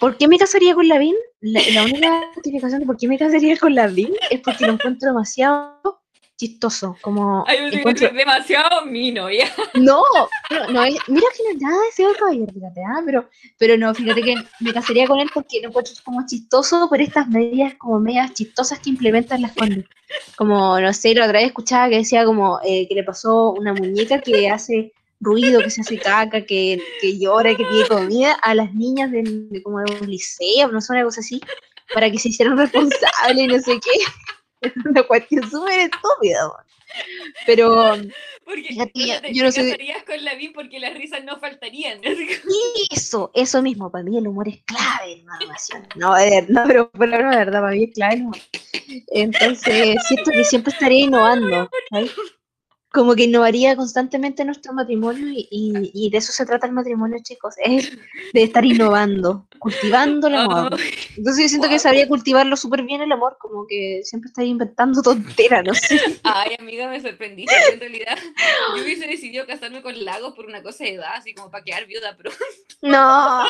¿Por qué me casaría con Lavín? La, la única justificación de por qué me casaría con Lavín es porque lo encuentro demasiado chistoso, como... Ay, encuentro... demasiado mino, ya. No, no, no mira que no es nada de ese caballero, fíjate, ¿ah? pero, pero no, fíjate que me casaría con él porque lo encuentro como chistoso por estas medidas como medias chistosas que implementan las condes. Como, no sé, la otra vez escuchaba que decía como eh, que le pasó una muñeca que hace ruido, que se hace caca, que, que llora, que pide comida a las niñas de, como de un liceo, no sé, una cosa así. para que se hicieran responsables no sé qué. <laughs> Es una cuestión súper estúpida. Pero. Porque Fíjate, no yo- te, yo no te con Lavín porque las risas no faltarían. <laughs> Eso, eso mismo, para mí el humor es clave en una relación. No, no pero por la verdad, para mí es clave el humor. Entonces, siento que siempre estaría innovando. ¿sabes? Como que innovaría constantemente nuestro matrimonio y, y- y de eso se trata el matrimonio, chicos, es de estar innovando, cultivando el amor. Entonces yo siento que sabría cultivarlo súper bien el amor, como que siempre estaría inventando tonteras, no sé. Ay, amiga, me sorprendiste. En realidad, yo hubiese decidido casarme con Lagos por una cosa de edad, así como para quedar viuda, pero, No,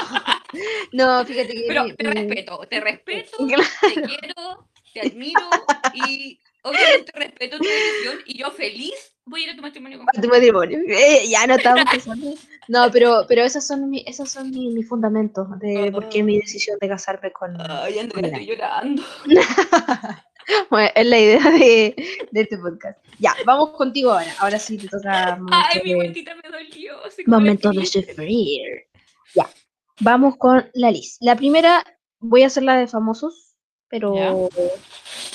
no, fíjate que... pero te respeto, te respeto, <laughs> Claro. te quiero, te admiro y obviamente respeto tu decisión y yo feliz voy a ir a tu matrimonio con a tu matrimonio. Eh, ya no estamos pensando. No, pero, pero esos son, mi- esos son mi- mis fundamentos de por qué mi decisión de casarme con... Ay, Andrea, estoy llorando. <laughs> Bueno, es la idea de, de este podcast. Ya, vamos contigo ahora. Ahora sí te toca Ay, mi vueltita me dolió. así como la momento de sufrir. Ya, vamos con la lista. La primera, voy a hacer la de famosos, pero...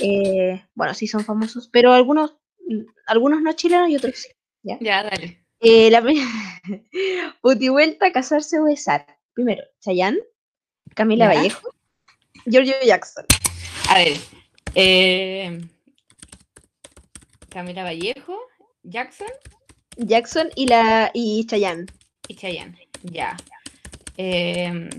eh, bueno, sí son famosos, pero algunos, algunos no chilenos y otros sí. Ya, dale. Eh, la <laughs> casarse o besar. Primero, Chayanne, Camila. Vallejo, Giorgio Jackson. A ver. eh, Camila Vallejo, Jackson Jackson y la y Chayanne. y Chayanne. Ya. Eh,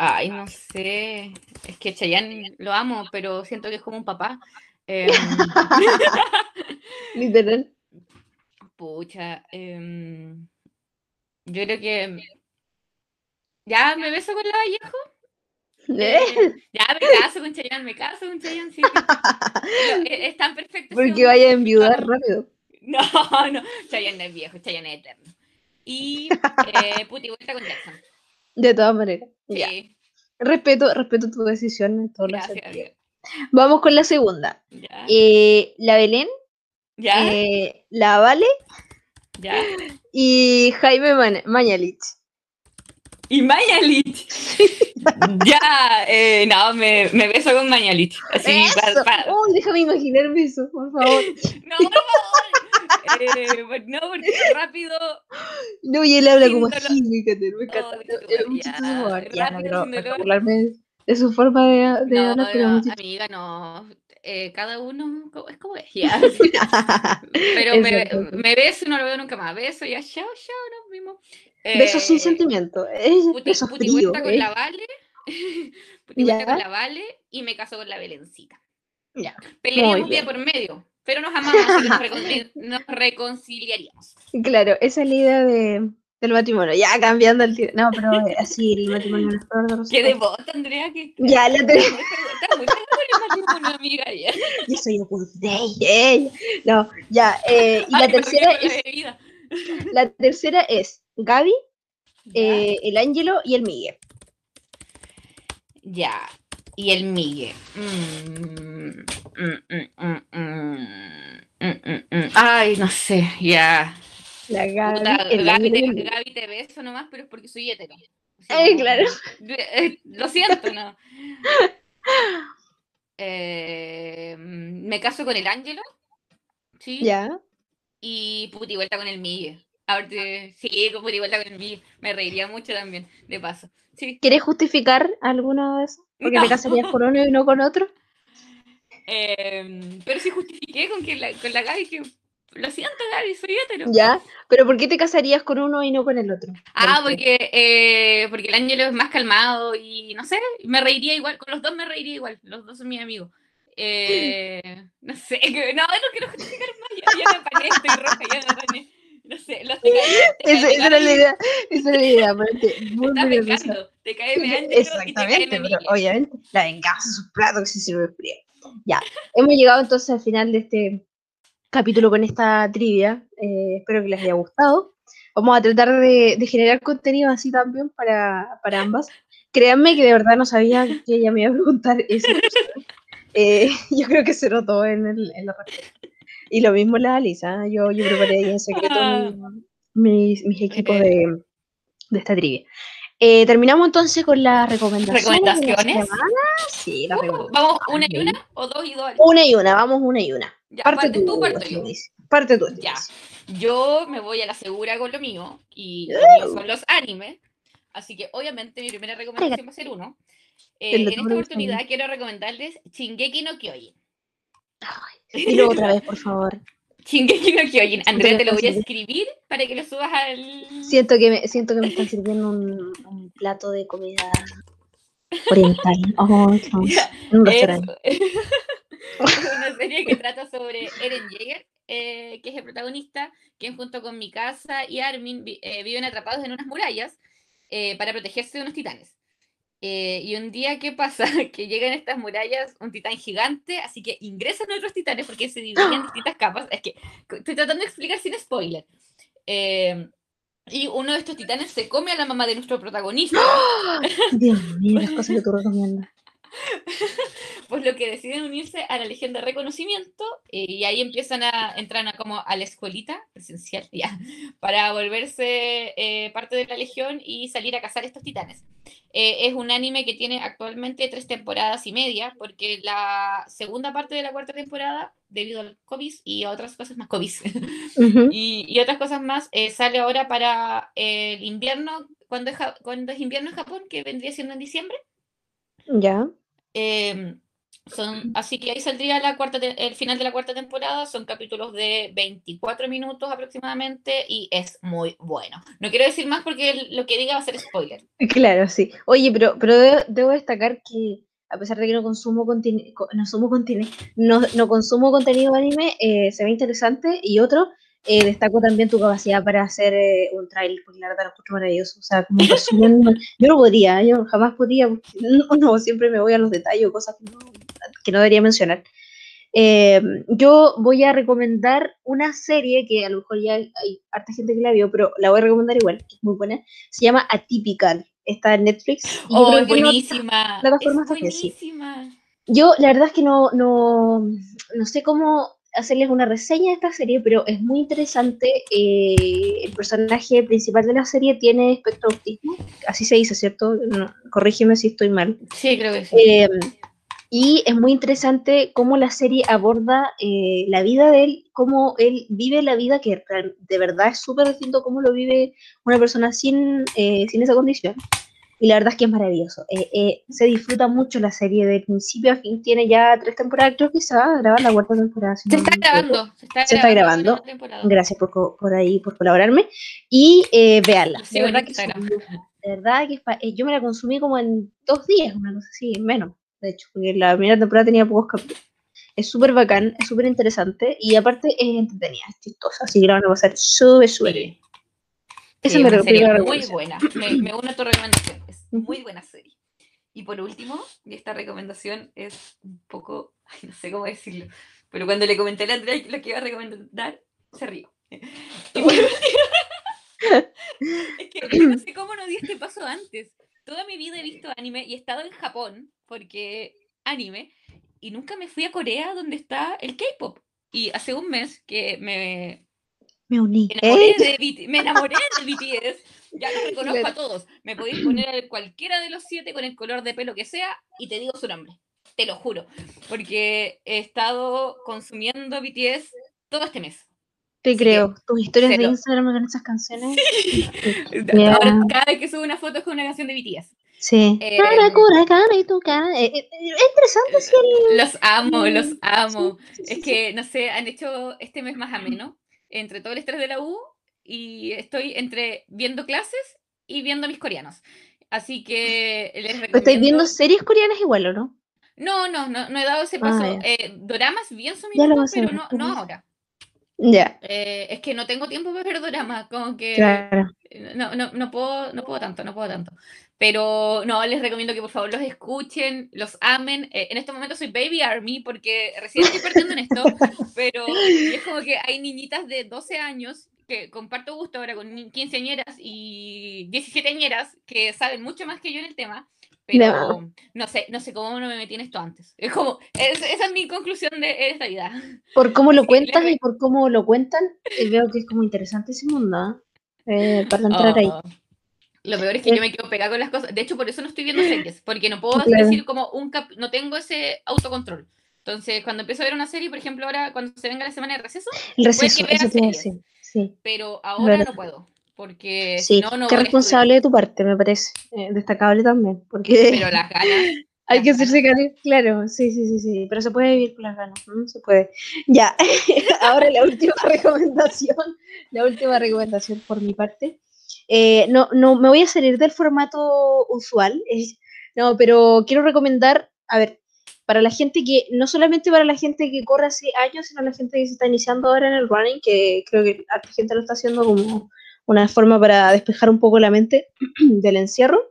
ay, no sé. Es que Chayanne lo amo, pero siento que es como un papá. Eh, <laughs> Literal. pucha. em, yo creo que. Ya me beso con la Vallejo. eh, ya me caso con Chayanne, me caso con Chayanne. Sí, sí. Pero es, <laughs> es tan perfecto. Porque vaya a enviudar rápido. No, no, Chayanne es viejo, Chayanne es eterno. Y <laughs> eh, puti vuelta con Jackson. De todas maneras. Ya. Respeto, respeto tu decisión en todos los sentidos. Vamos con la segunda. Ya, Eh, la Belén, ya, eh, la Vale ya. y Jaime Man- Mañalich. Y Mañalich. <laughs> ya, eh, no, me, me beso con Mañalich. Así, Eso. pa- déjame imaginarme eso, por favor. <laughs> No, por favor. Eh, pues no, porque rápido. No, y él habla como dolor. así, encanta, me encanta. Oh, Es ya, no rápido, quiero sin dolor. burlarme de su forma de, de No, hablar, pero no, amiga, no. Eh, cada uno es como <laughs> es. ya. Pero me, me beso y no lo veo nunca más. Beso y ya, chao, chao, nos vimos. Besos sin Eh, sentimiento. Es Puti, beso puti frío. con ¿eh? la Vale. <laughs> puti con la Vale y me caso con la Belencita. Ya. Pelearíamos Muy día por medio, pero nos amamos, que nos, <laughs> reconcili- nos reconciliaríamos. Claro, esa es la idea de, del matrimonio. Ya cambiando el tiro. No, pero eh, así el matrimonio no es peor de los Qué otros. devota, Andrea, que Ya, la está te- muy el matrimonio, amiga. Ya. Yo soy Dei. ey. No, ya. eh, y la Ay, me tercera la es, bebida. la tercera es Gaby, eh, el Ángelo y el Miguel. Ya. Y el Migue. Mm, mm, mm, mm, mm, mm, mm, mm. Ay, no sé, ya. La Gaby, Puta, el Gaby, te. Gaby te beso nomás, pero es porque soy hetero. Ay, como- claro. Eh, Lo siento, ¿no? Eh, mm, me caso con el Ángelo. Sí. Ya. Y puti vuelta con el Migue. Ahorita, sí, puti vuelta con el Migue. Me reiría mucho también, de paso. Sí. ¿Quieres justificar alguno de esos? Porque No. te casarías con uno y no con otro. <laughs> Eh, pero sí justifiqué con que la, con la Gaby que. Lo siento, Gaby, soy hetero. Ya. Pero ¿por qué te casarías con uno y no con el otro? Ah, ¿Por qué? porque, eh, porque el Ángelo es más calmado y no sé, me reiría igual, con los dos me reiría igual, los dos son mis amigos. Eh, <gasps> no sé, <laughs> que- no, no quiero justificar más, ya, ya me apané, estoy roja, ya me apané. No sé, los cae, te Esa, esa era la idea. Esa era la idea. <laughs> muy te cae mi Ángelo y te Exactamente, cae pero obviamente la venganza es un plato que se sirve frío. Ya, hemos llegado entonces al final de este capítulo con esta trivia. eh, espero que les haya gustado. Vamos a tratar de, de generar contenido así también para, para ambas. Créanme que de verdad no sabía que ella me iba a preguntar eso. <laughs> Eh, <laughs> yo creo que se notó en, el, en la respuesta. Y lo mismo la Alisa. Yo, yo preparé ahí en secreto mi- <laughs> mis, mis equipos de, de esta trivia. Eh, terminamos entonces con las recomendaciones. ¿Recomendaciones? Sí, las Uh, recomendaciones. ¿Vamos una y una o dos y dos? Una y una, vamos una y una. Ya, parte parte tú, parte yo. Parte tú. Ya. Yo me voy a la segura con lo mío y lo mío son los animes. Así que obviamente mi primera recomendación va a ser uno. Eh, en esta oportunidad quiero recomendarles Shingeki no Kyojin. Dilo otra vez, por favor. <laughs> Shingeki no Kyojin. Andrea, te lo voy a escribir para que lo subas al... Siento que me, siento que me están sirviendo un, un plato de comida oriental. <laughs> Oh, un Es, restaurante. es <laughs> una serie que trata sobre Eren Jaeger, eh, que es el protagonista, quien junto con Mikasa y Armin eh, viven atrapados en unas murallas eh, para protegerse de unos titanes. Eh, y un día, ¿qué pasa? <laughs> Que llegan estas murallas un titán gigante, así que ingresan otros titanes porque se dividen en <gasps> distintas capas. Es que estoy tratando de explicar sin spoiler. Eh, y uno de estos titanes se come a la mamá de nuestro protagonista. Dios mío, las cosas que tú recomiendas. Pues lo que deciden unirse a la Legión de Reconocimiento eh, y ahí empiezan a entrar a, como a la escuelita presencial <laughs> ya, para volverse eh, parte de la Legión y salir a cazar estos titanes. Eh, es un anime que tiene actualmente tres temporadas y media, porque la segunda parte de la cuarta temporada, debido al COVID y a otras cosas más COVID, <laughs> Ujú. y, y otras cosas más, eh, sale ahora para el invierno, cuando es, cuando es invierno en Japón, que vendría siendo en diciembre. Ya. Eh, son, así que ahí saldría la cuarta el final de la cuarta temporada. Son capítulos de 24 minutos aproximadamente y es muy bueno. No quiero decir más porque lo que diga va a ser spoiler. <laughs> Claro, sí. Oye, pero, pero debo, debo destacar que a pesar de que no consumo no, consumo contenido no, no consumo contenido anime, eh, se ve interesante. Y otro, eh, destaco también tu capacidad para hacer eh, un trailer, porque la verdad lo encuentro maravilloso. O sea, como resumen, <laughs> yo no podría, yo jamás podría, porque no, no, siempre me voy a los detalles cosas que no, que no debería mencionar. Eh, yo voy a recomendar una serie que a lo mejor ya hay, hay harta gente que la vio, pero la voy a recomendar igual, que es muy buena. Se llama Atypical. Está en Netflix. y yo ¡Oh, no- buenísima! Es buenísima. yo la verdad es que no, no, no sé cómo hacerles una reseña de esta serie, pero es muy interesante. eh, el personaje principal de la serie tiene espectro autismo, así se dice, ¿cierto? No, corrígeme si estoy mal. Sí, creo que sí. Eh, y es muy interesante cómo la serie aborda eh, la vida de él, cómo él vive la vida, que de verdad es súper distinto cómo lo vive una persona sin, eh, sin esa condición. Y la verdad es que es maravilloso. Eh, eh, se disfruta mucho la serie de principio a fin. Tiene ya tres temporadas, creo que se va a grabar la cuarta temporada. si se no está grabando. Se está Se está grabando. grabando. Gracias por, por ahí, por colaborarme. Y eh, véanla. Sí, de verdad que, es. De verdad que es eh, yo me la consumí como en dos días, una cosa así, menos, de hecho, porque la primera temporada tenía pocos capítulos. Es súper bacán, es súper interesante y aparte es entretenida, es chistosa, así que la van a pasar súper, súper bien. Esa Sí, es serie primera muy buena. Me, me uno a tu recomendación. Es muy buena serie. Y por último, y esta recomendación es un poco, ay, no sé cómo decirlo, pero cuando le comenté a la Andrea lo que iba a recomendar, se rió. Y por último- es que no sé cómo no di este paso antes. Toda mi vida he visto anime y he estado en Japón, porque anime, y nunca me fui a Corea donde está el K-pop. Y hace un mes que me, Me uní. me enamoré, ¿Eh? <laughs> de me enamoré BTS. Ya los <laughs> reconozco a todos. Me podéis poner a cualquiera de los siete con el color de pelo que sea y te digo su nombre. Te lo juro. Porque he estado consumiendo BTS todo este mes. Te creo. Tus historias de. Instagram con esas canciones. <laughs> <laughs> Ahora, cada vez que subo una foto es con una canción de BTS. Sí. Eh, Cara, cura, cara y tu cara. Eh, eh, es interesante, el- Los amo, los amo. sí, sí, Es sí. que, no sé, han hecho este mes más ameno entre todo el estrés de la U y estoy entre viendo clases y viendo mis coreanos. Así que les ¿Pero ¿Estáis viendo recomiendo- series coreanas igual o no? No, no, no, no he dado ese Ah, paso. ya. Eh, doramas bien son pero no, no ahora. Ya, Eh, es que no tengo tiempo para ver doramas, como que claro. no, no, no puedo, no puedo tanto, no puedo tanto. Pero no, les recomiendo que por favor los escuchen, los amen. Eh, en este momento soy Baby Army porque recién estoy partiendo en esto, pero es como que hay niñitas de 12 años que comparto gusto ahora con quinceañeras y 17añeras que saben mucho más que yo en el tema. Pero no sé, no sé cómo no me metí en esto antes. <laughs> Es como, es- esa es mi conclusión de esta vida. Por cómo lo Sí, cuentas y por cómo lo cuentan, eh, veo que es como interesante ese mundo. ¿ah? Eh, para entrar ahí. Oh, Lo peor es que yo me quedo pegada con las cosas. De hecho, por eso no estoy viendo series, porque no puedo decir como un cap no tengo ese autocontrol. Entonces, cuando empiezo a ver una serie, por ejemplo, ahora cuando se venga la semana de receso, el receso, eso tiene sí. Pero ahora no puedo. Porque sí, no, no qué responsable de tu parte, me parece. Eh, destacable también. Porque pero las <laughs> ganas. Hay que hacerse cargo, claro, sí, sí, sí, sí, pero se puede vivir con las ganas, ¿no? se puede. Ya, <laughs> ahora la última <laughs> recomendación, la última recomendación por mi parte. Eh, no, no, me voy a salir del formato usual, no, pero quiero recomendar, a ver, para la gente que, no solamente para la gente que corre hace años, sino la gente que se está iniciando ahora en el running, que creo que la gente lo está haciendo como una forma para despejar un poco la mente <clears throat> del encierro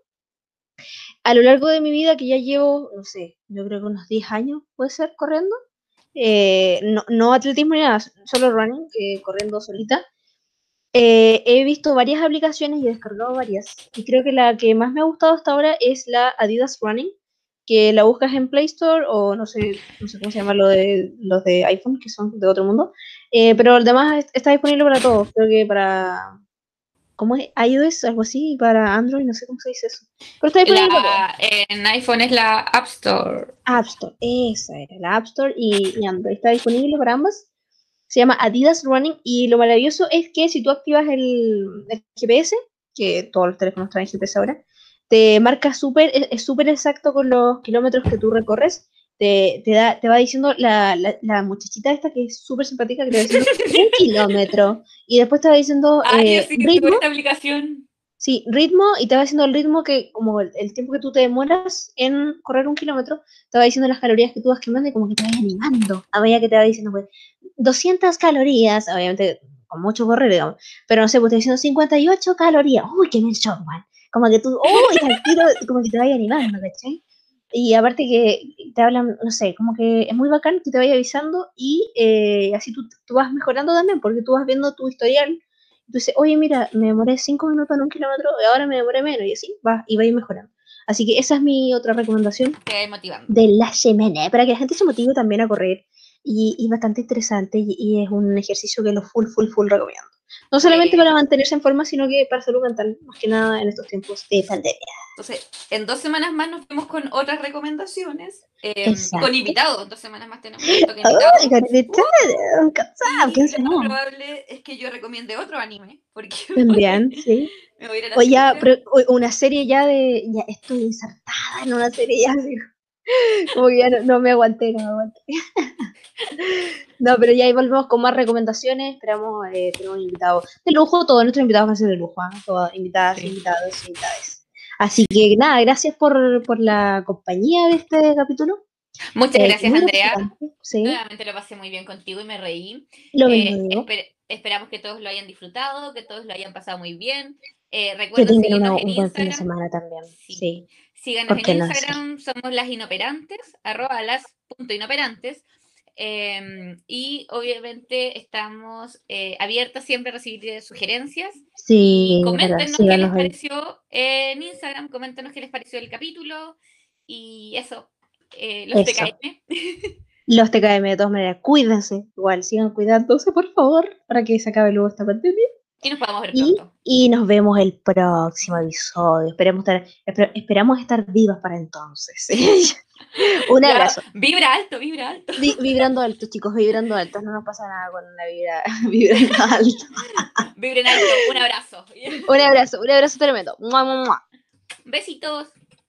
a lo largo de mi vida, que ya llevo, no sé, yo creo que unos 10 años puede ser corriendo, eh, no, atletismo ni nada, solo running, corriendo solita, eh, he visto varias aplicaciones y he descargado varias. Y creo que la que más me ha gustado hasta ahora es la Adidas Running, que la buscas en Play Store o no sé, no sé cómo se llama lo de los de iPhone, que son de otro mundo. Eh, pero además está disponible para todos, creo que para ¿Cómo es? iOS, algo así, para Android, no sé cómo se dice eso. Pero está en iPhone es la App Store. App Store, esa era, la App Store y, Android. Está disponible para ambas. Se llama Adidas Running y lo maravilloso es que si tú activas el, GPS, que todos los teléfonos traen GPS ahora, te marca súper, es súper exacto con los kilómetros que tú recorres te, te, da, te va diciendo la, la, muchachita esta que es súper simpática, que te va diciendo un <laughs> kilómetro. Y después te va diciendo eh, ritmo. aplicación. Sí, ritmo, y te va diciendo el ritmo que, como el, tiempo que tú te demoras en correr un kilómetro, te va diciendo las calorías que tú vas quemando y como que te va animando. A medida que te va diciendo, pues, 200 calorías, obviamente con mucho correr, digamos, pero no sé, pues te va diciendo 58 calorías. Uy, qué me shock, man. Como que tú, uy, tiro, como que te vaya animando, ¿cachai? Y aparte que te hablan, no sé, como que es muy bacán que te vaya avisando y eh, así tú, tú, vas mejorando también, porque tú vas viendo tu historial. Y tú dices, oye, mira, me demoré cinco minutos en un kilómetro y ahora me demoré menos, y así vas y va a ir mejorando. Así que esa es mi otra recomendación de la semana, para que la gente se motive también a correr. Y, y bastante interesante y, y, es un ejercicio que lo full, full, full recomiendo. No solamente para mantenerse en forma, sino que para salud mental, más que nada en estos tiempos de pandemia. Entonces, en dos semanas más nos vemos con otras recomendaciones, eh, con invitados. En dos semanas más tenemos un toque invitado. Oh, invitados, ¿quién Lo probable es que yo recomiende otro anime. Porque <laughs> También, sí. Me voy a ir a la o ya, una serie ya de. Ya estoy insertada en una serie ya. <laughs> Como que ya no, me aguanté, no me aguanté. <laughs> no, pero ya ahí volvemos con más recomendaciones. Esperamos eh, tener un invitado de lujo. Todos nuestros invitados van a ser de lujo. ¿eh? Todas invitadas, invitados, invitadas. Así que nada, gracias por, por la compañía de este capítulo. Muchas eh, gracias, Andrea. Sí. Nuevamente lo pasé muy bien contigo y me reí. Lo eh, esperamos que todos lo hayan disfrutado, que todos lo hayan pasado muy bien. Eh, recuerden seguirnos en Instagram. semana también. Sí. Síganos en Instagram, somos las inoperantes, arroba las punto inoperantes. Em, y obviamente estamos eh, abiertas siempre a recibir sugerencias. Sí, coméntenos qué les pareció en Instagram, coméntenos qué les pareció el capítulo y eso, eh, los TKM. <laughs> Los TKM de todas maneras, cuídense, igual, sigan cuidándose por favor, para que se acabe luego esta pandemia. Y nos podamos ver pronto. Y, nos vemos el próximo episodio. Esperemos estar, esperamos estar vivas para entonces. <laughs> Un abrazo. vibra alto, vibra alto. vibrando alto, chicos, vibrando alto. No nos pasa nada con la vibra <laughs> vibrando alto. Vibren alto, un abrazo. un abrazo, un abrazo tremendo. Besitos.